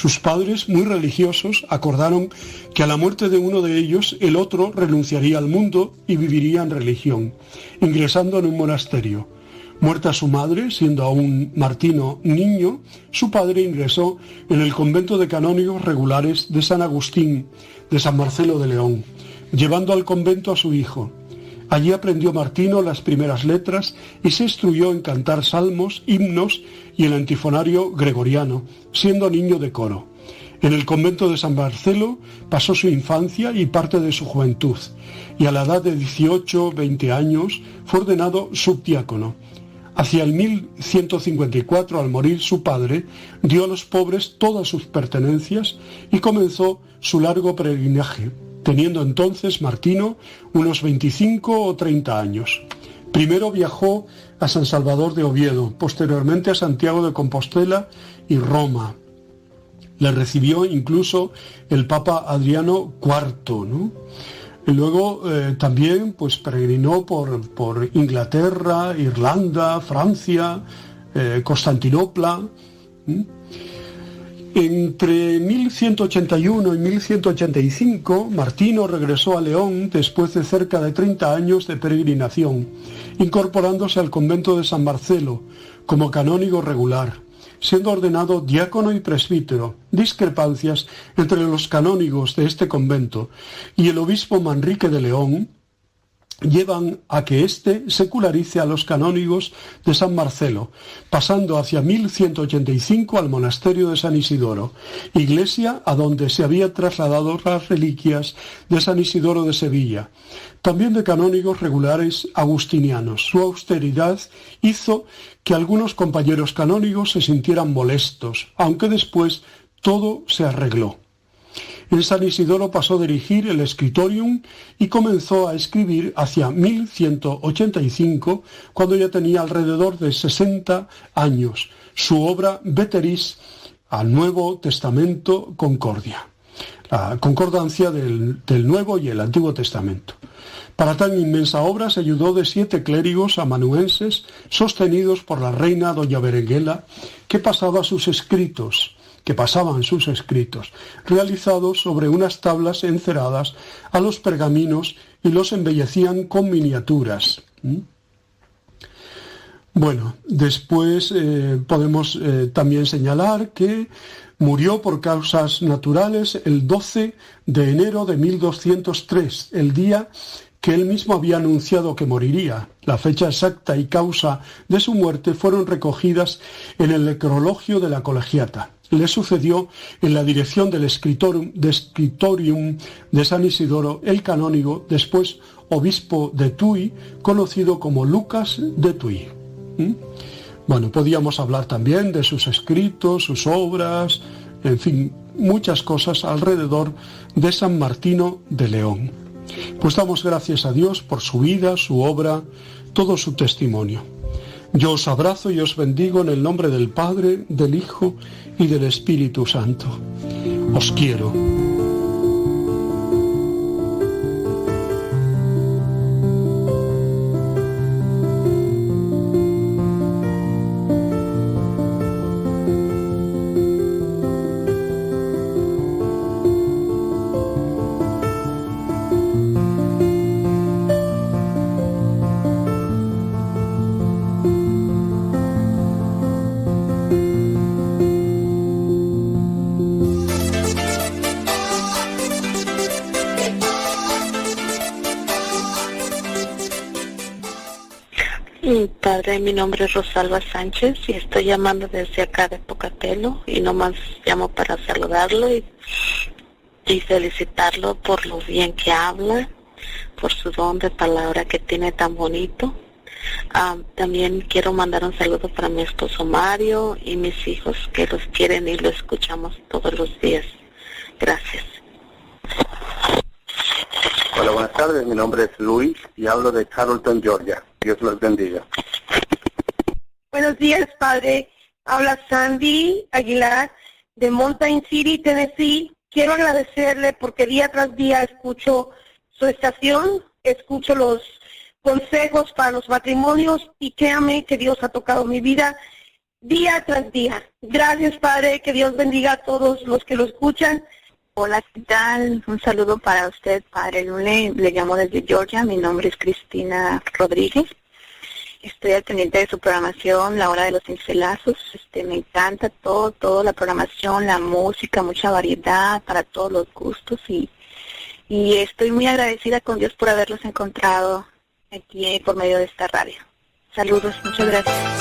sus padres, muy religiosos, acordaron que a la muerte de uno de ellos el otro renunciaría al mundo y viviría en religión, ingresando en un monasterio. Muerta su madre, siendo aún Martino niño, su padre ingresó en el convento de canónigos regulares de San Agustín, de San Marcelo de León, llevando al convento a su hijo. Allí aprendió Martino las primeras letras y se instruyó en cantar salmos, himnos y el antifonario gregoriano, siendo niño de coro. En el convento de San Marcelo pasó su infancia y parte de su juventud, y a la edad de 18, 20 años fue ordenado subdiácono Hacia el 1154, al morir su padre, dio a los pobres todas sus pertenencias y comenzó su largo peregrinaje, teniendo entonces Martino unos 25 o 30 años. Primero viajó a San Salvador de Oviedo, posteriormente a Santiago de Compostela y Roma. Le recibió incluso el Papa Adriano IV, ¿no? Y luego eh, también pues peregrinó por, Inglaterra, Irlanda, Francia, eh, Constantinopla. Entre 1181 y 1185, Martino regresó a León después de cerca de 30 años de peregrinación, incorporándose al convento de San Marcelo como canónigo regular siendo ordenado diácono y presbítero, discrepancias entre los canónigos de este convento y el obispo Manrique de León, llevan a que éste secularice a los canónigos de San Marcelo, pasando hacia 1185 al monasterio de San Isidoro, iglesia a donde se había trasladado las reliquias de San Isidoro de Sevilla, también de canónigos regulares agustinianos. Su austeridad hizo que algunos compañeros canónigos se sintieran molestos, aunque después todo se arregló. En San Isidoro pasó a dirigir el escritorium y comenzó a escribir hacia 1185, cuando ya tenía alrededor de 60 años, su obra Veteris al Nuevo Testamento Concordia, la concordancia del, del Nuevo y el Antiguo Testamento. Para tan inmensa obra se ayudó de siete clérigos amanuenses sostenidos por la reina doña Berenguela, que pasaba sus escritos que pasaban sus escritos, realizados sobre unas tablas enceradas a los pergaminos y los embellecían con miniaturas. Bueno, después eh, podemos eh, también señalar que murió por causas naturales el 12 de enero de 1203, el día que él mismo había anunciado que moriría. La fecha exacta y causa de su muerte fueron recogidas en el necrologio de la colegiata le sucedió en la dirección del escritorium de San Isidoro el canónigo, después obispo de Tui, conocido como Lucas de Tui. ¿Mm? Bueno, podíamos hablar también de sus escritos, sus obras, en fin, muchas cosas alrededor de San Martino de León. Pues damos gracias a Dios por su vida, su obra, todo su testimonio. Yo os abrazo y os bendigo en el nombre del Padre, del Hijo y del Espíritu Santo. Os quiero. Mi nombre es Rosalba Sánchez y estoy llamando desde acá de Pocatelo y nomás llamo para saludarlo y, felicitarlo por lo bien que habla, por su don de palabra que tiene tan bonito. Ah, también quiero mandar un saludo para mi esposo Mario y mis hijos que los quieren y lo escuchamos todos los días. Gracias. Hola, buenas tardes. Mi nombre es Luis y hablo de Carrollton, Georgia. Dios los bendiga. Buenos días, padre. Habla Sandy Aguilar de Mountain City, Tennessee. Quiero agradecerle porque día tras día escucho su estación, escucho los consejos para los matrimonios y créame que Dios ha tocado mi vida día tras día. Gracias, Padre, que Dios bendiga a todos los que lo escuchan. Hola, ¿qué tal? Un saludo para usted, Padre Lule. Le llamo desde Georgia. Mi nombre es Cristina Rodríguez estoy al pendiente de su programación, la hora de los cincelazos, este, me encanta todo, toda la programación, la música, mucha variedad para todos los gustos y, y estoy muy agradecida con Dios por haberlos encontrado aquí por medio de esta radio. Saludos, muchas gracias.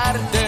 quiero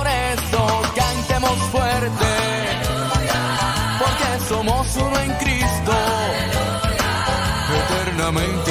cantemos fuerte. Porque somos uno en Cristo eternamente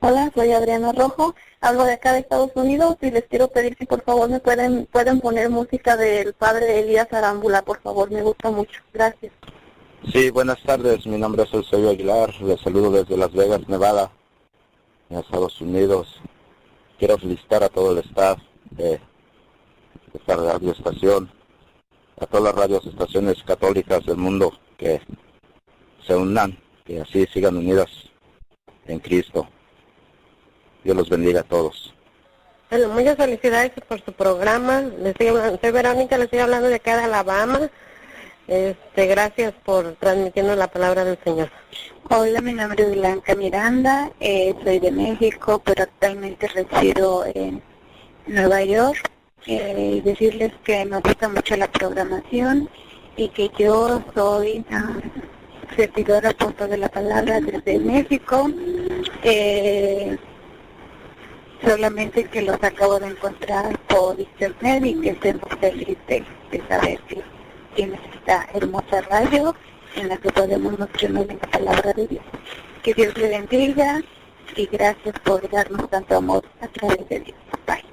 Hola, soy Adriana Rojo, hablo de acá de Estados Unidos y les quiero pedir si por favor me pueden pueden poner música del padre Elías Arámbula, por favor, me gusta mucho. Gracias. Sí, buenas tardes. Mi nombre es Eusebio Aguilar. Les saludo desde Las Vegas, Nevada, en Estados Unidos. Quiero felicitar a todo el staff de esta radioestación, a todas las radioestaciones católicas del mundo que se unan, que así sigan unidas en Cristo. Dios los bendiga a todos. Bueno, muchas felicidades por su programa. Les estoy soy Verónica, le estoy hablando de acá Alabama. Este, gracias por transmitirnos la palabra del Señor. Hola, mi nombre es Blanca Miranda, eh, soy de México, pero actualmente resido en Nueva York. Eh, decirles que me gusta mucho la programación y que yo soy ah, servidora apóstol de la palabra desde México. Eh, solamente que los acabo de encontrar por internet y que estoy muy feliz de, de saber que tienes esta hermosa radio en la que podemos nutrirnos de la palabra de Dios. Que Dios le bendiga y gracias por darnos tanto amor a través de Dios. Bye.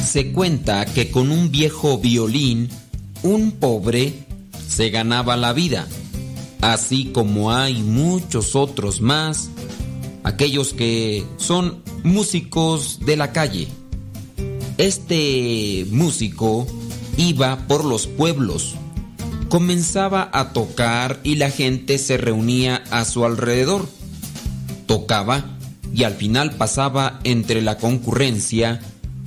Se cuenta que con un viejo violín, un pobre se ganaba la vida, así como hay muchos otros más, aquellos que son músicos de la calle. Este músico iba por los pueblos comenzaba a tocar y la gente se reunía a su alrededor. Tocaba y al final pasaba entre la concurrencia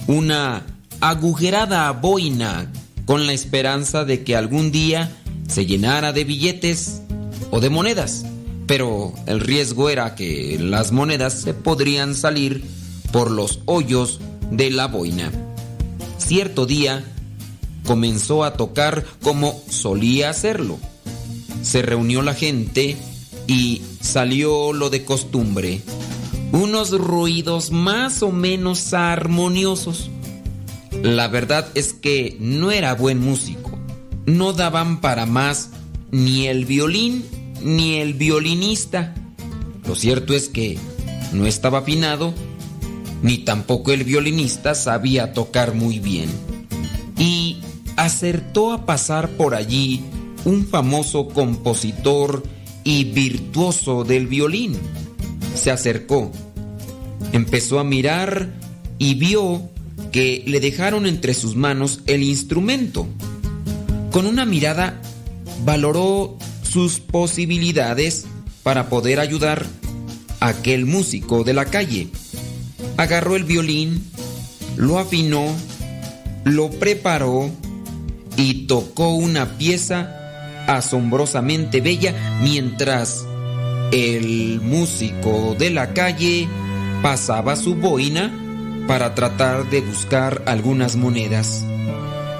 una agujerada boina con la esperanza de que algún día se llenara de billetes o de monedas, pero el riesgo era que las monedas se podrían salir por los hoyos de la boina. Cierto día comenzó a tocar como solía hacerlo. Se reunió la gente y salió lo de costumbre. Unos ruidos más o menos armoniosos. La verdad es que no era buen músico. No daban para más ni el violín ni el violinista. Lo cierto es que no estaba afinado, ni tampoco el violinista sabía tocar muy bien. Y acertó a pasar por allí un famoso compositor y virtuoso del violín. Se acercó, empezó a mirar y vio que le dejaron entre sus manos el instrumento. Con una mirada valoró sus posibilidades para poder ayudar a aquel músico de la calle. Agarró el violín, lo afinó, lo preparó y tocó una pieza asombrosamente bella mientras el músico de la calle pasaba su boina para tratar de buscar algunas monedas.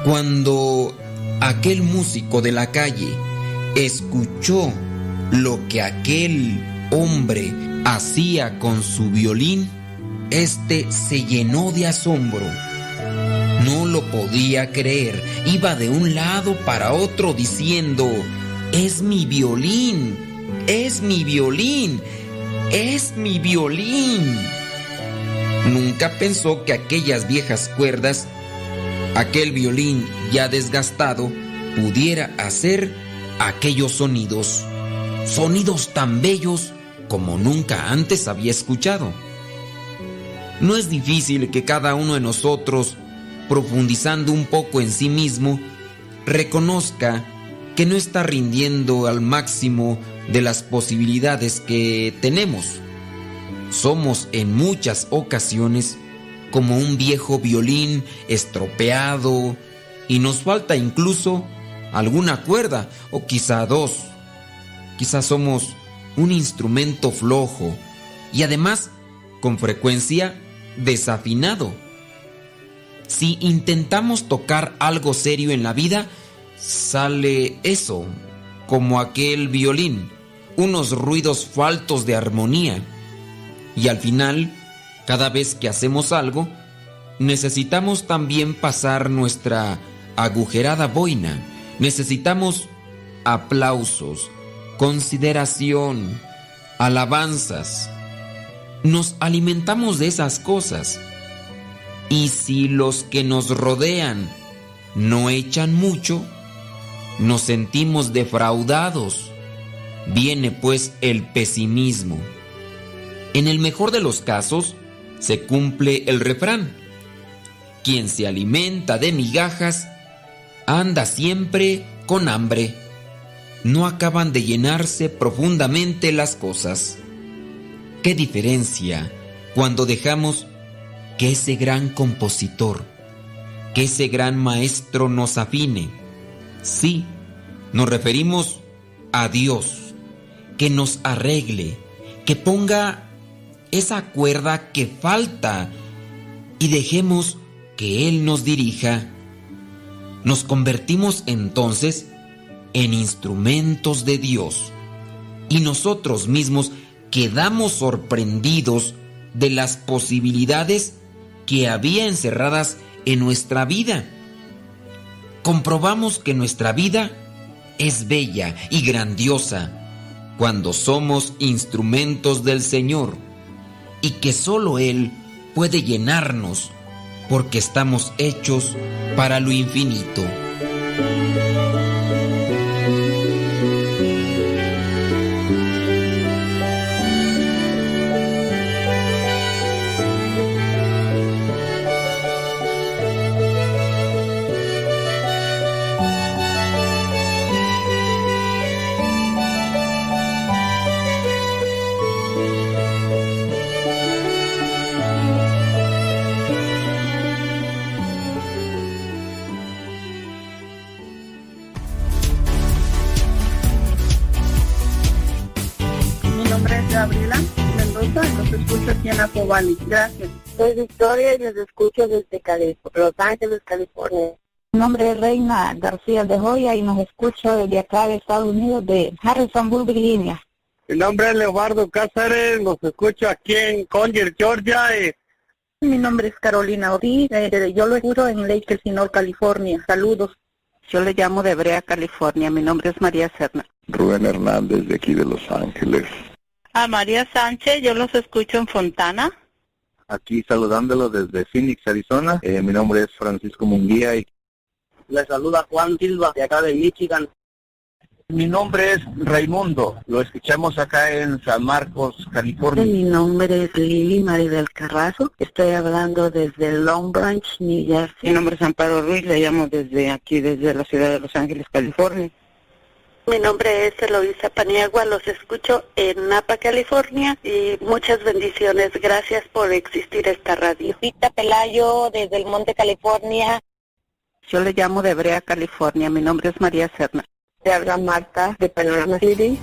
Cuando aquel músico de la calle escuchó lo que aquel hombre hacía con su violín, este se llenó de asombro. No lo podía creer. Iba de un lado para otro diciendo, es mi violín, es mi violín, es mi violín. Nunca pensó que aquellas viejas cuerdas, aquel violín ya desgastado, pudiera hacer aquellos sonidos. Sonidos tan bellos como nunca antes había escuchado. No es difícil que cada uno de nosotros profundizando un poco en sí mismo, reconozca que no está rindiendo al máximo de las posibilidades que tenemos. Somos en muchas ocasiones como un viejo violín estropeado y nos falta incluso alguna cuerda o quizá dos. Quizás somos un instrumento flojo y además con frecuencia desafinado. Si intentamos tocar algo serio en la vida, sale eso, como aquel violín, unos ruidos faltos de armonía. Y al final, cada vez que hacemos algo, necesitamos también pasar nuestra agujerada boina. Necesitamos aplausos, consideración, alabanzas. Nos alimentamos de esas cosas y si los que nos rodean no echan mucho, nos sentimos defraudados. Viene pues el pesimismo. En el mejor de los casos, se cumple el refrán. Quien se alimenta de migajas, anda siempre con hambre. No acaban de llenarse profundamente las cosas. ¿Qué diferencia cuando dejamos que ese gran compositor, que ese gran maestro nos afine. Sí, nos referimos a Dios, que nos arregle, que ponga esa cuerda que falta y dejemos que Él nos dirija. Nos convertimos entonces en instrumentos de Dios y nosotros mismos quedamos sorprendidos de las posibilidades que había encerradas en nuestra vida. Comprobamos que nuestra vida es bella y grandiosa cuando somos instrumentos del Señor y que solo Él puede llenarnos porque estamos hechos para lo infinito. Gracias. Soy Victoria y les escucho desde Cali- Los Ángeles, California. Mi nombre es Reina García de Joya y nos escucho desde acá de Estados Unidos, de Harrisonburg, Virginia. Mi nombre es Leobardo Cáceres, los escucho aquí en Collier, Georgia. Y... Mi nombre es Carolina Ortiz, eh, yo lo escucho en Lake Elsinore, California. Saludos. Yo le llamo de Brea, California. Mi nombre es María Serna. Rubén Hernández de aquí de Los Ángeles. A María Sánchez, yo los escucho en Fontana. Aquí saludándolo desde Phoenix, Arizona. Eh, mi nombre es Francisco Munguía y Le saluda Juan Silva de acá de Michigan. mi nombre es Raimundo. Lo escuchamos acá en San Marcos, California. Mi nombre es Lili María del Carrazo. Estoy hablando desde Long Branch, New Jersey. Mi nombre es Amparo Ruiz, le llamo desde aquí, desde la ciudad de Los Ángeles, California. Mi nombre es Eloisa Paniagua, los escucho en Napa, California y muchas bendiciones. Gracias por existir esta radio. Rita Pelayo desde el Monte, California. Yo le llamo de Brea, California. Mi nombre es María Serna. Te habla Marta de Panorama City.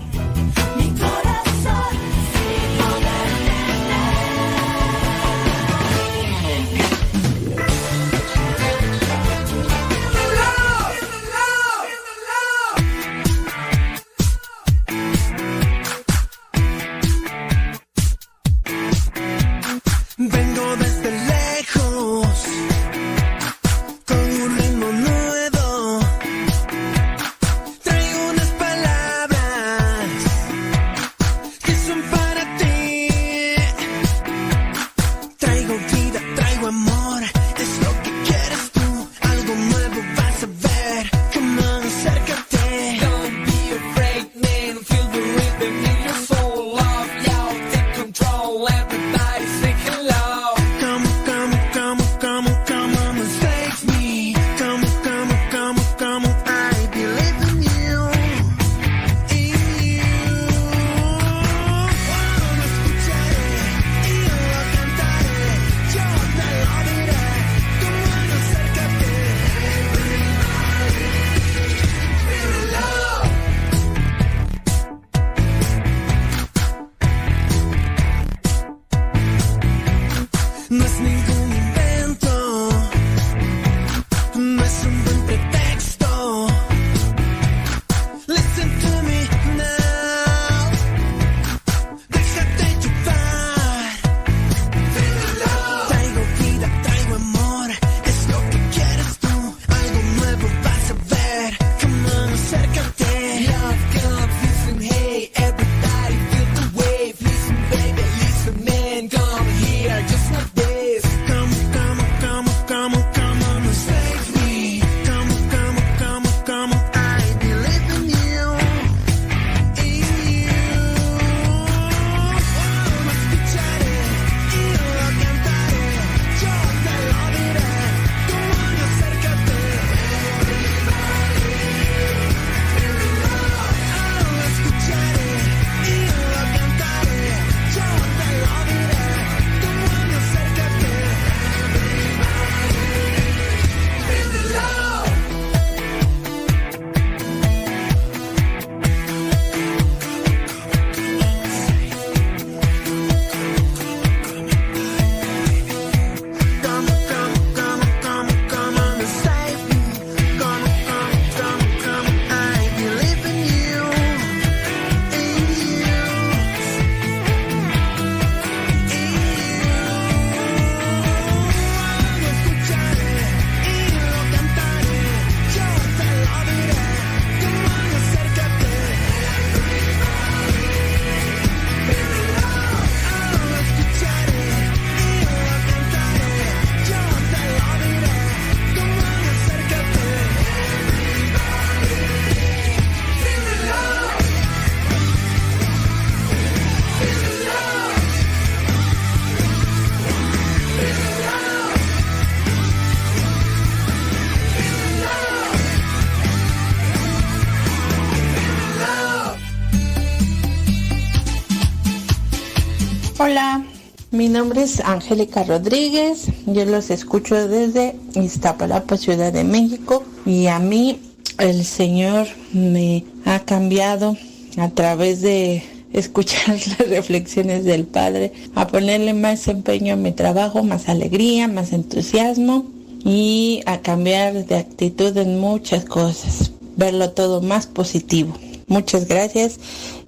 Mi nombre es Angélica Rodríguez. Yo los escucho desde Iztapalapa, Ciudad de México. Y a mí el Señor me ha cambiado a través de escuchar las reflexiones del Padre, a ponerle más empeño a mi trabajo, más alegría, más entusiasmo y a cambiar de actitud en muchas cosas, verlo todo más positivo. Muchas gracias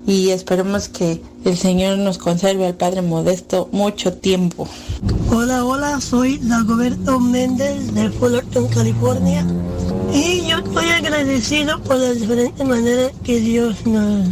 y esperemos que el Señor nos conserve al Padre Modesto mucho tiempo. Hola, hola, soy Dagoberto Méndez de Fullerton, California. Y yo estoy agradecido por las diferentes maneras que Dios nos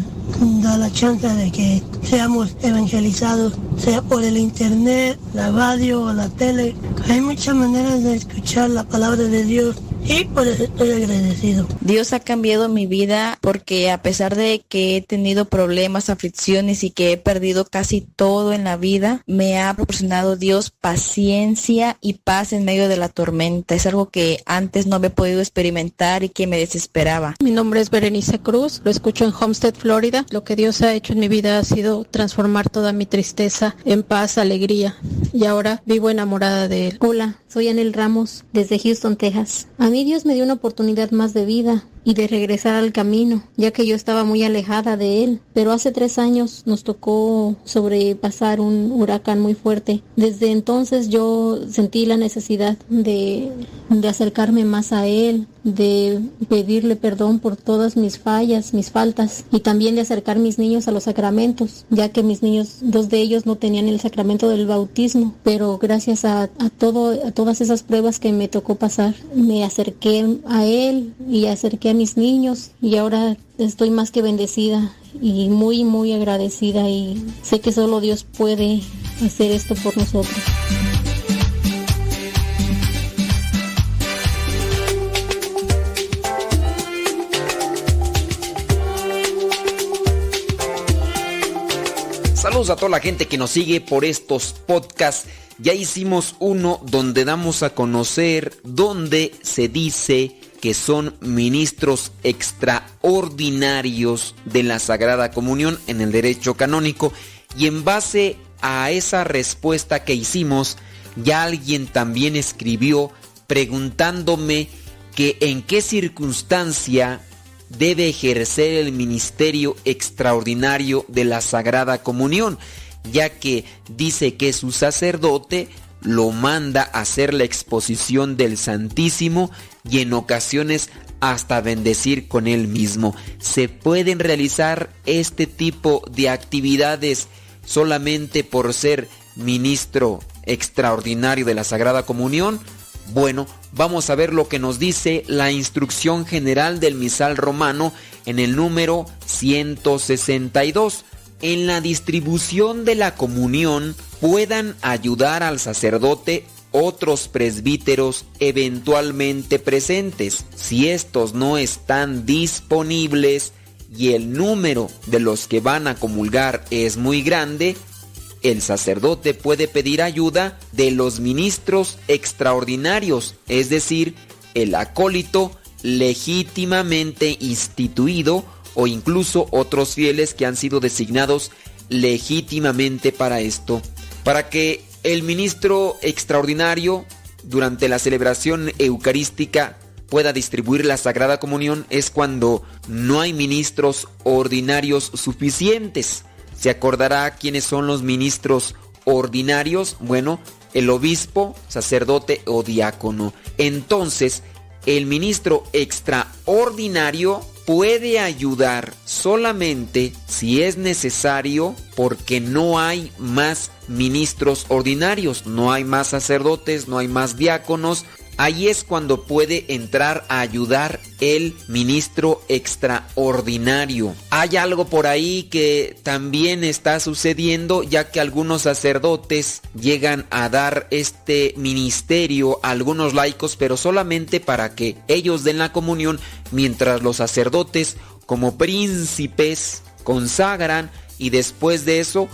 da la chance de que seamos evangelizados, sea por el internet, la radio o la tele. Hay muchas maneras de escuchar la palabra de Dios y por eso estoy agradecido. Dios ha cambiado mi vida porque a pesar de que he tenido problemas, aflicciones y que he perdido casi todo en la vida, me ha proporcionado Dios paciencia y paz en medio de la tormenta. Es algo que antes no había podido experimentar y que me desesperaba. Mi nombre es Berenice Cruz, lo escucho en Homestead, Florida. Lo que Dios ha hecho en mi vida ha sido transformar toda mi tristeza en paz, alegría y ahora vivo enamorada de Él. Hola, soy Anel Ramos desde Houston, Texas. Mí Dios me dio una oportunidad más de vida y de regresar al camino, ya que yo estaba muy alejada de él. Pero hace tres años nos tocó sobrepasar un huracán muy fuerte. Desde entonces yo sentí la necesidad de, de acercarme más a él, de pedirle perdón por todas mis fallas, mis faltas y también de acercar mis niños a los sacramentos, ya que mis niños, dos de ellos no tenían el sacramento del bautismo, pero gracias a, a todo, a todas esas pruebas que me tocó pasar, me acerqué a él y acerqué mis niños y ahora estoy más que bendecida y muy muy agradecida y sé que solo Dios puede hacer esto por nosotros. Saludos a toda la gente que nos sigue por estos podcasts. Ya hicimos uno donde damos a conocer donde se dice que son ministros extraordinarios de la Sagrada Comunión en el derecho canónico. Y en base a esa respuesta que hicimos, ya alguien también escribió preguntándome que en qué circunstancia debe ejercer el ministerio extraordinario de la Sagrada Comunión, ya que dice que su sacerdote lo manda a hacer la exposición del Santísimo y en ocasiones hasta bendecir con él mismo. ¿Se pueden realizar este tipo de actividades solamente por ser ministro extraordinario de la Sagrada Comunión? Bueno, vamos a ver lo que nos dice la instrucción general del misal romano en el número 162. En la distribución de la comunión puedan ayudar al sacerdote otros presbíteros eventualmente presentes. Si estos no están disponibles y el número de los que van a comulgar es muy grande, el sacerdote puede pedir ayuda de los ministros extraordinarios, es decir, el acólito legítimamente instituido o incluso otros fieles que han sido designados legítimamente para esto. Para que el ministro extraordinario durante la celebración eucarística pueda distribuir la Sagrada Comunión es cuando no hay ministros ordinarios suficientes. ¿Se acordará quiénes son los ministros ordinarios? Bueno, el obispo, sacerdote o diácono. Entonces, el ministro extraordinario puede ayudar solamente si es necesario porque no hay más ministros ordinarios, no hay más sacerdotes, no hay más diáconos, Ahí es cuando puede entrar a ayudar el ministro extraordinario. Hay algo por ahí que también está sucediendo ya que algunos sacerdotes llegan a dar este ministerio a algunos laicos pero solamente para que ellos den la comunión mientras los sacerdotes como príncipes consagran y después de eso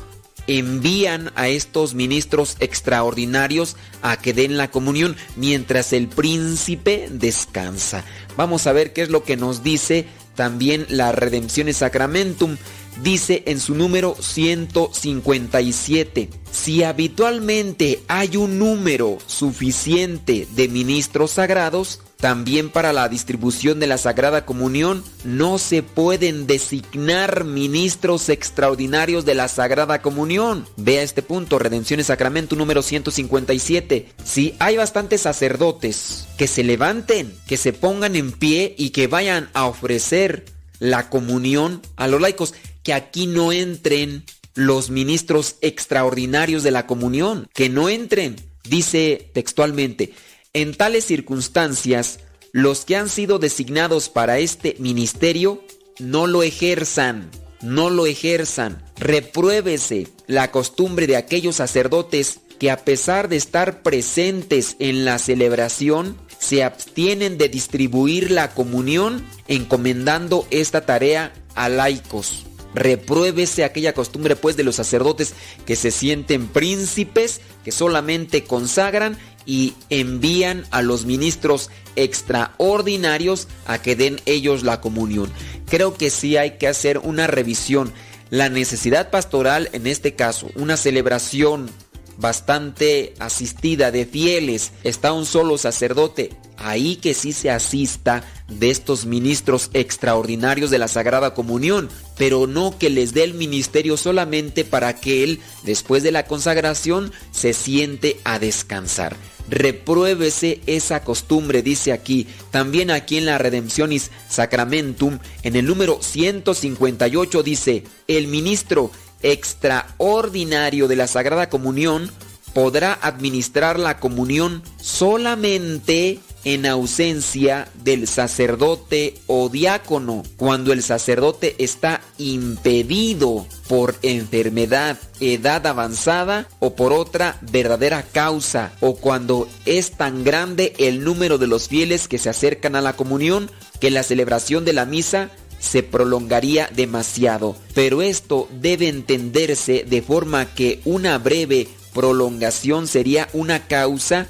envían a estos ministros extraordinarios a que den la comunión mientras el príncipe descansa. Vamos a ver qué es lo que nos dice también la Redempción Sacramentum. Dice en su número 157, si habitualmente hay un número suficiente de ministros sagrados, también para la distribución de la Sagrada Comunión no se pueden designar ministros extraordinarios de la Sagrada Comunión. Vea este punto, Redención y Sacramento número 157. Si hay bastantes sacerdotes que se levanten, que se pongan en pie y que vayan a ofrecer la comunión a los laicos, que aquí no entren los ministros extraordinarios de la comunión, que no entren, dice textualmente, en tales circunstancias, los que han sido designados para este ministerio no lo ejerzan, no lo ejerzan. Repruébese la costumbre de aquellos sacerdotes que a pesar de estar presentes en la celebración, se abstienen de distribuir la comunión encomendando esta tarea a laicos. Repruébese aquella costumbre pues de los sacerdotes que se sienten príncipes, que solamente consagran y envían a los ministros extraordinarios a que den ellos la comunión. Creo que sí hay que hacer una revisión. La necesidad pastoral en este caso, una celebración bastante asistida de fieles, está un solo sacerdote, ahí que sí se asista de estos ministros extraordinarios de la Sagrada Comunión, pero no que les dé el ministerio solamente para que él, después de la consagración, se siente a descansar. Repruébese esa costumbre, dice aquí. También aquí en la Redemptionis Sacramentum, en el número 158 dice, el ministro extraordinario de la Sagrada Comunión podrá administrar la comunión solamente en ausencia del sacerdote o diácono, cuando el sacerdote está impedido por enfermedad, edad avanzada o por otra verdadera causa, o cuando es tan grande el número de los fieles que se acercan a la comunión que la celebración de la misa se prolongaría demasiado. Pero esto debe entenderse de forma que una breve prolongación sería una causa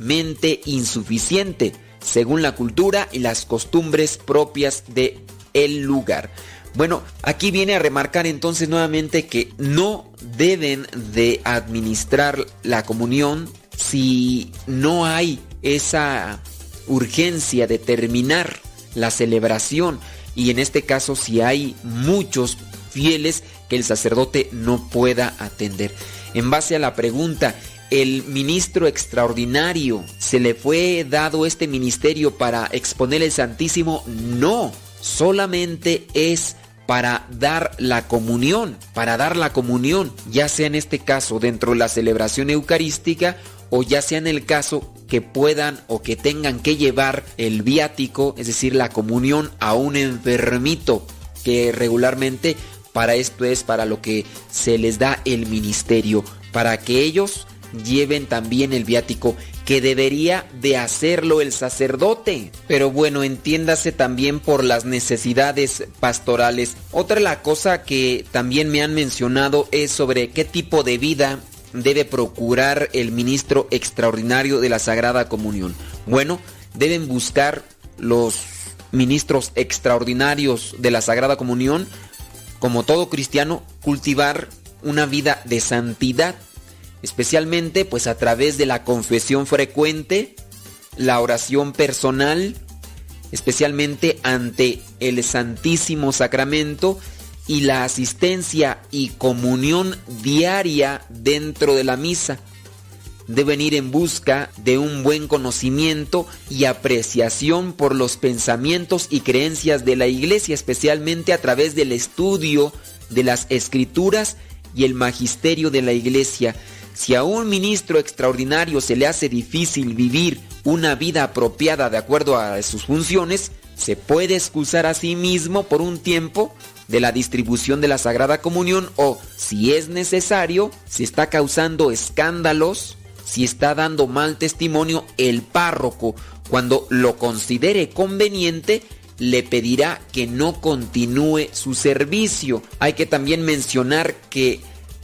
absolutamente insuficiente según la cultura y las costumbres propias de el lugar. Bueno, aquí viene a remarcar entonces nuevamente que no deben de administrar la comunión si no hay esa urgencia de terminar la celebración y en este caso si hay muchos fieles que el sacerdote no pueda atender. En base a la pregunta, ¿el ministro extraordinario se le fue dado este ministerio para exponer el Santísimo? No, solamente es para dar la comunión, para dar la comunión, ya sea en este caso dentro de la celebración eucarística o ya sea en el caso que puedan o que tengan que llevar el viático, es decir, la comunión a un enfermito, que regularmente para esto es para lo que se les da el ministerio, para que ellos lleven también el viático que debería de hacerlo el sacerdote. Pero bueno, entiéndase también por las necesidades pastorales. Otra la cosa que también me han mencionado es sobre qué tipo de vida debe procurar el ministro extraordinario de la Sagrada Comunión. Bueno, deben buscar los ministros extraordinarios de la Sagrada Comunión como todo cristiano, cultivar una vida de santidad, especialmente pues a través de la confesión frecuente, la oración personal, especialmente ante el Santísimo Sacramento y la asistencia y comunión diaria dentro de la misa. Deben ir en busca de un buen conocimiento y apreciación por los pensamientos y creencias de la iglesia, especialmente a través del estudio de las escrituras y el magisterio de la iglesia. Si a un ministro extraordinario se le hace difícil vivir una vida apropiada de acuerdo a sus funciones, se puede excusar a sí mismo por un tiempo de la distribución de la Sagrada Comunión o, si es necesario, si está causando escándalos, si está dando mal testimonio, el párroco, cuando lo considere conveniente, le pedirá que no continúe su servicio. Hay que también mencionar que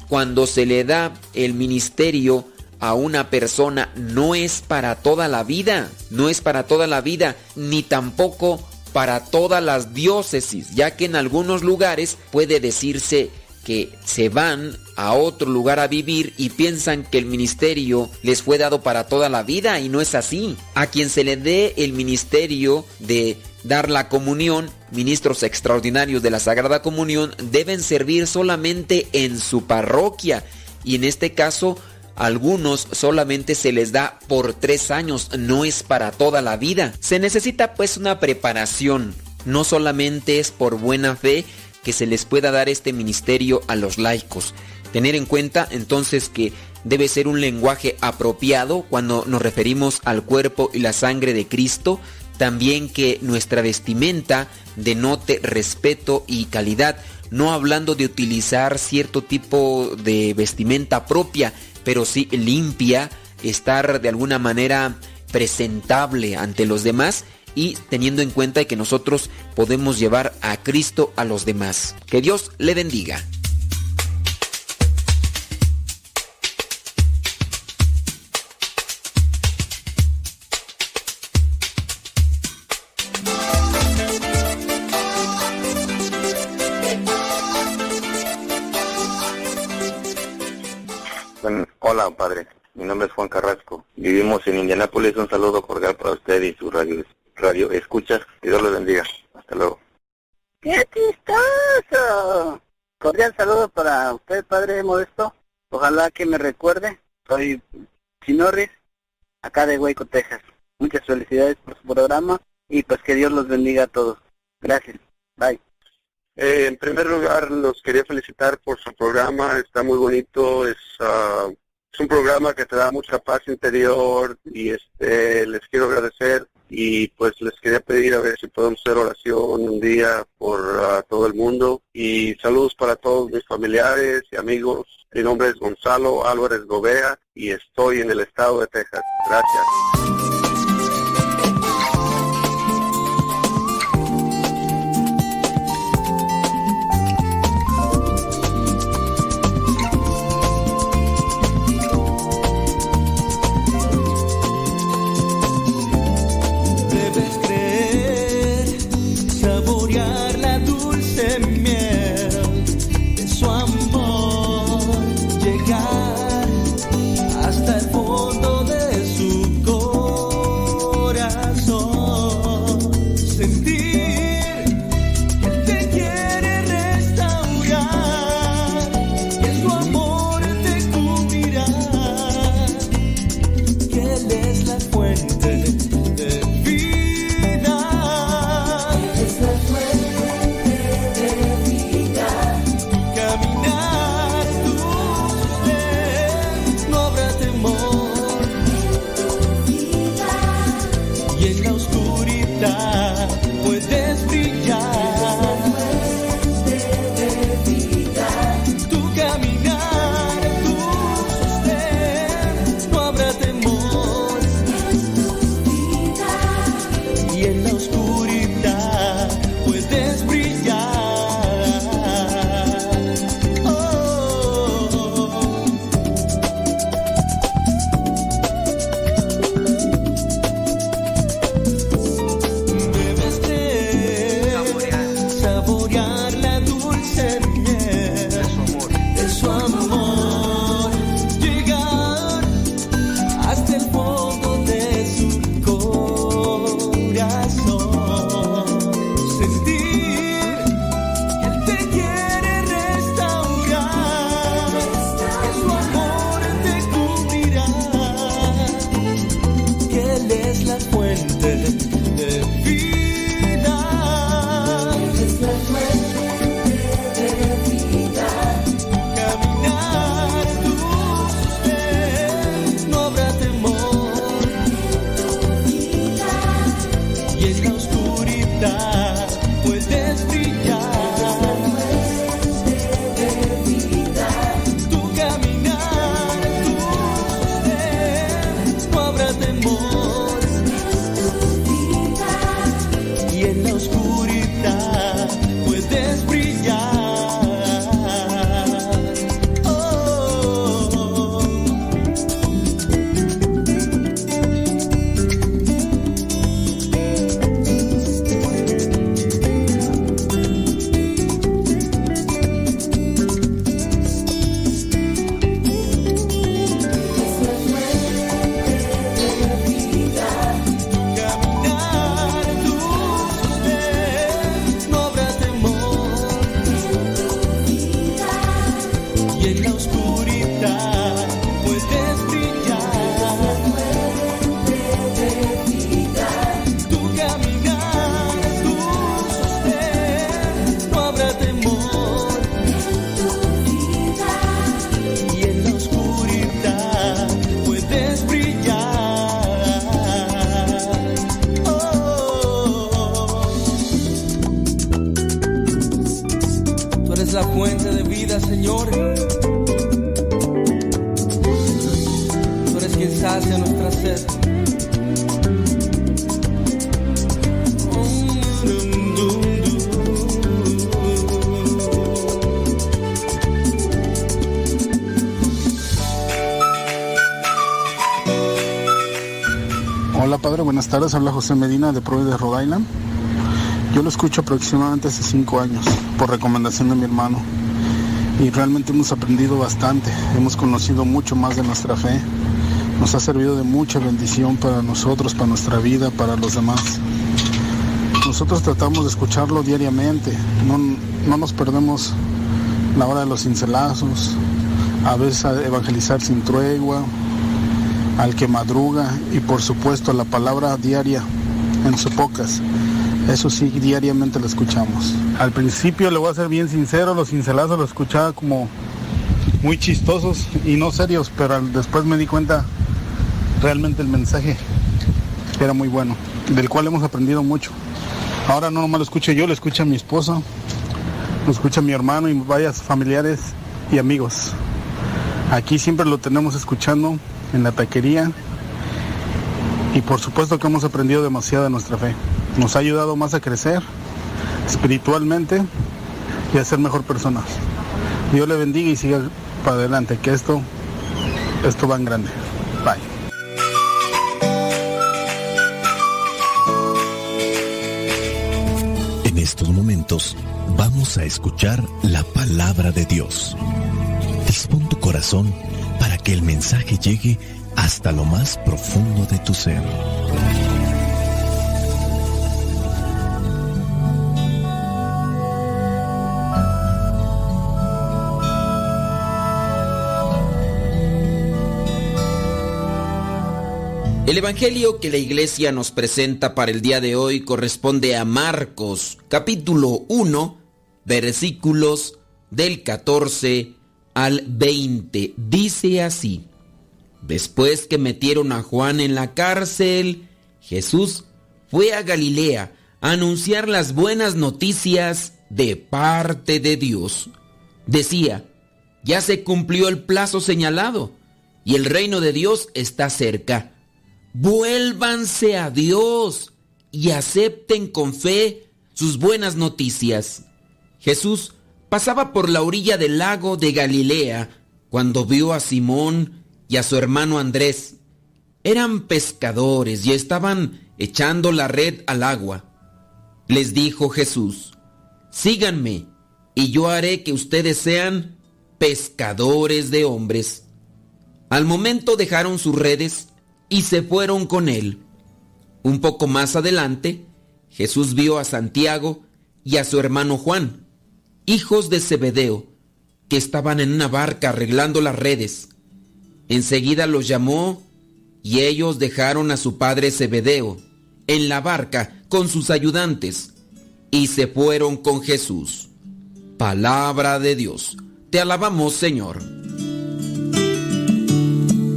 cuando se le da el ministerio a una persona no es para toda la vida, no es para toda la vida, ni tampoco para todas las diócesis, ya que en algunos lugares puede decirse que se van a otro lugar a vivir y piensan que el ministerio les fue dado para toda la vida y no es así. A quien se le dé el ministerio de dar la comunión, ministros extraordinarios de la Sagrada Comunión deben servir solamente en su parroquia y en este caso algunos solamente se les da por tres años, no es para toda la vida. Se necesita pues una preparación, no solamente es por buena fe que se les pueda dar este ministerio a los laicos. Tener en cuenta entonces que debe ser un lenguaje apropiado cuando nos referimos al cuerpo y la sangre de Cristo, también que nuestra vestimenta denote respeto y calidad, no hablando de utilizar cierto tipo de vestimenta propia, pero sí limpia, estar de alguna manera presentable ante los demás y teniendo en cuenta que nosotros podemos llevar a Cristo a los demás. Que Dios le bendiga. Hola, padre. Mi nombre es Juan Carrasco. Vivimos en Indianápolis. Un saludo cordial para usted y su radio, radio escuchas. Que Dios los bendiga. Hasta luego. ¡Qué chistoso! Cordial saludo para usted, padre Modesto. Ojalá que me recuerde. Soy Chinorris, acá de Hueco, Texas. Muchas felicidades por su programa y pues que Dios los bendiga a todos. Gracias. Bye. Eh, en primer lugar, los quería felicitar por su programa. Está muy bonito. Es, ah, es un programa que te da mucha paz interior y este les quiero agradecer y pues les quería pedir a ver si podemos hacer oración un día por ah, todo el mundo y saludos para todos mis familiares y amigos. Mi nombre es Gonzalo Álvarez Gobea y estoy en el estado de Texas. Gracias. Tardes. Habla José Medina de Providence, Rhode Island. Yo lo escucho aproximadamente hace cinco años por recomendación de mi hermano y realmente hemos aprendido bastante. Hemos conocido mucho más de nuestra fe. Nos ha servido de mucha bendición para nosotros, para nuestra vida, para los demás. Nosotros tratamos de escucharlo diariamente. No, no nos perdemos la hora de los cincelazos, a veces evangelizar sin tregua, al que madruga y por supuesto la palabra diaria en su pocas. Eso sí, diariamente lo escuchamos. Al principio, le voy a ser bien sincero, los cincelazos los escuchaba como muy chistosos y no serios, pero después me di cuenta realmente el mensaje era muy bueno, del cual hemos aprendido mucho. Ahora no nomás lo escucho yo, lo escucha mi esposa, lo escucha mi hermano y varios familiares y amigos. Aquí siempre lo tenemos escuchando en la taquería y por supuesto que hemos aprendido demasiado de nuestra fe. Nos ha ayudado más a crecer espiritualmente y a ser mejor personas. Dios le bendiga y siga para adelante, que esto, esto va en grande. Bye. En estos momentos vamos a escuchar la palabra de Dios. Dispón tu corazón que el mensaje llegue hasta lo más profundo de tu ser. El Evangelio que la iglesia nos presenta para el día de hoy corresponde a Marcos, capítulo 1, versículos del 14 al 20. Dice así, después que metieron a Juan en la cárcel, Jesús fue a Galilea a anunciar las buenas noticias de parte de Dios. Decía, ya se cumplió el plazo señalado y el reino de Dios está cerca. Vuélvanse a Dios y acepten con fe sus buenas noticias. Jesús pasaba por la orilla del lago de Galilea cuando vio a Simón y a su hermano Andrés. Eran pescadores y estaban echando la red al agua. Les dijo Jesús, síganme y yo haré que ustedes sean pescadores de hombres. Al momento dejaron sus redes y se fueron con él. Un poco más adelante, Jesús vio a Santiago y a su hermano Juan, hijos de Zebedeo, que estaban en una barca arreglando las redes. Enseguida los llamó y ellos dejaron a su padre Zebedeo en la barca con sus ayudantes y se fueron con Jesús. Palabra de Dios. Te alabamos, Señor.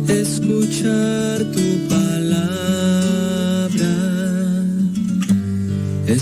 escuchar tu palabra es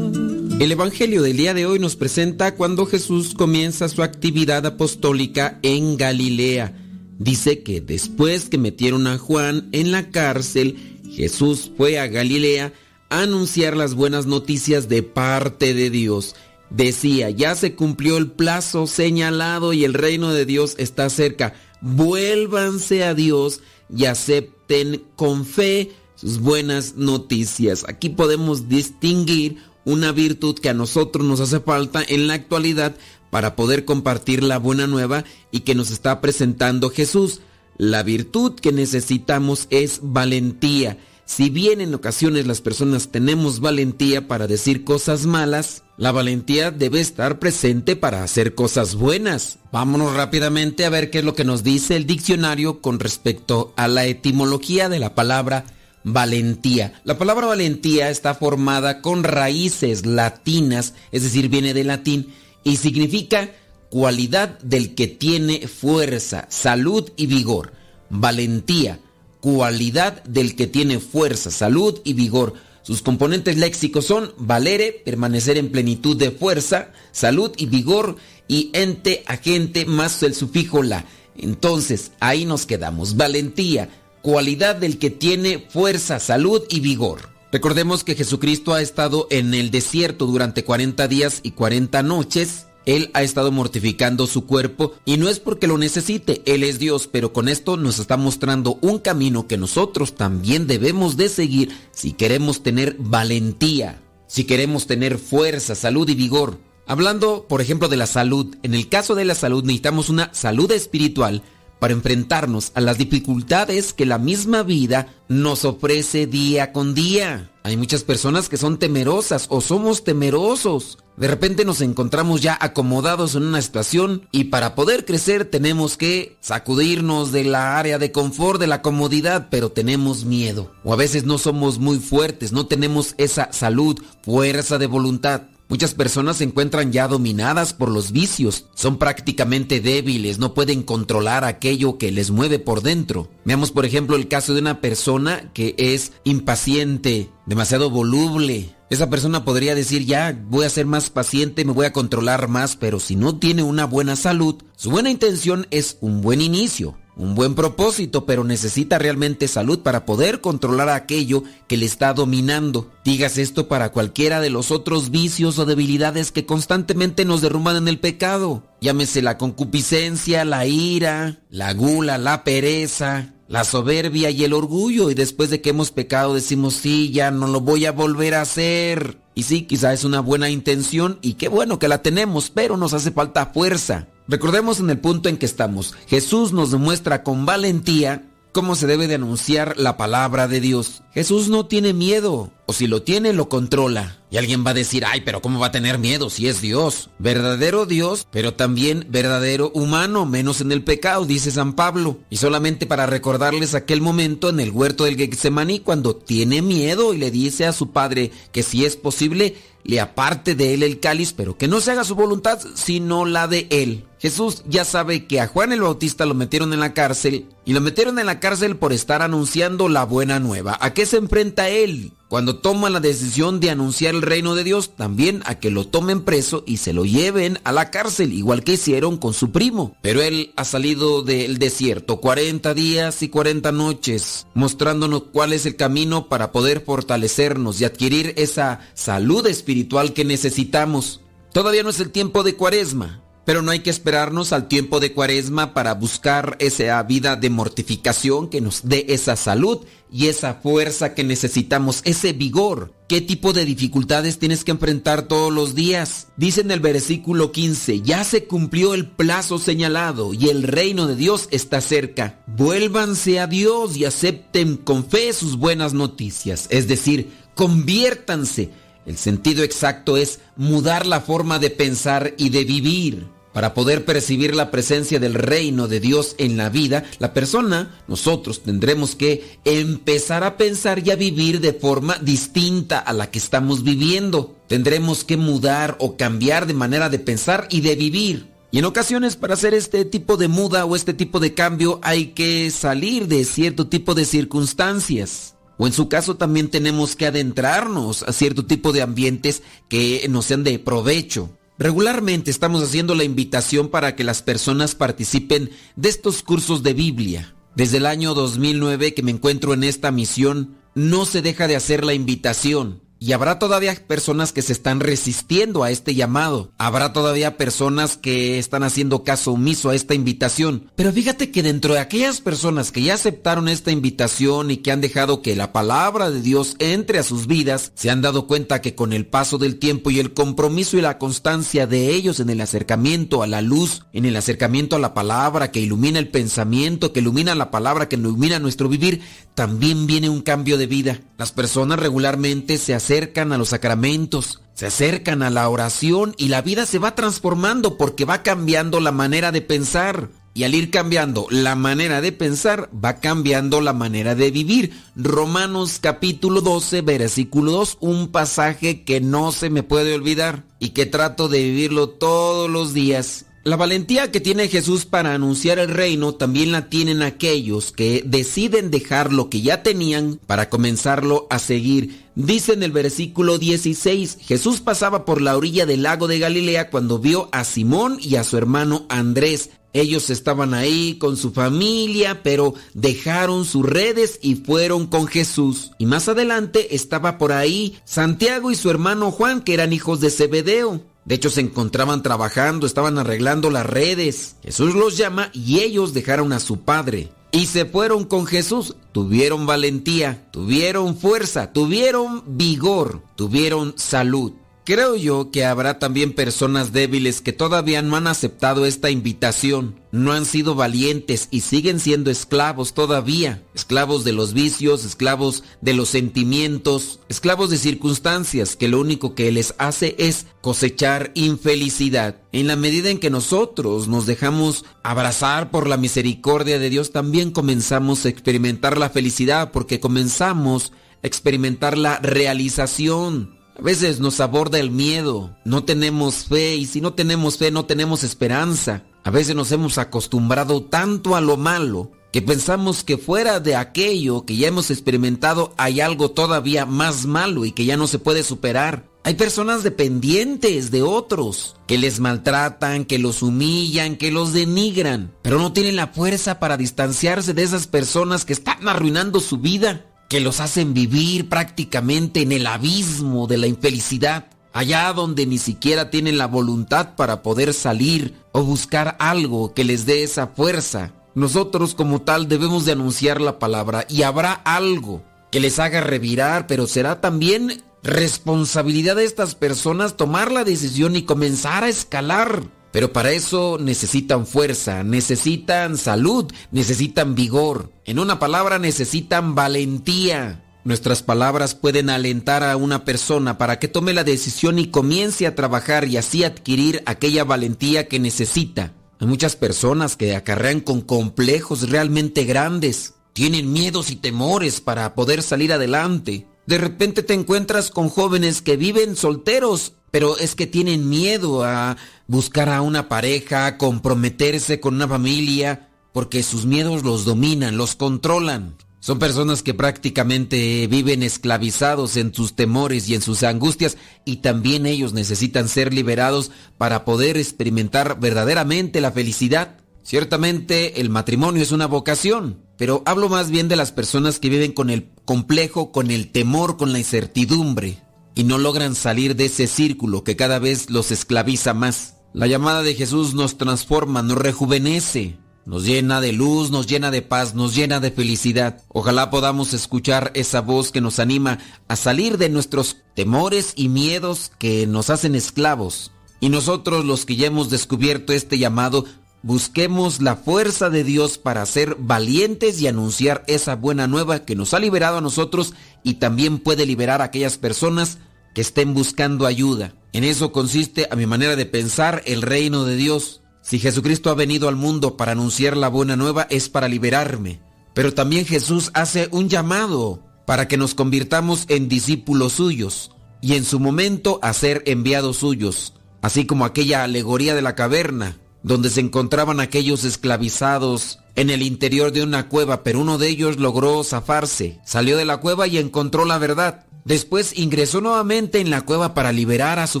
El Evangelio del día de hoy nos presenta cuando Jesús comienza su actividad apostólica en Galilea. Dice que después que metieron a Juan en la cárcel, Jesús fue a Galilea a anunciar las buenas noticias de parte de Dios. Decía, ya se cumplió el plazo señalado y el reino de Dios está cerca. Vuélvanse a Dios y acepten con fe sus buenas noticias. Aquí podemos distinguir una virtud que a nosotros nos hace falta en la actualidad para poder compartir la buena nueva y que nos está presentando Jesús. La virtud que necesitamos es valentía. si bien en ocasiones las personas tenemos valentía para decir cosas malas, la valentía debe estar presente para hacer cosas buenas. Vámonos rápidamente a ver qué es lo que nos dice el diccionario con respecto a la etimología de la palabra valentía. La palabra valentía está formada con raíces latinas, es decir, viene del latín, y significa cualidad del que tiene fuerza, salud y vigor. Valentía, cualidad del que tiene fuerza, salud y vigor. Sus componentes léxicos son valere, permanecer en plenitud de fuerza, salud y vigor, y ente, agente, más el sufijo la. Entonces, ahí nos quedamos. Valentía, cualidad del que tiene fuerza, salud y vigor. Recordemos que Jesucristo ha estado en el desierto durante 40 días y 40 noches. Él ha estado mortificando su cuerpo y no es porque lo necesite, Él es Dios, pero con esto nos está mostrando un camino que nosotros también debemos de seguir si queremos tener valentía, si queremos tener fuerza, salud y vigor. Hablando, por ejemplo, de la salud, en el caso de la salud necesitamos una salud espiritual para enfrentarnos a las dificultades que la misma vida nos ofrece día con día. Hay muchas personas que son temerosas o somos temerosos. De repente nos encontramos ya acomodados en una situación y para poder crecer tenemos que sacudirnos de la área de confort, de la comodidad, pero tenemos miedo. O a veces no somos muy fuertes, no tenemos esa salud, fuerza de voluntad. Muchas personas se encuentran ya dominadas por los vicios, son prácticamente débiles, no pueden controlar aquello que les mueve por dentro. Veamos por ejemplo el caso de una persona que es impaciente, demasiado voluble. Esa persona podría decir ya voy a ser más paciente, me voy a controlar más, pero si no tiene una buena salud, su buena intención es un buen inicio, un buen propósito, pero necesita realmente salud para poder controlar aquello que le está dominando. Digas esto para cualquiera de los otros vicios o debilidades que constantemente nos derrumban en el pecado. Llámese la concupiscencia, la ira, la gula, la pereza, la soberbia y el orgullo. Y después de que hemos pecado decimos, sí, ya no lo voy a volver a hacer. Y sí, quizá es una buena intención y qué bueno que la tenemos, pero nos hace falta fuerza. Recordemos en el punto en que estamos. Jesús nos demuestra con valentía cómo se debe de anunciar la palabra de Dios. Jesús no tiene miedo, o si lo tiene, lo controla. Y alguien va a decir, ay, pero ¿cómo va a tener miedo si es Dios? Verdadero Dios, pero también verdadero humano, menos en el pecado, dice San Pablo. Y solamente para recordarles aquel momento en el huerto del Getsemaní cuando tiene miedo y le dice a su padre que si es posible, le aparte de él el cáliz, pero que no se haga su voluntad, sino la de él. Jesús ya sabe que a Juan el Bautista lo metieron en la cárcel y lo metieron en la cárcel por estar anunciando la buena nueva. ¿A qué se enfrenta él? Cuando toma la decisión de anunciar el reino de Dios, también a que lo tomen preso y se lo lleven a la cárcel, igual que hicieron con su primo. Pero él ha salido del desierto 40 días y 40 noches, mostrándonos cuál es el camino para poder fortalecernos y adquirir esa salud espiritual que necesitamos. Todavía no es el tiempo de cuaresma, pero no hay que esperarnos al tiempo de cuaresma para buscar esa vida de mortificación que nos dé esa salud y esa fuerza que necesitamos, ese vigor. ¿Qué tipo de dificultades tienes que enfrentar todos los días? Dice en el versículo 15, ya se cumplió el plazo señalado y el reino de Dios está cerca. Vuélvanse a Dios y acepten con fe sus buenas noticias, es decir, conviértanse. El sentido exacto es mudar la forma de pensar y de vivir. Para poder percibir la presencia del reino de Dios en la vida, la persona, nosotros tendremos que empezar a pensar y a vivir de forma distinta a la que estamos viviendo. Tendremos que mudar o cambiar de manera de pensar y de vivir. Y en ocasiones para hacer este tipo de muda o este tipo de cambio hay que salir de cierto tipo de circunstancias. O en su caso también tenemos que adentrarnos a cierto tipo de ambientes que nos sean de provecho. Regularmente estamos haciendo la invitación para que las personas participen de estos cursos de Biblia. Desde el año 2009 que me encuentro en esta misión, no se deja de hacer la invitación. Y habrá todavía personas que se están resistiendo a este llamado. Habrá todavía personas que están haciendo caso omiso a esta invitación. Pero fíjate que dentro de aquellas personas que ya aceptaron esta invitación y que han dejado que la palabra de Dios entre a sus vidas, se han dado cuenta que con el paso del tiempo y el compromiso y la constancia de ellos en el acercamiento a la luz, en el acercamiento a la palabra que ilumina el pensamiento, que ilumina la palabra, que ilumina nuestro vivir, también viene un cambio de vida. Las personas regularmente se acercan a los sacramentos, se acercan a la oración y la vida se va transformando porque va cambiando la manera de pensar. Y al ir cambiando la manera de pensar, va cambiando la manera de vivir. Romanos capítulo 12, versículo 2, un pasaje que no se me puede olvidar y que trato de vivirlo todos los días. La valentía que tiene Jesús para anunciar el reino también la tienen aquellos que deciden dejar lo que ya tenían para comenzarlo a seguir. Dice en el versículo 16, Jesús pasaba por la orilla del lago de Galilea cuando vio a Simón y a su hermano Andrés. Ellos estaban ahí con su familia, pero dejaron sus redes y fueron con Jesús. Y más adelante estaba por ahí Santiago y su hermano Juan, que eran hijos de Zebedeo. De hecho, se encontraban trabajando, estaban arreglando las redes. Jesús los llama y ellos dejaron a su padre. Y se fueron con Jesús. Tuvieron valentía, tuvieron fuerza, tuvieron vigor, tuvieron salud. Creo yo que habrá también personas débiles que todavía no han aceptado esta invitación, no han sido valientes y siguen siendo esclavos todavía, esclavos de los vicios, esclavos de los sentimientos, esclavos de circunstancias que lo único que les hace es cosechar infelicidad. En la medida en que nosotros nos dejamos abrazar por la misericordia de Dios, también comenzamos a experimentar la felicidad porque comenzamos a experimentar la realización. A veces nos aborda el miedo, no tenemos fe y si no tenemos fe no tenemos esperanza. A veces nos hemos acostumbrado tanto a lo malo que pensamos que fuera de aquello que ya hemos experimentado hay algo todavía más malo y que ya no se puede superar. Hay personas dependientes de otros, que les maltratan, que los humillan, que los denigran, pero no tienen la fuerza para distanciarse de esas personas que están arruinando su vida que los hacen vivir prácticamente en el abismo de la infelicidad, allá donde ni siquiera tienen la voluntad para poder salir o buscar algo que les dé esa fuerza. Nosotros como tal debemos de anunciar la palabra y habrá algo que les haga revirar, pero será también responsabilidad de estas personas tomar la decisión y comenzar a escalar. Pero para eso necesitan fuerza, necesitan salud, necesitan vigor. En una palabra, necesitan valentía. Nuestras palabras pueden alentar a una persona para que tome la decisión y comience a trabajar y así adquirir aquella valentía que necesita. Hay muchas personas que acarrean con complejos realmente grandes. Tienen miedos y temores para poder salir adelante. De repente te encuentras con jóvenes que viven solteros pero es que tienen miedo a buscar a una pareja, a comprometerse con una familia, porque sus miedos los dominan, los controlan. Son personas que prácticamente viven esclavizados en sus temores y en sus angustias y también ellos necesitan ser liberados para poder experimentar verdaderamente la felicidad. Ciertamente el matrimonio es una vocación, pero hablo más bien de las personas que viven con el complejo, con el temor, con la incertidumbre y no logran salir de ese círculo que cada vez los esclaviza más. La llamada de Jesús nos transforma, nos rejuvenece, nos llena de luz, nos llena de paz, nos llena de felicidad. Ojalá podamos escuchar esa voz que nos anima a salir de nuestros temores y miedos que nos hacen esclavos. Y nosotros los que ya hemos descubierto este llamado, busquemos la fuerza de Dios para ser valientes y anunciar esa buena nueva que nos ha liberado a nosotros y también puede liberar a aquellas personas que estén buscando ayuda. En eso consiste, a mi manera de pensar, el reino de Dios. Si Jesucristo ha venido al mundo para anunciar la buena nueva es para liberarme. Pero también Jesús hace un llamado para que nos convirtamos en discípulos suyos y en su momento a ser enviados suyos, así como aquella alegoría de la caverna donde se encontraban aquellos esclavizados en el interior de una cueva, pero uno de ellos logró zafarse, salió de la cueva y encontró la verdad. Después ingresó nuevamente en la cueva para liberar a su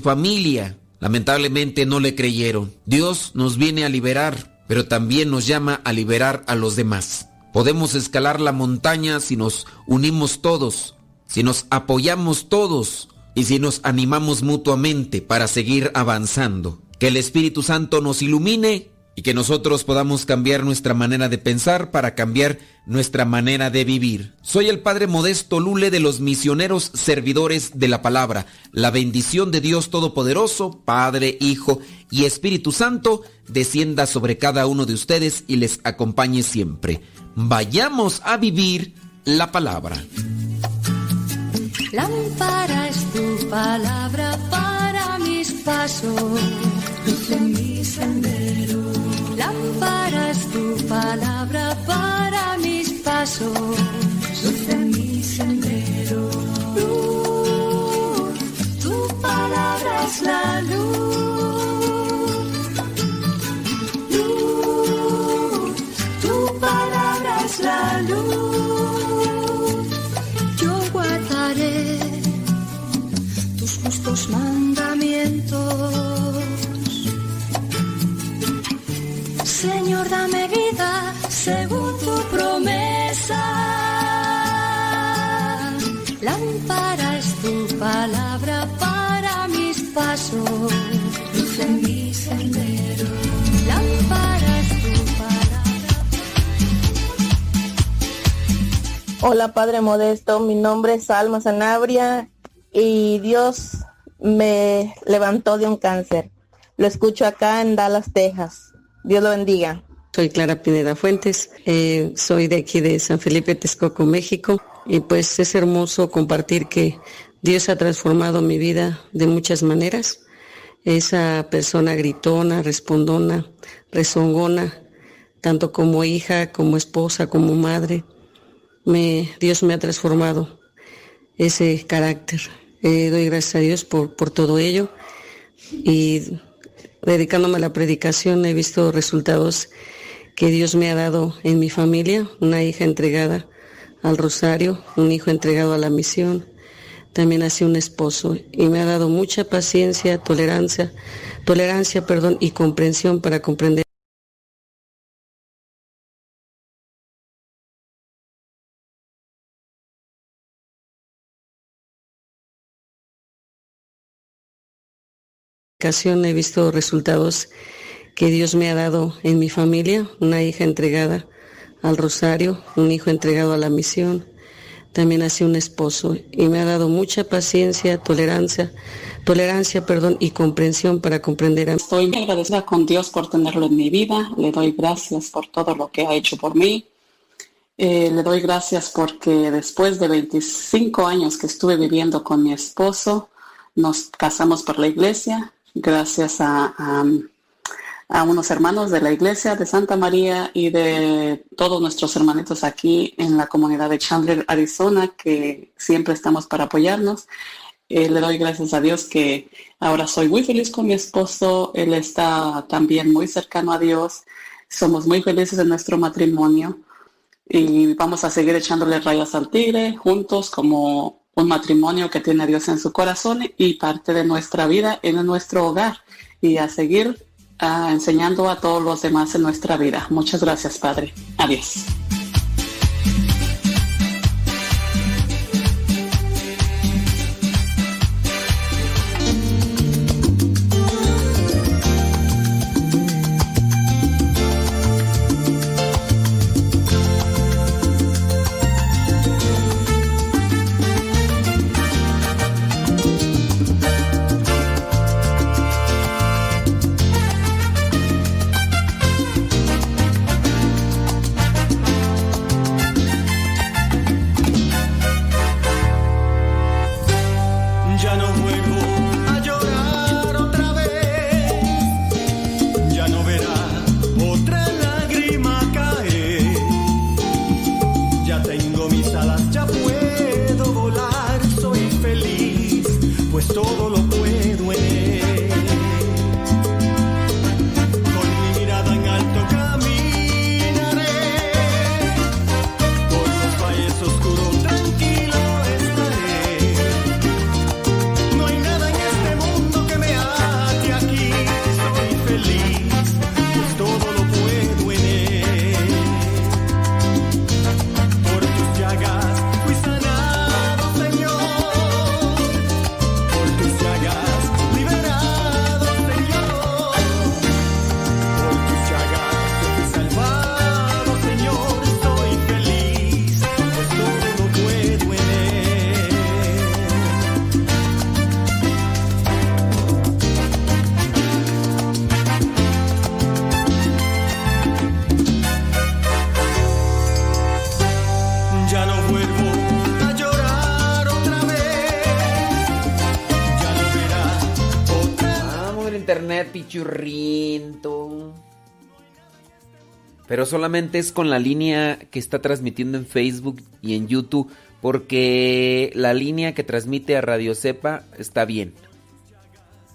familia. Lamentablemente no le creyeron. Dios nos viene a liberar, pero también nos llama a liberar a los demás. Podemos escalar la montaña si nos unimos todos, si nos apoyamos todos y si nos animamos mutuamente para seguir avanzando. Que el Espíritu Santo nos ilumine y que nosotros podamos cambiar nuestra manera de pensar para cambiar nuestra manera de vivir. Soy el Padre Modesto Lule de los misioneros servidores de la palabra. La bendición de Dios Todopoderoso, Padre, Hijo y Espíritu Santo, descienda sobre cada uno de ustedes y les acompañe siempre. Vayamos a vivir la palabra. Es tu palabra para mis pasos, sendero. Lámpara es tu palabra para mis pasos, luz mi sendero. Luz, tu palabra es la luz. Hola Padre Modesto, mi nombre es Alma Sanabria y Dios me levantó de un cáncer. Lo escucho acá en Dallas, Texas. Dios lo bendiga. Soy Clara Pineda Fuentes, eh, soy de aquí de San Felipe, Texcoco, México, y pues es hermoso compartir que Dios ha transformado mi vida de muchas maneras. Esa persona gritona, respondona, rezongona, tanto como hija, como esposa, como madre, Dios me ha transformado ese carácter. Eh, doy gracias a Dios por, por todo ello. Y dedicándome a la predicación he visto resultados que Dios me ha dado en mi familia, una hija entregada al rosario, un hijo entregado a la misión, también así un esposo. Y me ha dado mucha paciencia, tolerancia, tolerancia, perdón, y comprensión para comprender he visto resultados que Dios me ha dado en mi familia, una hija entregada al rosario, un hijo entregado a la misión, también así un esposo y me ha dado mucha paciencia, tolerancia, tolerancia, perdón, y comprensión para comprender a Estoy agradecida con Dios por tenerlo en mi vida, le doy gracias por todo lo que ha hecho por mí. Eh, le doy gracias porque después de 25 años que estuve viviendo con mi esposo, nos casamos por la iglesia, gracias a, unos hermanos de la iglesia de Santa María y de todos nuestros hermanitos aquí en la comunidad de Chandler, Arizona, que siempre estamos para apoyarnos. Eh, le doy gracias a Dios que ahora soy muy feliz con mi esposo, él está también muy cercano a Dios, somos muy felices en nuestro matrimonio y vamos a seguir echándole rayas al tigre juntos como un matrimonio que tiene Dios en su corazón y parte de nuestra vida en nuestro hogar y a seguir uh, enseñando a todos los demás en nuestra vida. Muchas gracias, Padre. Adiós. Internet, pichurriento. Pero solamente es con la línea que está transmitiendo en Facebook y en YouTube. Porque la línea que transmite a Radio Cepa está bien.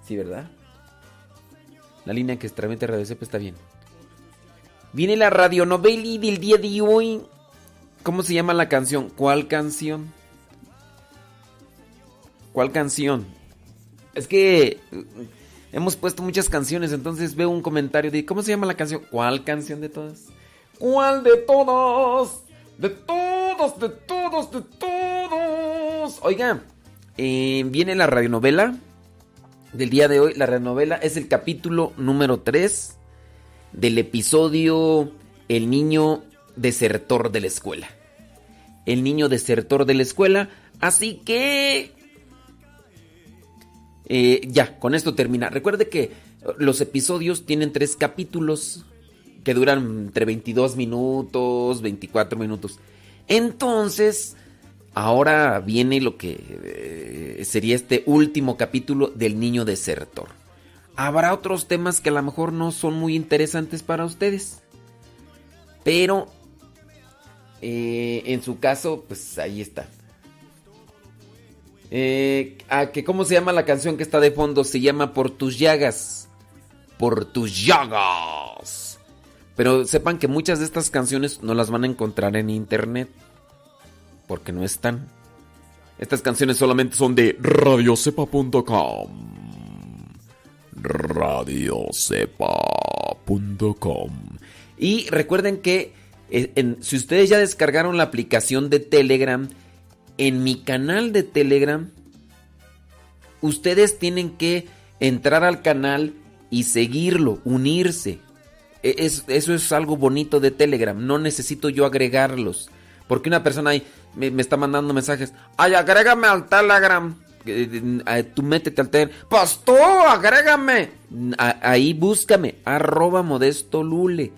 Sí, ¿verdad? La línea que transmite a Radio Cepa está bien. Viene la radionovela del día de hoy. ¿Cómo se llama la canción? ¿Cuál canción? ¿Cuál canción? Es que hemos puesto muchas canciones, entonces veo un comentario de ¿cómo se llama la canción? ¿Cuál canción de todas? ¿Cuál de todas? De todos, de todos, de todos. Oiga, eh, viene la radionovela del día de hoy. La radionovela es el capítulo número 3 del episodio El niño desertor de la escuela. El niño desertor de la escuela. Así que... Eh, ya, con esto termina. Recuerde que los episodios tienen tres capítulos que duran entre 22 minutos, 24 minutos. Entonces, ahora viene lo que eh, sería este último capítulo del niño desertor. Habrá otros temas que a lo mejor no son muy interesantes para ustedes. Pero eh, en su caso, pues ahí está. Eh, que ¿Cómo se llama la canción que está de fondo? Se llama Por tus llagas. Por tus llagas. Pero sepan que muchas de estas canciones no las van a encontrar en internet. Porque no están. Estas canciones solamente son de radiocepa.com. Radiocepa.com. Y recuerden que eh, si ustedes ya descargaron la aplicación de Telegram, en mi canal de Telegram, ustedes tienen que entrar al canal y seguirlo, unirse. E, eso es algo bonito de Telegram. No necesito yo agregarlos. Porque una persona ahí me, está mandando mensajes. Ay, agrégame al Telegram. Tú métete al Telegram. Tú, agrégame. Ahí búscame. Arroba modesto lule.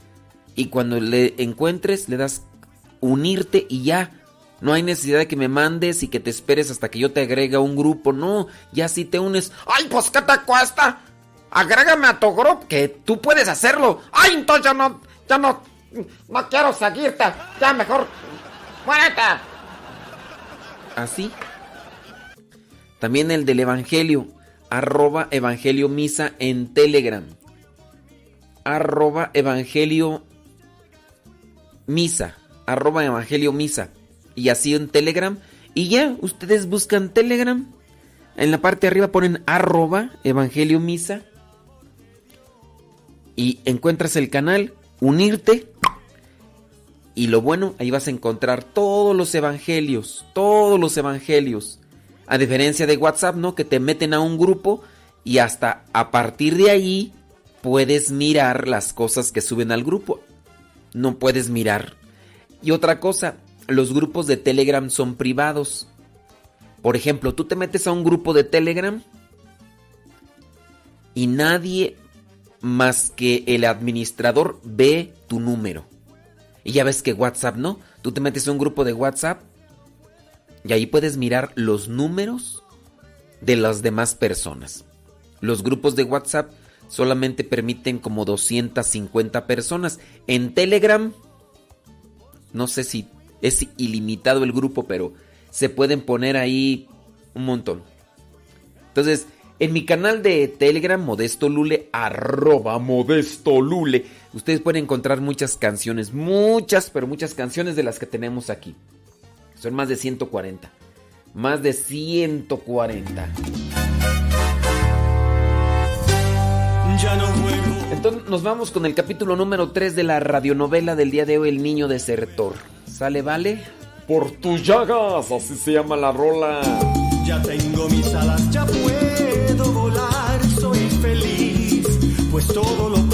Y cuando le encuentres, le das unirte y ya. No hay necesidad de que me mandes y que te esperes hasta que yo te agregue a un grupo. No, ya si te unes. ¡Ay, pues qué te cuesta! Agrégame a tu grupo, que tú puedes hacerlo. ¡Ay, entonces ya no, ya no, no quiero seguirte! Ya mejor, muérete. Así. También el del Evangelio. Arroba Evangelio Misa en Telegram. Arroba Evangelio Misa. Arroba Evangelio Misa y así en Telegram. Y ya, ustedes buscan Telegram. En la parte de arriba ponen arroba Evangelio Misa. Y encuentras el canal, unirte. Y lo bueno, ahí vas a encontrar todos los evangelios, todos los evangelios. A diferencia de WhatsApp, ¿no? Que te meten a un grupo y hasta a partir de ahí puedes mirar las cosas que suben al grupo. No puedes mirar. Y otra cosa, los grupos de Telegram son privados. Por ejemplo, tú te metes a un grupo de Telegram y nadie más que el administrador ve tu número. Y ya ves que WhatsApp no. Tú te metes a un grupo de WhatsApp y ahí puedes mirar los números de las demás personas. Los grupos de WhatsApp solamente permiten como 250 personas. En Telegram, no sé si es ilimitado el grupo, pero se pueden poner ahí un montón. Entonces, en mi canal de Telegram, Modesto Lule, arroba Modesto Lule, ustedes pueden encontrar muchas canciones, muchas, pero muchas canciones de las que tenemos aquí. Son más de 140. Más de 140. Ya no Entonces nos vamos con el capítulo número 3 de la radionovela del día de hoy, El Niño Desertor. ¿Sale, vale? Por tus llagas, así se llama la rola. Ya tengo mis alas, ya puedo volar, soy feliz, pues todo lo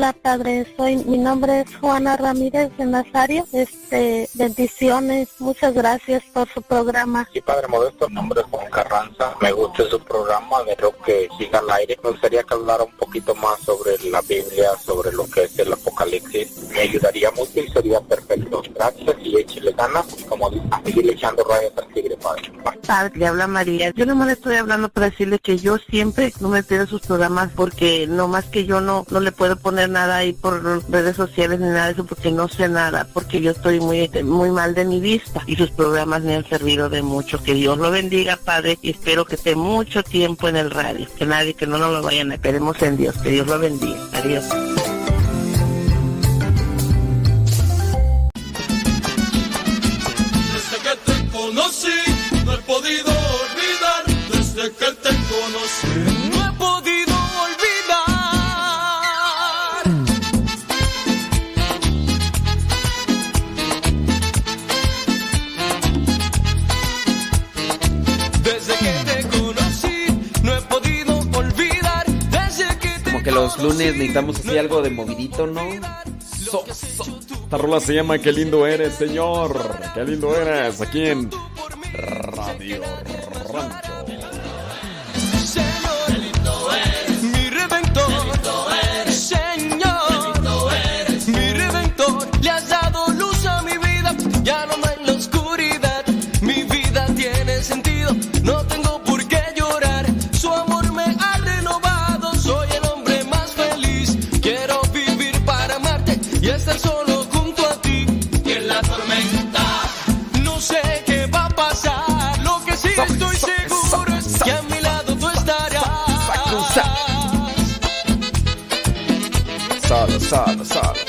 sholat. Padre. Soy, mi nombre es Juana Ramírez de Nazario. Este, bendiciones. Muchas gracias por su programa. Sí, Padre Modesto, mi nombre es Juan Carranza. Me gusta su programa, espero que siga al aire. Me gustaría que hablara un poquito más sobre la Biblia, sobre lo que es el Apocalipsis. Me ayudaría mucho y sería perfecto. Gracias y échale ganas, como dice, a seguir echando rayas al tigre, Padre. Padre, le habla María. Yo nomás le estoy hablando para decirle que yo siempre no me pierdo sus programas porque no más que yo no, no le puedo poner nada ahí por redes sociales ni nada de eso porque no sé nada, porque yo estoy muy, muy mal de mi vista y sus programas me han servido de mucho. Que Dios lo bendiga, Padre, y espero que esté mucho tiempo en el radio. Que nadie, que no nos lo vayan a esperemos en Dios. Que Dios lo bendiga. Adiós. Desde que te conocí, no he podido olvidar. Desde que te que los lunes necesitamos así algo de movidito, ¿no? So- so- Esta rola se llama Qué lindo eres, señor. Qué lindo eres. Aquí en Radio Rancho. Señor, mi redentor, Señor, mi redentor, le has dado luz a mi vida, ya no más en la oscuridad, mi vida tiene sentido, no tengo Solo, solo,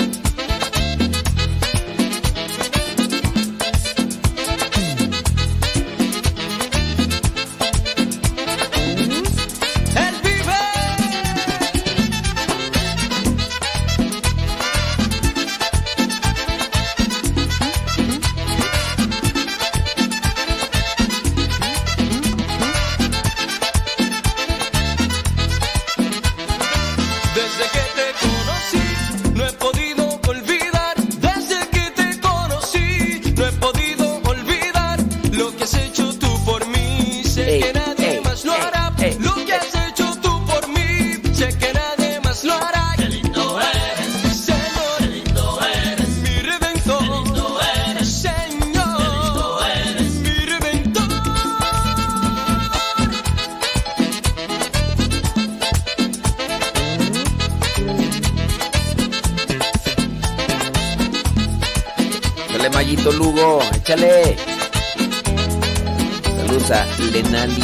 Lenali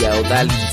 y a Odalis.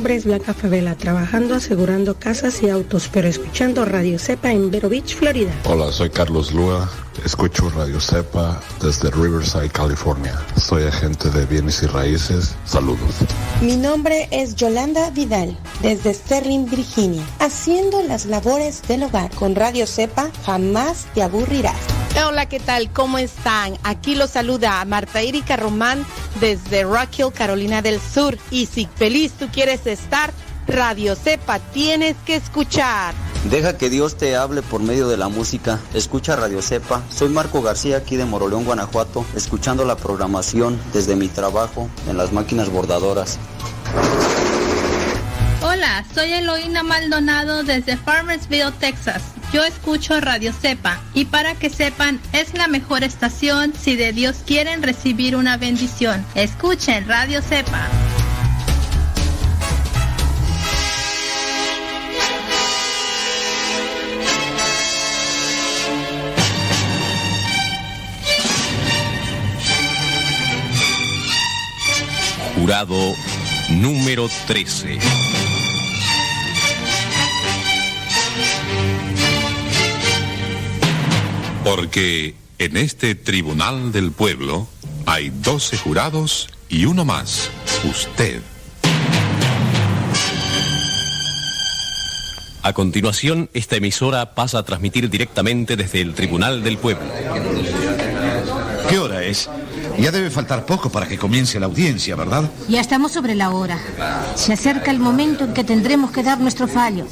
Nombre es Blanca Favela, trabajando asegurando casas y autos, pero escuchando Radio Cepa en Vero Beach, Florida. Hola, soy Carlos Lua. Escucho Radio Cepa desde Riverside, California. Soy agente de bienes y raíces. Saludos. Mi nombre es Yolanda Vidal, desde Sterling, Virginia, haciendo las labores del hogar. Con Radio Cepa jamás te aburrirás. Hola, ¿qué tal? ¿Cómo están? Aquí los saluda Marta Erika Román desde Rock Hill, Carolina del Sur. Y si feliz tú quieres estar, Radio Cepa tienes que escuchar. Deja que Dios te hable por medio de la música. Escucha Radio Cepa. Soy Marco García aquí de Moroleón, Guanajuato, escuchando la programación desde mi trabajo en las máquinas bordadoras. Hola, soy Eloína Maldonado desde Farmersville, Texas. Yo escucho Radio Cepa y para que sepan, es la mejor estación si de Dios quieren recibir una bendición. Escuchen Radio Cepa. Jurado número 13. Porque en este tribunal del pueblo hay 12 jurados y uno más, usted. A continuación, esta emisora pasa a transmitir directamente desde el Tribunal del Pueblo. ¿Qué hora es? Ya debe faltar poco para que comience la audiencia, ¿verdad? Ya estamos sobre la hora. Se acerca el momento en que tendremos que dar nuestro fallo.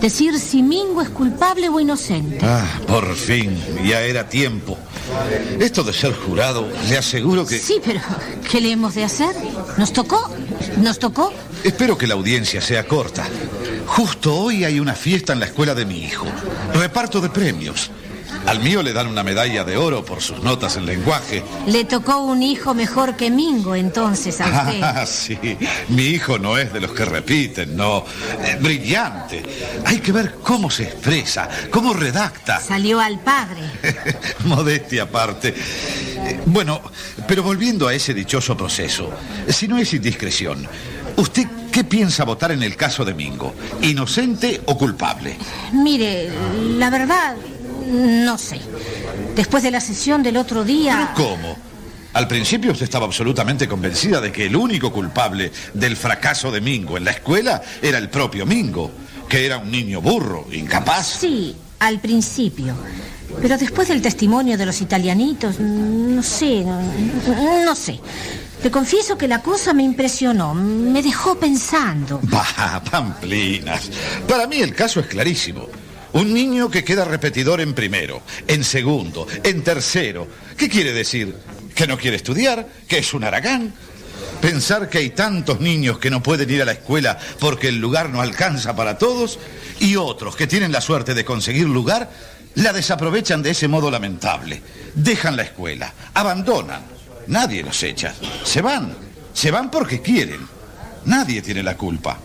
Decir si Mingo es culpable o inocente. Ah, por fin, ya era tiempo. Esto de ser jurado, le aseguro que... Sí, pero ¿qué le hemos de hacer? ¿Nos tocó? ¿Nos tocó? Espero que la audiencia sea corta. Justo hoy hay una fiesta en la escuela de mi hijo. Reparto de premios. Al mío le dan una medalla de oro por sus notas en lenguaje. Le tocó un hijo mejor que Mingo entonces a usted. Ah, sí. Mi hijo no es de los que repiten, no. Eh, brillante. Hay que ver cómo se expresa, cómo redacta. Salió al padre. Modestia aparte. Eh, Bueno, pero volviendo a ese dichoso proceso, si no es indiscreción, ¿usted qué piensa votar en el caso de Mingo? ¿Inocente o culpable? Mire, la verdad, no sé. Después de la sesión del otro día... ¿Cómo? Al principio usted estaba absolutamente convencida de que el único culpable del fracaso de Mingo en la escuela era el propio Mingo, que era un niño burro, incapaz. Sí, al principio. Pero después del testimonio de los italianitos, no sé, no, no sé. Te confieso que la cosa me impresionó, me dejó pensando. Bah, pamplinas. Para mí el caso es clarísimo. Un niño que queda repetidor en primero, en segundo, en tercero. ¿Qué quiere decir? ¿Que no quiere estudiar? ¿Que es un aragán? Pensar que hay tantos niños que no pueden ir a la escuela porque el lugar no alcanza para todos y otros que tienen la suerte de conseguir lugar, la desaprovechan de ese modo lamentable. Dejan la escuela, abandonan. Nadie los echa. Se van. Se van porque quieren. Nadie tiene la culpa.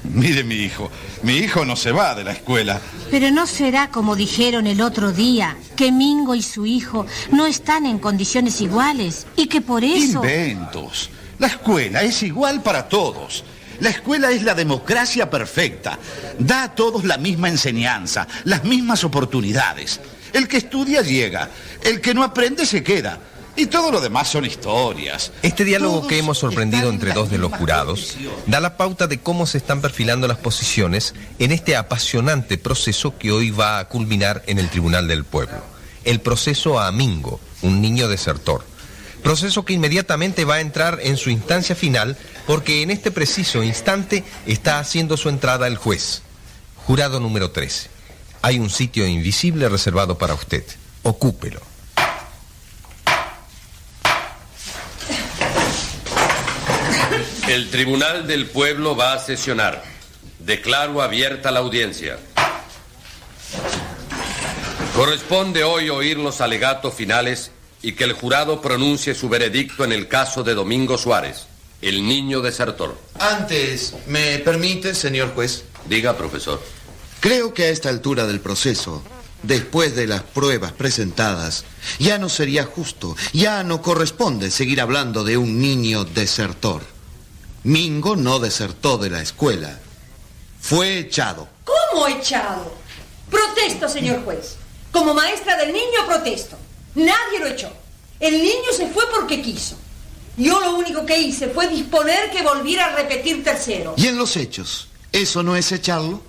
Mire mi hijo, mi hijo no se va de la escuela. Pero no será como dijeron el otro día, que Mingo y su hijo no están en condiciones iguales y que por eso... Inventos. La escuela es igual para todos. La escuela es la democracia perfecta. Da a todos la misma enseñanza, las mismas oportunidades. El que estudia llega, el que no aprende se queda. Y todo lo demás son historias. Este diálogo que hemos sorprendido entre dos de los jurados da la pauta de cómo se están perfilando las posiciones en este apasionante proceso que hoy va a culminar en el Tribunal del Pueblo. El proceso a Mingo, un niño desertor. Proceso que inmediatamente va a entrar en su instancia final porque en este preciso instante está haciendo su entrada el juez. Jurado número 13. Hay un sitio invisible reservado para usted. Ocúpelo. El Tribunal del Pueblo va a sesionar. Declaro abierta la audiencia. Corresponde hoy oír los alegatos finales y que el jurado pronuncie su veredicto en el caso de Domingo Suárez, el niño desertor. Antes, ¿me permite, señor juez? Diga, profesor. Creo que a esta altura del proceso, después de las pruebas presentadas, ya no sería justo, ya no corresponde seguir hablando de un niño desertor. Mingo no desertó de la escuela. Fue echado. ¿Cómo echado? Protesto, señor juez. Como maestra del niño, protesto. Nadie lo echó. El niño se fue porque quiso. Yo lo único que hice fue disponer que volviera a repetir tercero. ¿Y en los hechos? ¿Eso no es echarlo?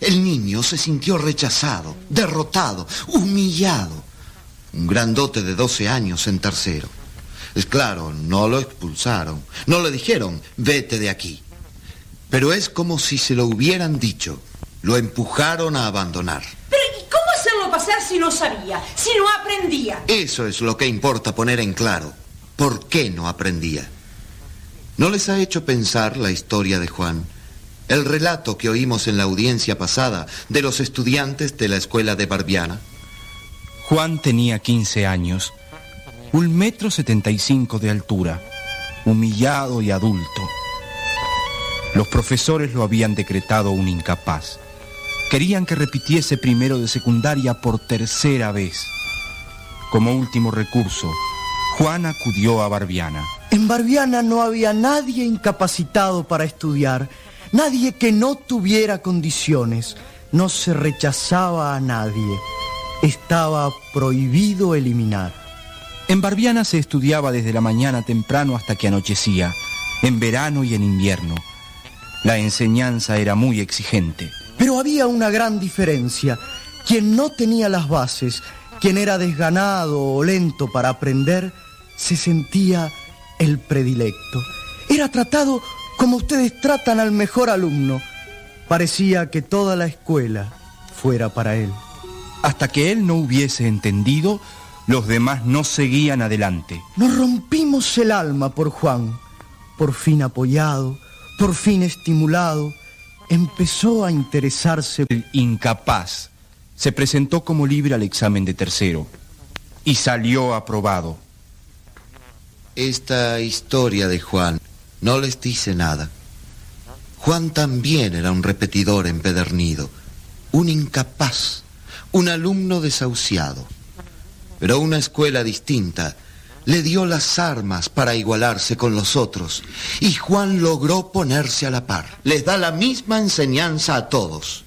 El niño se sintió rechazado, derrotado, humillado. Un grandote de 12 años en tercero. Es claro, no lo expulsaron, no le dijeron, vete de aquí. Pero es como si se lo hubieran dicho. Lo empujaron a abandonar. Pero ¿y cómo hacerlo pasar si no sabía, si no aprendía? Eso es lo que importa poner en claro. ¿Por qué no aprendía? ¿No les ha hecho pensar la historia de Juan? El relato que oímos en la audiencia pasada de los estudiantes de la escuela de Barbiana. Juan tenía 15 años, un metro setenta y cinco de altura, humillado y adulto. Los profesores lo habían decretado un incapaz. Querían que repitiese primero de secundaria por tercera vez. Como último recurso, Juan acudió a Barbiana. En Barbiana no había nadie incapacitado para estudiar, nadie que no tuviera condiciones, no se rechazaba a nadie, estaba prohibido eliminar. En Barbiana se estudiaba desde la mañana temprano hasta que anochecía, en verano y en invierno. La enseñanza era muy exigente. Pero había una gran diferencia. Quien no tenía las bases, quien era desganado o lento para aprender, se sentía el predilecto. Era tratado como ustedes tratan al mejor alumno. Parecía que toda la escuela fuera para él. Hasta que él no hubiese entendido, los demás no seguían adelante. Nos rompimos el alma por Juan. Por fin apoyado, por fin estimulado, empezó a interesarse. El incapaz se presentó como libre al examen de tercero y salió aprobado. Esta historia de Juan no les dice nada. Juan también era un repetidor empedernido, un incapaz, un alumno desahuciado. Pero una escuela distinta le dio las armas para igualarse con los otros y Juan logró ponerse a la par. Les da la misma enseñanza a todos.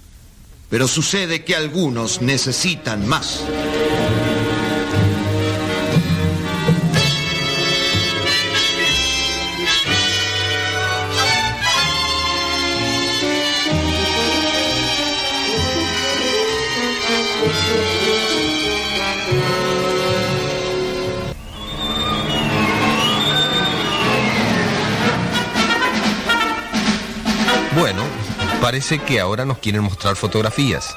Pero sucede que algunos necesitan más. Parece que ahora nos quieren mostrar fotografías.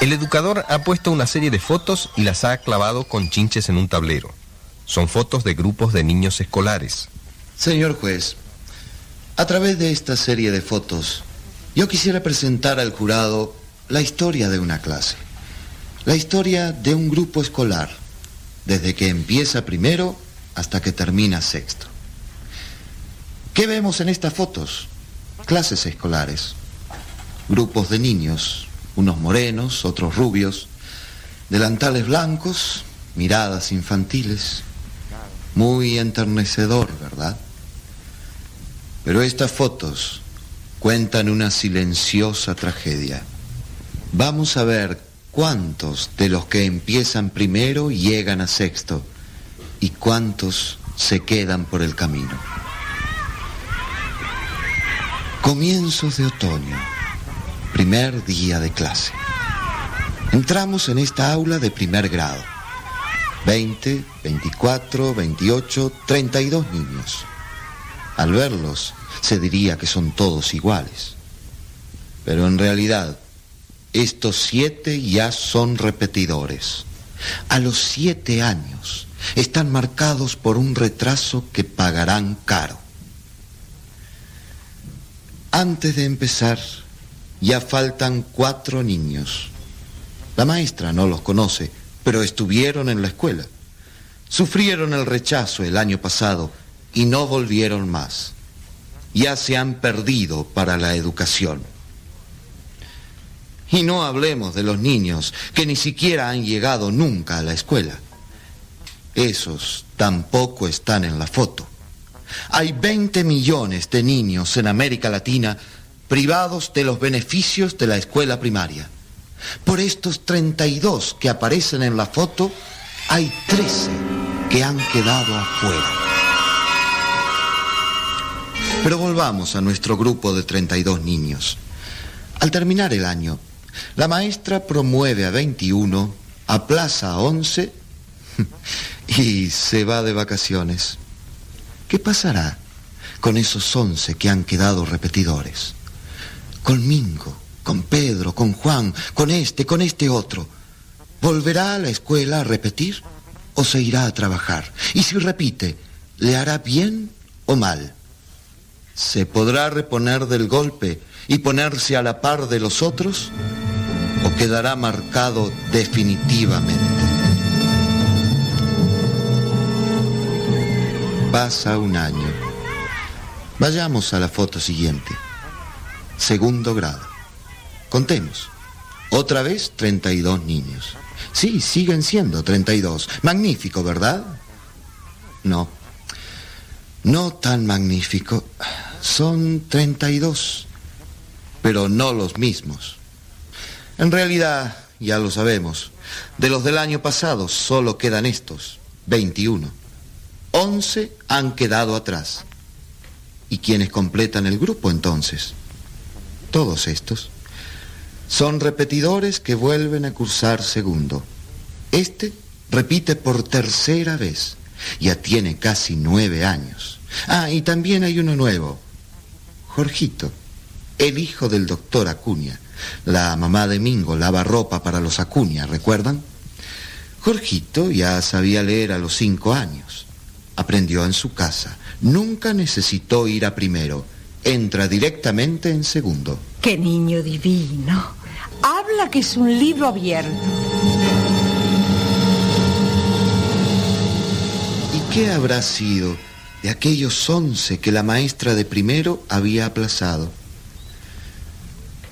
El educador ha puesto una serie de fotos y las ha clavado con chinches en un tablero. Son fotos de grupos de niños escolares. Señor juez, a través de esta serie de fotos, yo quisiera presentar al jurado la historia de una clase. La historia de un grupo escolar, desde que empieza primero hasta que termina sexto. ¿Qué vemos en estas fotos? Clases escolares. Grupos de niños, unos morenos, otros rubios, delantales blancos, miradas infantiles. Muy enternecedor, ¿verdad? Pero estas fotos cuentan una silenciosa tragedia. Vamos a ver cuántos de los que empiezan primero llegan a sexto y cuántos se quedan por el camino. Comienzos de otoño, primer día de clase. Entramos en esta aula de primer grado. 20, 24, 28, 32 niños. Al verlos, se diría que son todos iguales. Pero en realidad, estos siete ya son repetidores. A los siete años están marcados por un retraso que pagarán caro. Antes de empezar, ya faltan cuatro niños. La maestra no los conoce, pero estuvieron en la escuela. Sufrieron el rechazo el año pasado y no volvieron más. Ya se han perdido para la educación. Y no hablemos de los niños que ni siquiera han llegado nunca a la escuela. Esos tampoco están en la foto. Hay 20 millones de niños en América Latina privados de los beneficios de la escuela primaria. Por estos 32 que aparecen en la foto, hay 13 que han quedado afuera. Pero volvamos a nuestro grupo de 32 niños. Al terminar el año, la maestra promueve a 21, aplaza a 11 y se va de vacaciones. ¿Qué pasará con esos 11 que han quedado repetidores? Con Mingo, con Pedro, con Juan, con este, con este otro. ¿Volverá a la escuela a repetir o se irá a trabajar? Y si repite, ¿le hará bien o mal? ¿Se podrá reponer del golpe y ponerse a la par de los otros? ¿O quedará marcado definitivamente? Pasa un año. Vayamos a la foto siguiente. Segundo grado. Contemos. Otra vez 32 niños. Sí, siguen siendo 32. Magnífico, ¿verdad? No. No tan magnífico. Son 32. Pero no los mismos. En realidad, ya lo sabemos, de los del año pasado solo quedan estos, 21. 11 han quedado atrás. ¿Y quiénes completan el grupo entonces? Todos estos. Son repetidores que vuelven a cursar segundo. Este repite por tercera vez. Ya tiene casi nueve años. Ah, y también hay uno nuevo. Jorgito, el hijo del doctor Acuña. La mamá de Mingo lava ropa para los Acuña, ¿recuerdan? Jorgito ya sabía leer a los cinco años. Aprendió en su casa. Nunca necesitó ir a primero. Entra directamente en segundo. ¡Qué niño divino! Habla que es un libro abierto. ¿Y qué habrá sido de aquellos once que la maestra de primero había aplazado?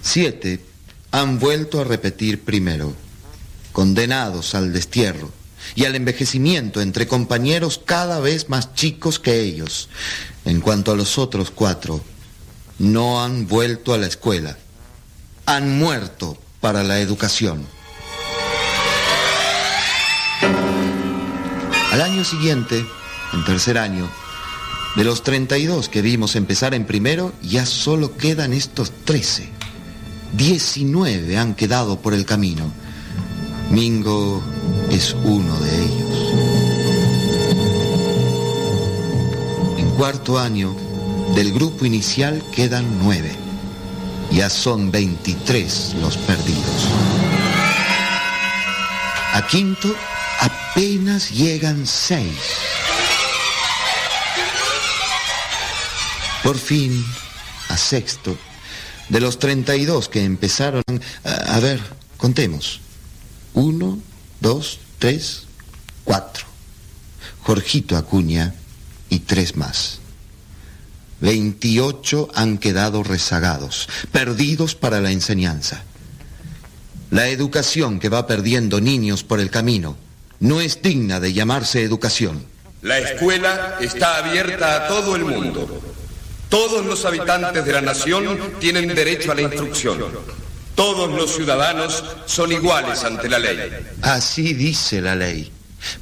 Siete han vuelto a repetir primero, condenados al destierro y al envejecimiento entre compañeros cada vez más chicos que ellos. En cuanto a los otros cuatro, no han vuelto a la escuela, han muerto para la educación. Al año siguiente, en tercer año, de los 32 que vimos empezar en primero, ya solo quedan estos 13. 19 han quedado por el camino. Mingo es uno de ellos. En cuarto año, del grupo inicial quedan nueve. Ya son 23 los perdidos. A quinto apenas llegan seis. Por fin, a sexto, de los 32 que empezaron... A, ver, contemos. Uno, dos, tres, cuatro. Jorgito Acuña y tres más. 28 han quedado rezagados, perdidos para la enseñanza. La educación que va perdiendo niños por el camino no es digna de llamarse educación. La escuela está abierta a todo el mundo. Todos los habitantes de la nación tienen derecho a la instrucción. Todos los ciudadanos son iguales ante la ley. Así dice la ley.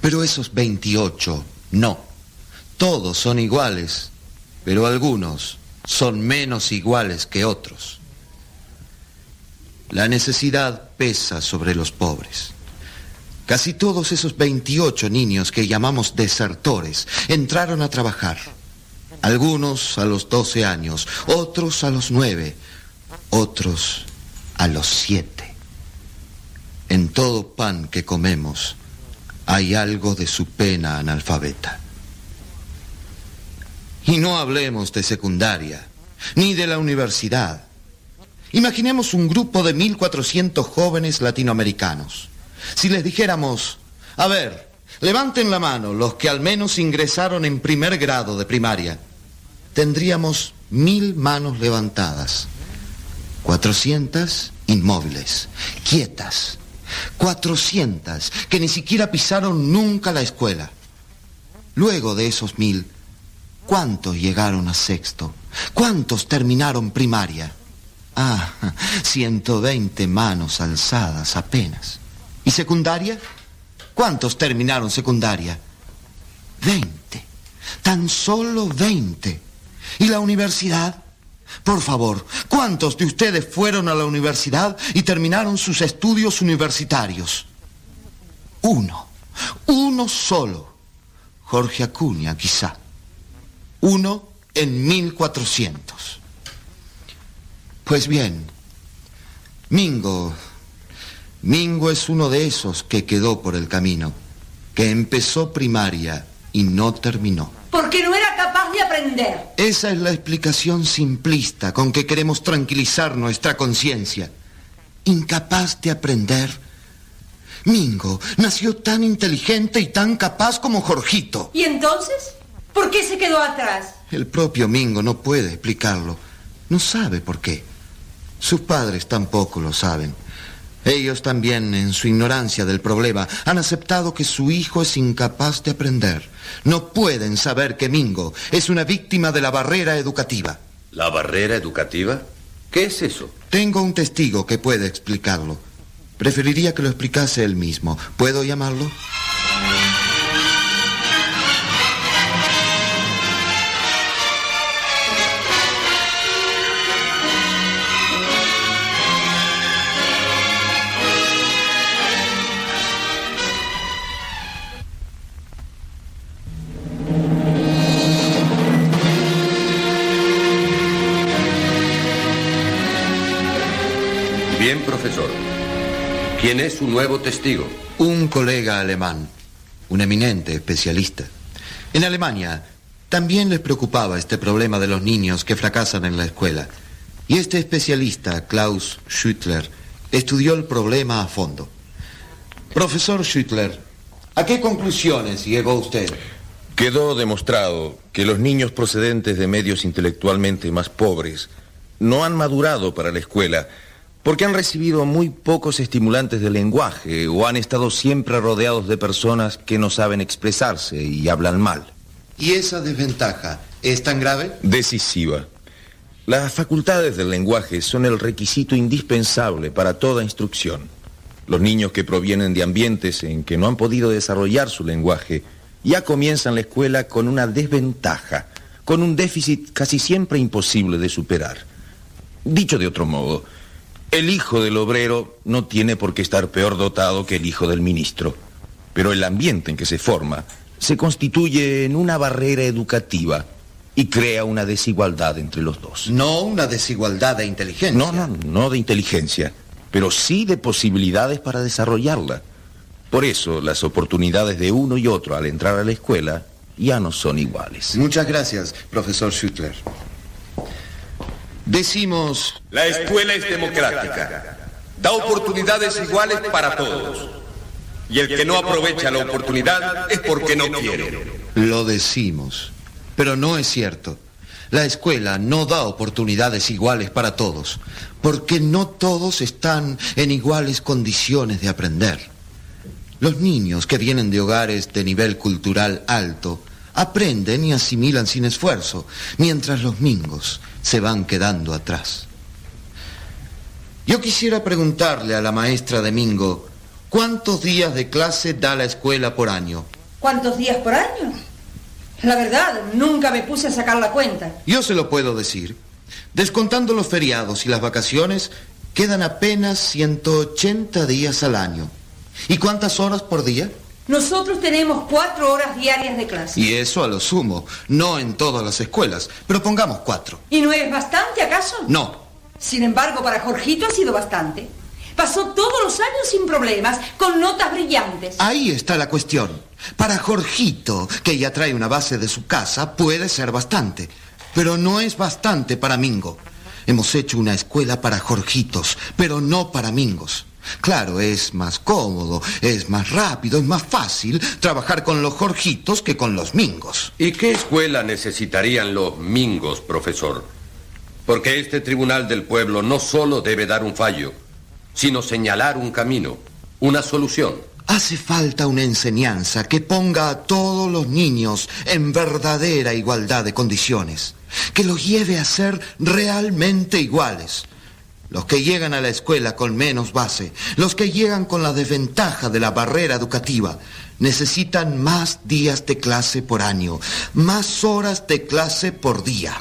Pero esos 28 no. Todos son iguales, pero algunos son menos iguales que otros. La necesidad pesa sobre los pobres. Casi todos esos 28 niños que llamamos desertores entraron a trabajar. Algunos a los 12 años, otros a los 9, otros a los 7. En todo pan que comemos hay algo de su pena analfabeta. Y no hablemos de secundaria, ni de la universidad. Imaginemos un grupo de 1.400 jóvenes latinoamericanos. Si les dijéramos, a ver, levanten la mano los que al menos ingresaron en primer grado de primaria, tendríamos mil manos levantadas, 400 inmóviles, quietas, 400 que ni siquiera pisaron nunca la escuela. Luego de esos mil, ¿Cuántos llegaron a sexto? ¿Cuántos terminaron primaria? Ah, 120 manos alzadas apenas. ¿Y secundaria? ¿Cuántos terminaron secundaria? 20. Tan solo 20. ¿Y la universidad? Por favor, ¿cuántos de ustedes fueron a la universidad y terminaron sus estudios universitarios? Uno. Uno solo. Jorge Acuña, quizá. Uno en 1400. Pues bien, Mingo, Mingo es uno de esos que quedó por el camino, que empezó primaria y no terminó. Porque no era capaz de aprender. Esa es la explicación simplista con que queremos tranquilizar nuestra conciencia. Incapaz de aprender. Mingo nació tan inteligente y tan capaz como Jorgito. ¿Y entonces? ¿Por qué se quedó atrás? El propio Mingo no puede explicarlo. No sabe por qué. Sus padres tampoco lo saben. Ellos también, en su ignorancia del problema, han aceptado que su hijo es incapaz de aprender. No pueden saber que Mingo es una víctima de la barrera educativa. ¿La barrera educativa? ¿Qué es eso? Tengo un testigo que puede explicarlo. Preferiría que lo explicase él mismo. ¿Puedo llamarlo? ¿Quién es su nuevo testigo? Un colega alemán, un eminente especialista. En Alemania también les preocupaba este problema de los niños que fracasan en la escuela. Y este especialista, Klaus Schüttler, estudió el problema a fondo. Profesor Schüttler, ¿a qué conclusiones llegó usted? Quedó demostrado que los niños procedentes de medios intelectualmente más pobres no han madurado para la escuela porque han recibido muy pocos estimulantes de lenguaje o han estado siempre rodeados de personas que no saben expresarse y hablan mal. ¿Y esa desventaja es tan grave? Decisiva. Las facultades del lenguaje son el requisito indispensable para toda instrucción. Los niños que provienen de ambientes en que no han podido desarrollar su lenguaje ya comienzan la escuela con una desventaja, con un déficit casi siempre imposible de superar. Dicho de otro modo, el hijo del obrero no tiene por qué estar peor dotado que el hijo del ministro, pero el ambiente en que se forma se constituye en una barrera educativa y crea una desigualdad entre los dos. No una desigualdad de inteligencia. No, no, no de inteligencia, pero sí de posibilidades para desarrollarla. Por eso las oportunidades de uno y otro al entrar a la escuela ya no son iguales. Muchas gracias, profesor Schüttler. Decimos... La escuela es democrática. Da oportunidades iguales para todos. Y el que no aprovecha la oportunidad es porque no quiere. Lo decimos, pero no es cierto. La escuela no da oportunidades iguales para todos, porque no todos están en iguales condiciones de aprender. Los niños que vienen de hogares de nivel cultural alto aprenden y asimilan sin esfuerzo, mientras los mingos se van quedando atrás. Yo quisiera preguntarle a la maestra de Mingo, ¿cuántos días de clase da la escuela por año? ¿Cuántos días por año? La verdad, nunca me puse a sacar la cuenta. Yo se lo puedo decir. Descontando los feriados y las vacaciones, quedan apenas 180 días al año. ¿Y cuántas horas por día? Nosotros tenemos cuatro horas diarias de clase. Y eso a lo sumo, no en todas las escuelas, pero pongamos cuatro. ¿Y no es bastante acaso? No. Sin embargo, para Jorgito ha sido bastante. Pasó todos los años sin problemas, con notas brillantes. Ahí está la cuestión. Para Jorgito, que ya trae una base de su casa, puede ser bastante. Pero no es bastante para Mingo. Hemos hecho una escuela para Jorgitos, pero no para Mingos. Claro, es más cómodo, es más rápido, es más fácil trabajar con los Jorgitos que con los Mingos. ¿Y qué escuela necesitarían los Mingos, profesor? Porque este Tribunal del Pueblo no solo debe dar un fallo, sino señalar un camino, una solución. Hace falta una enseñanza que ponga a todos los niños en verdadera igualdad de condiciones, que los lleve a ser realmente iguales. Los que llegan a la escuela con menos base, los que llegan con la desventaja de la barrera educativa, necesitan más días de clase por año, más horas de clase por día.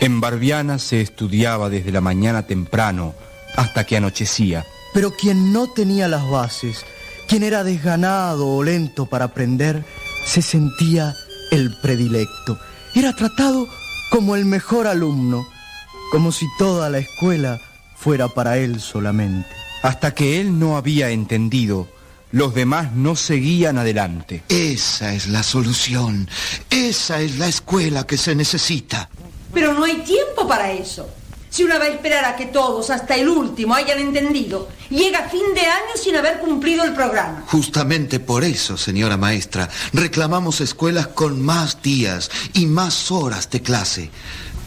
En Barbiana se estudiaba desde la mañana temprano hasta que anochecía. Pero quien no tenía las bases, quien era desganado o lento para aprender, se sentía el predilecto. Era tratado como el mejor alumno, como si toda la escuela fuera para él solamente. Hasta que él no había entendido, los demás no seguían adelante. Esa es la solución. Esa es la escuela que se necesita. Pero no hay tiempo para eso. Si una va a esperar a que todos, hasta el último, hayan entendido, llega fin de año sin haber cumplido el programa. Justamente por eso, señora maestra, reclamamos escuelas con más días y más horas de clase,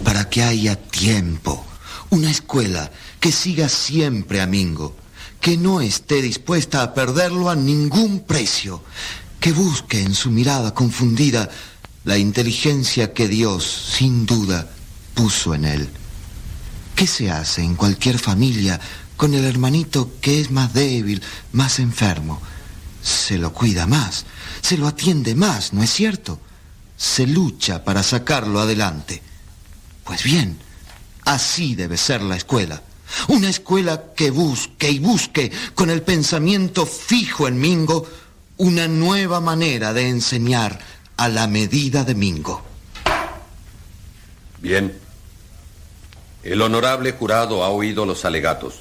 para que haya tiempo. Una escuela que siga siempre a Mingo, que no esté dispuesta a perderlo a ningún precio, que busque en su mirada confundida la inteligencia que Dios, sin duda, puso en él. ¿Qué se hace en cualquier familia con el hermanito que es más débil, más enfermo? Se lo cuida más, se lo atiende más, ¿no es cierto? Se lucha para sacarlo adelante. Pues bien, así debe ser la escuela. Una escuela que busque y busque con el pensamiento fijo en Mingo una nueva manera de enseñar a la medida de Mingo. Bien. El honorable jurado ha oído los alegatos.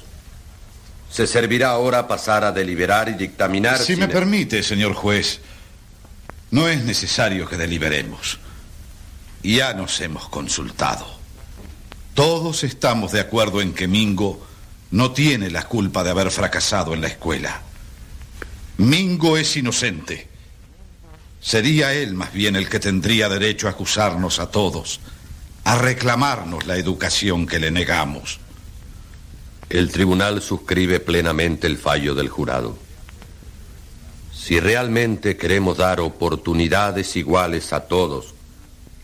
Se servirá ahora pasar a deliberar y dictaminar. Si me permite, señor juez, no es necesario que deliberemos. Ya nos hemos consultado. Todos estamos de acuerdo en que Mingo no tiene la culpa de haber fracasado en la escuela. Mingo es inocente. Sería él más bien el que tendría derecho a acusarnos a todos a reclamarnos la educación que le negamos. El tribunal suscribe plenamente el fallo del jurado. Si realmente queremos dar oportunidades iguales a todos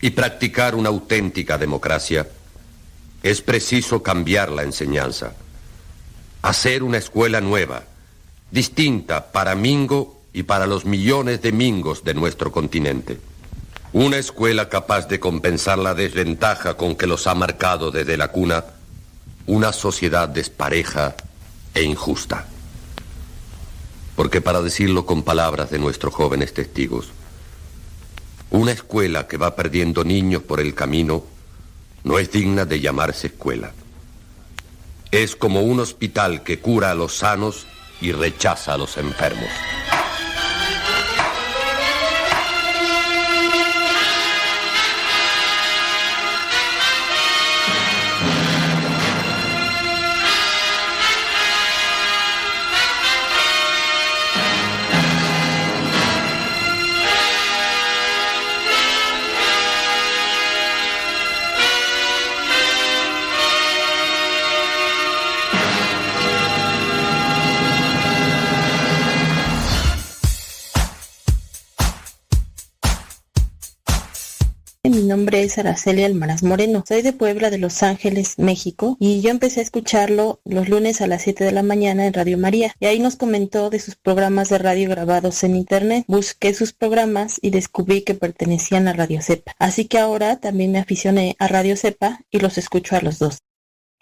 y practicar una auténtica democracia, es preciso cambiar la enseñanza, hacer una escuela nueva, distinta para Mingo y para los millones de Mingos de nuestro continente. Una escuela capaz de compensar la desventaja con que los ha marcado desde la cuna una sociedad despareja e injusta. Porque para decirlo con palabras de nuestros jóvenes testigos, una escuela que va perdiendo niños por el camino no es digna de llamarse escuela. Es como un hospital que cura a los sanos y rechaza a los enfermos. Es Araceli Almaraz Moreno. Soy de Puebla de Los Ángeles, México, y yo empecé a escucharlo los lunes a las 7 de la mañana en Radio María. Y ahí nos comentó de sus programas de radio grabados en internet. Busqué sus programas y descubrí que pertenecían a Radio Cepa. Así que ahora también me aficioné a Radio Cepa y los escucho a los dos.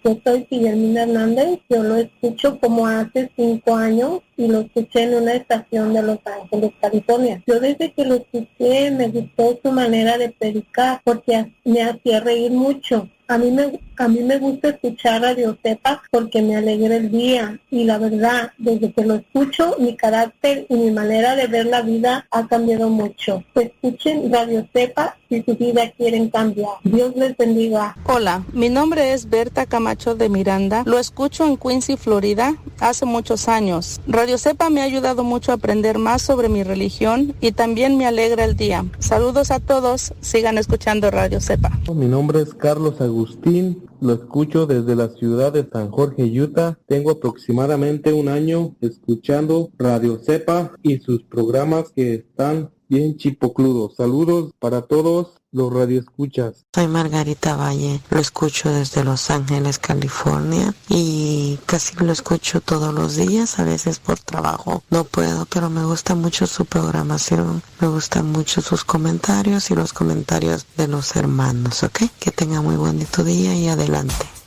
Yo soy Guillermina Hernández, yo lo escucho como hace cinco años y lo escuché en una estación de Los Ángeles, California. Yo desde que lo escuché me gustó su manera de predicar porque me hacía reír mucho. A mí me, a mí me gusta escuchar Radio Cepa porque me alegra el día y la verdad, desde que lo escucho, mi carácter y mi manera de ver la vida ha cambiado mucho. Escuchen Radio Cepa si su vida quieren cambiar. Dios les bendiga. Hola, mi nombre es Berta Camacho de Miranda. Lo escucho en Quincy, Florida, hace muchos años. Radio Cepa me ha ayudado mucho a aprender más sobre mi religión y también me alegra el día. Saludos a todos, sigan escuchando Radio Cepa. Mi nombre es Carlos Agustín lo escucho desde la ciudad de San Jorge, Utah. Tengo aproximadamente un año escuchando Radio Cepa y sus programas que están bien chipocludos. Saludos para todos los radioescuchas. Soy Margarita Valle, lo escucho desde Los Ángeles, California y casi lo escucho todos los días, a veces por trabajo no puedo, pero me gusta mucho su programación, me gustan mucho sus comentarios y los comentarios de los hermanos, ¿ok? Que tenga muy bonito día y adelante.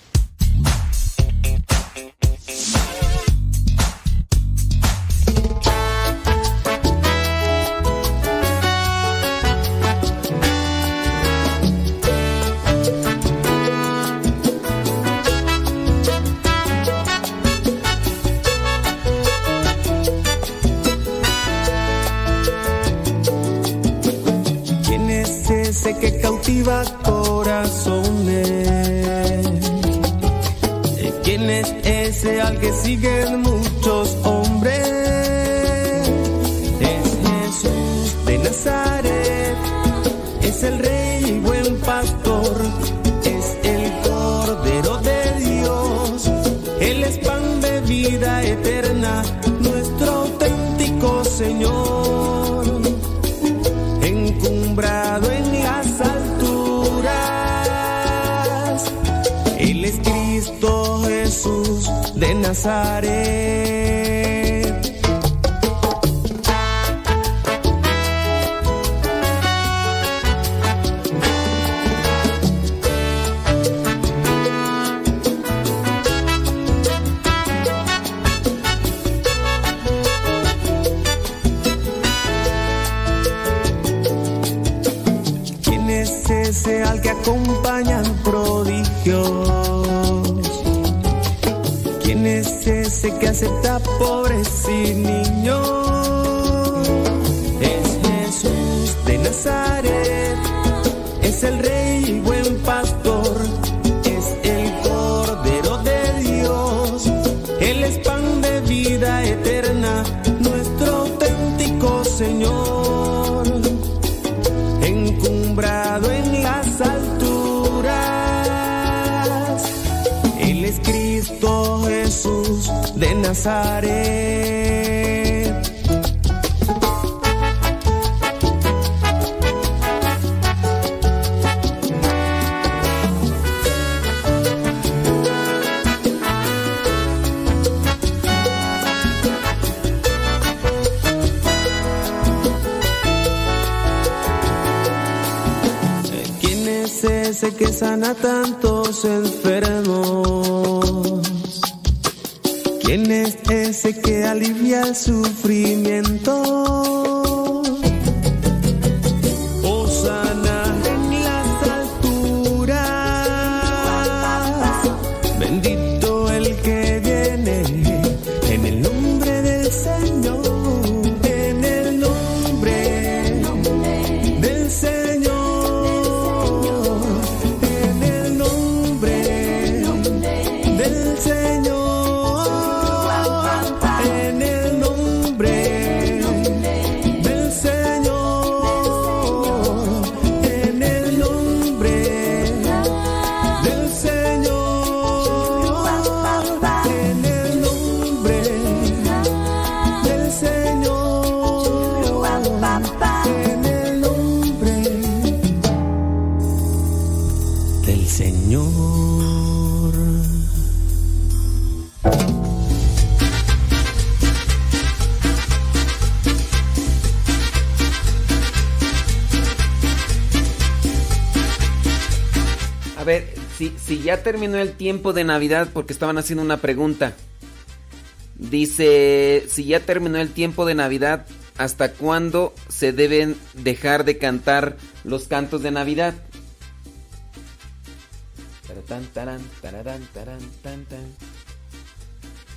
De ¿Quién es ese que sana tantos enfermos? Tiempo de Navidad, porque estaban haciendo una pregunta. Dice, si ya terminó el tiempo de Navidad, ¿hasta cuándo se deben dejar de cantar los cantos de Navidad?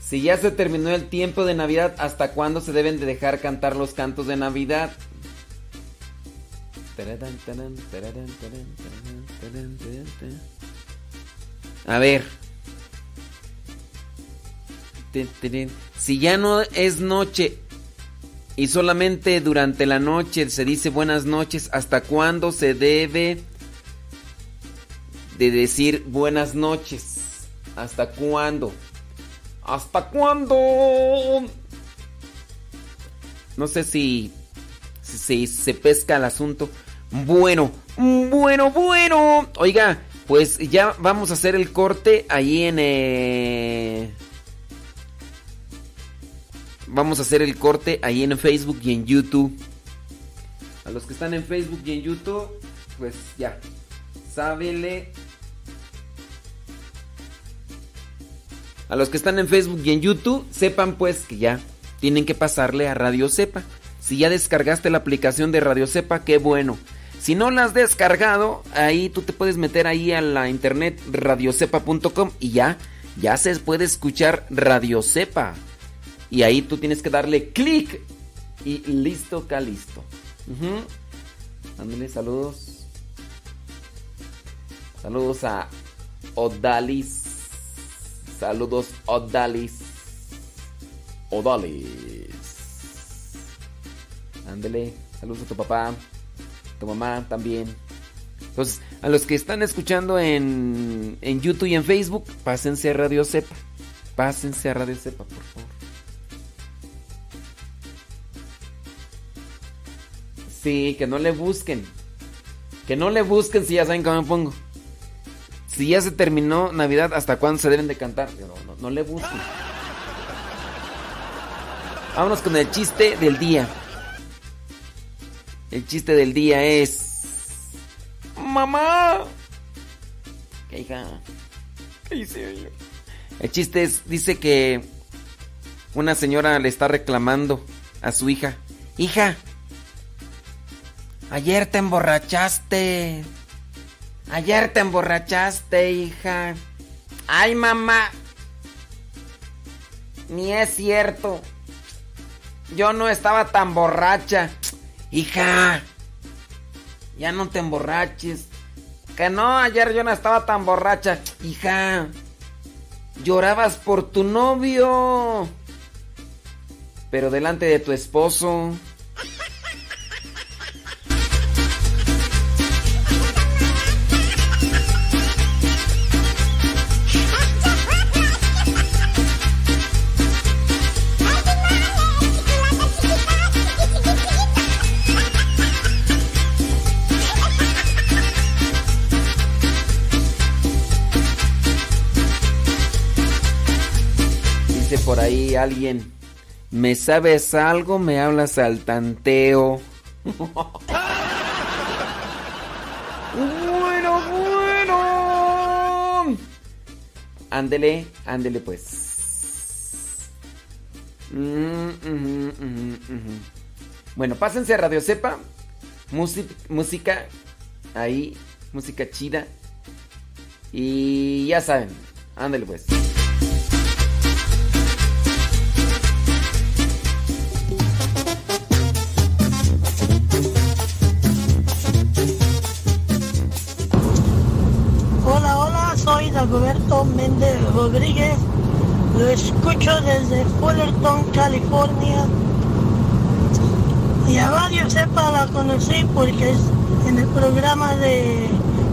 Si ya se terminó el tiempo de Navidad, ¿hasta cuándo se deben de dejar cantar los cantos de Navidad? A ver. Si ya no es noche y solamente durante la noche se dice buenas noches, ¿hasta cuándo se debe de decir buenas noches. ¿Hasta cuándo? ¿Hasta cuándo? No sé si, si, se pesca el asunto. Bueno, bueno, bueno. Oiga, pues ya vamos a hacer el corte ahí en... Eh, vamos a hacer el corte ahí en Facebook y en YouTube. A los que están en Facebook y en YouTube, pues ya. Sábele. A los que están en Facebook y en YouTube, sepan pues que ya tienen que pasarle a Radio Cepa. Si ya descargaste la aplicación de Radio Cepa, qué bueno. Si no la has descargado, ahí tú te puedes meter ahí a la internet radiocepa.com y ya, ya se puede escuchar Radio Cepa. Y ahí tú tienes que darle clic y listo, acá listo. Uh saludos. Saludos a Odalis. Saludos Odalis. Odalis. Ándale. Saludos a tu papá. Tu mamá también. Entonces, a los que están escuchando en, en YouTube y en Facebook, pásense a Radio Cepa. Pásense a Radio Cepa, por favor. Sí, que no le busquen. Que no le busquen si ya saben cómo me pongo. Si ya se terminó Navidad, ¿hasta cuándo se deben de cantar? No, no, no le busquen. Vámonos con el chiste del día. El chiste del día es... ¡Mamá! ¿Qué hija? ¿Qué hice yo? El chiste es, dice que una señora le está reclamando a su hija. Hija, Ayer te emborrachaste. Ayer te emborrachaste, hija. Ay, mamá. Ni es cierto. Yo no estaba tan borracha. Hija. Ya no te emborraches. Que no, ayer yo no estaba tan borracha. Hija. Llorabas por tu novio. Pero delante de tu esposo. Alguien, ¿me sabes algo? Me hablas al tanteo. bueno, bueno. Ándele, ándele pues. Mm, bueno, pásense a Radio Cepa. música ahí, música chida. Y ya saben, ándele pues. Soy Dagoberto Méndez Rodríguez. Lo escucho desde Fullerton, California. Y a Radio Sepa la conocí porque es en el programa de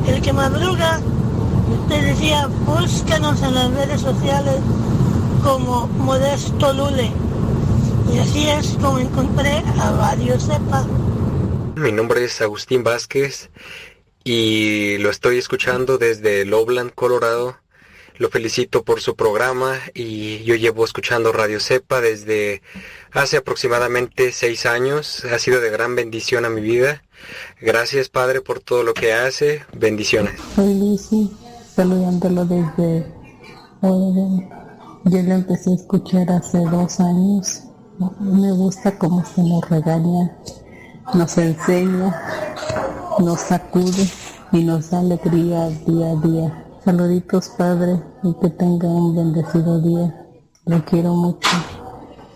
El que madruga. Usted decía, búscanos en las redes sociales como Modesto Lule. Y así es como encontré a Radio Sepa. Mi nombre es Agustín Vázquez y lo estoy escuchando desde Lowland, Colorado. Lo felicito por su programa y yo llevo escuchando Radio Cepa desde hace aproximadamente seis años. Ha sido de gran bendición a mi vida. Gracias Padre por todo lo que hace. Bendiciones. Soy Lucy, saludándolo desde Oregon. Yo lo empecé a escuchar hace dos años. Me gusta cómo se nos regaña, nos enseña nos sacude y nos da alegría día a día. Saluditos Padre y que tenga un bendecido día. Lo quiero mucho.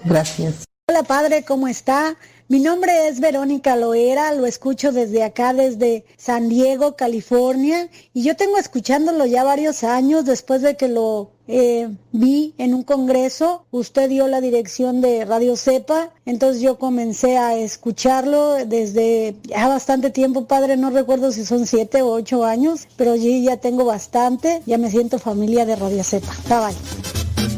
Gracias. Hola padre, ¿cómo está? Mi nombre es Verónica Loera, lo escucho desde acá, desde San Diego, California, y yo tengo escuchándolo ya varios años después de que lo eh, vi en un congreso, usted dio la dirección de Radio Cepa, entonces yo comencé a escucharlo desde ya bastante tiempo, padre, no recuerdo si son siete o ocho años, pero yo ya tengo bastante, ya me siento familia de Radio Cepa. Bye bye.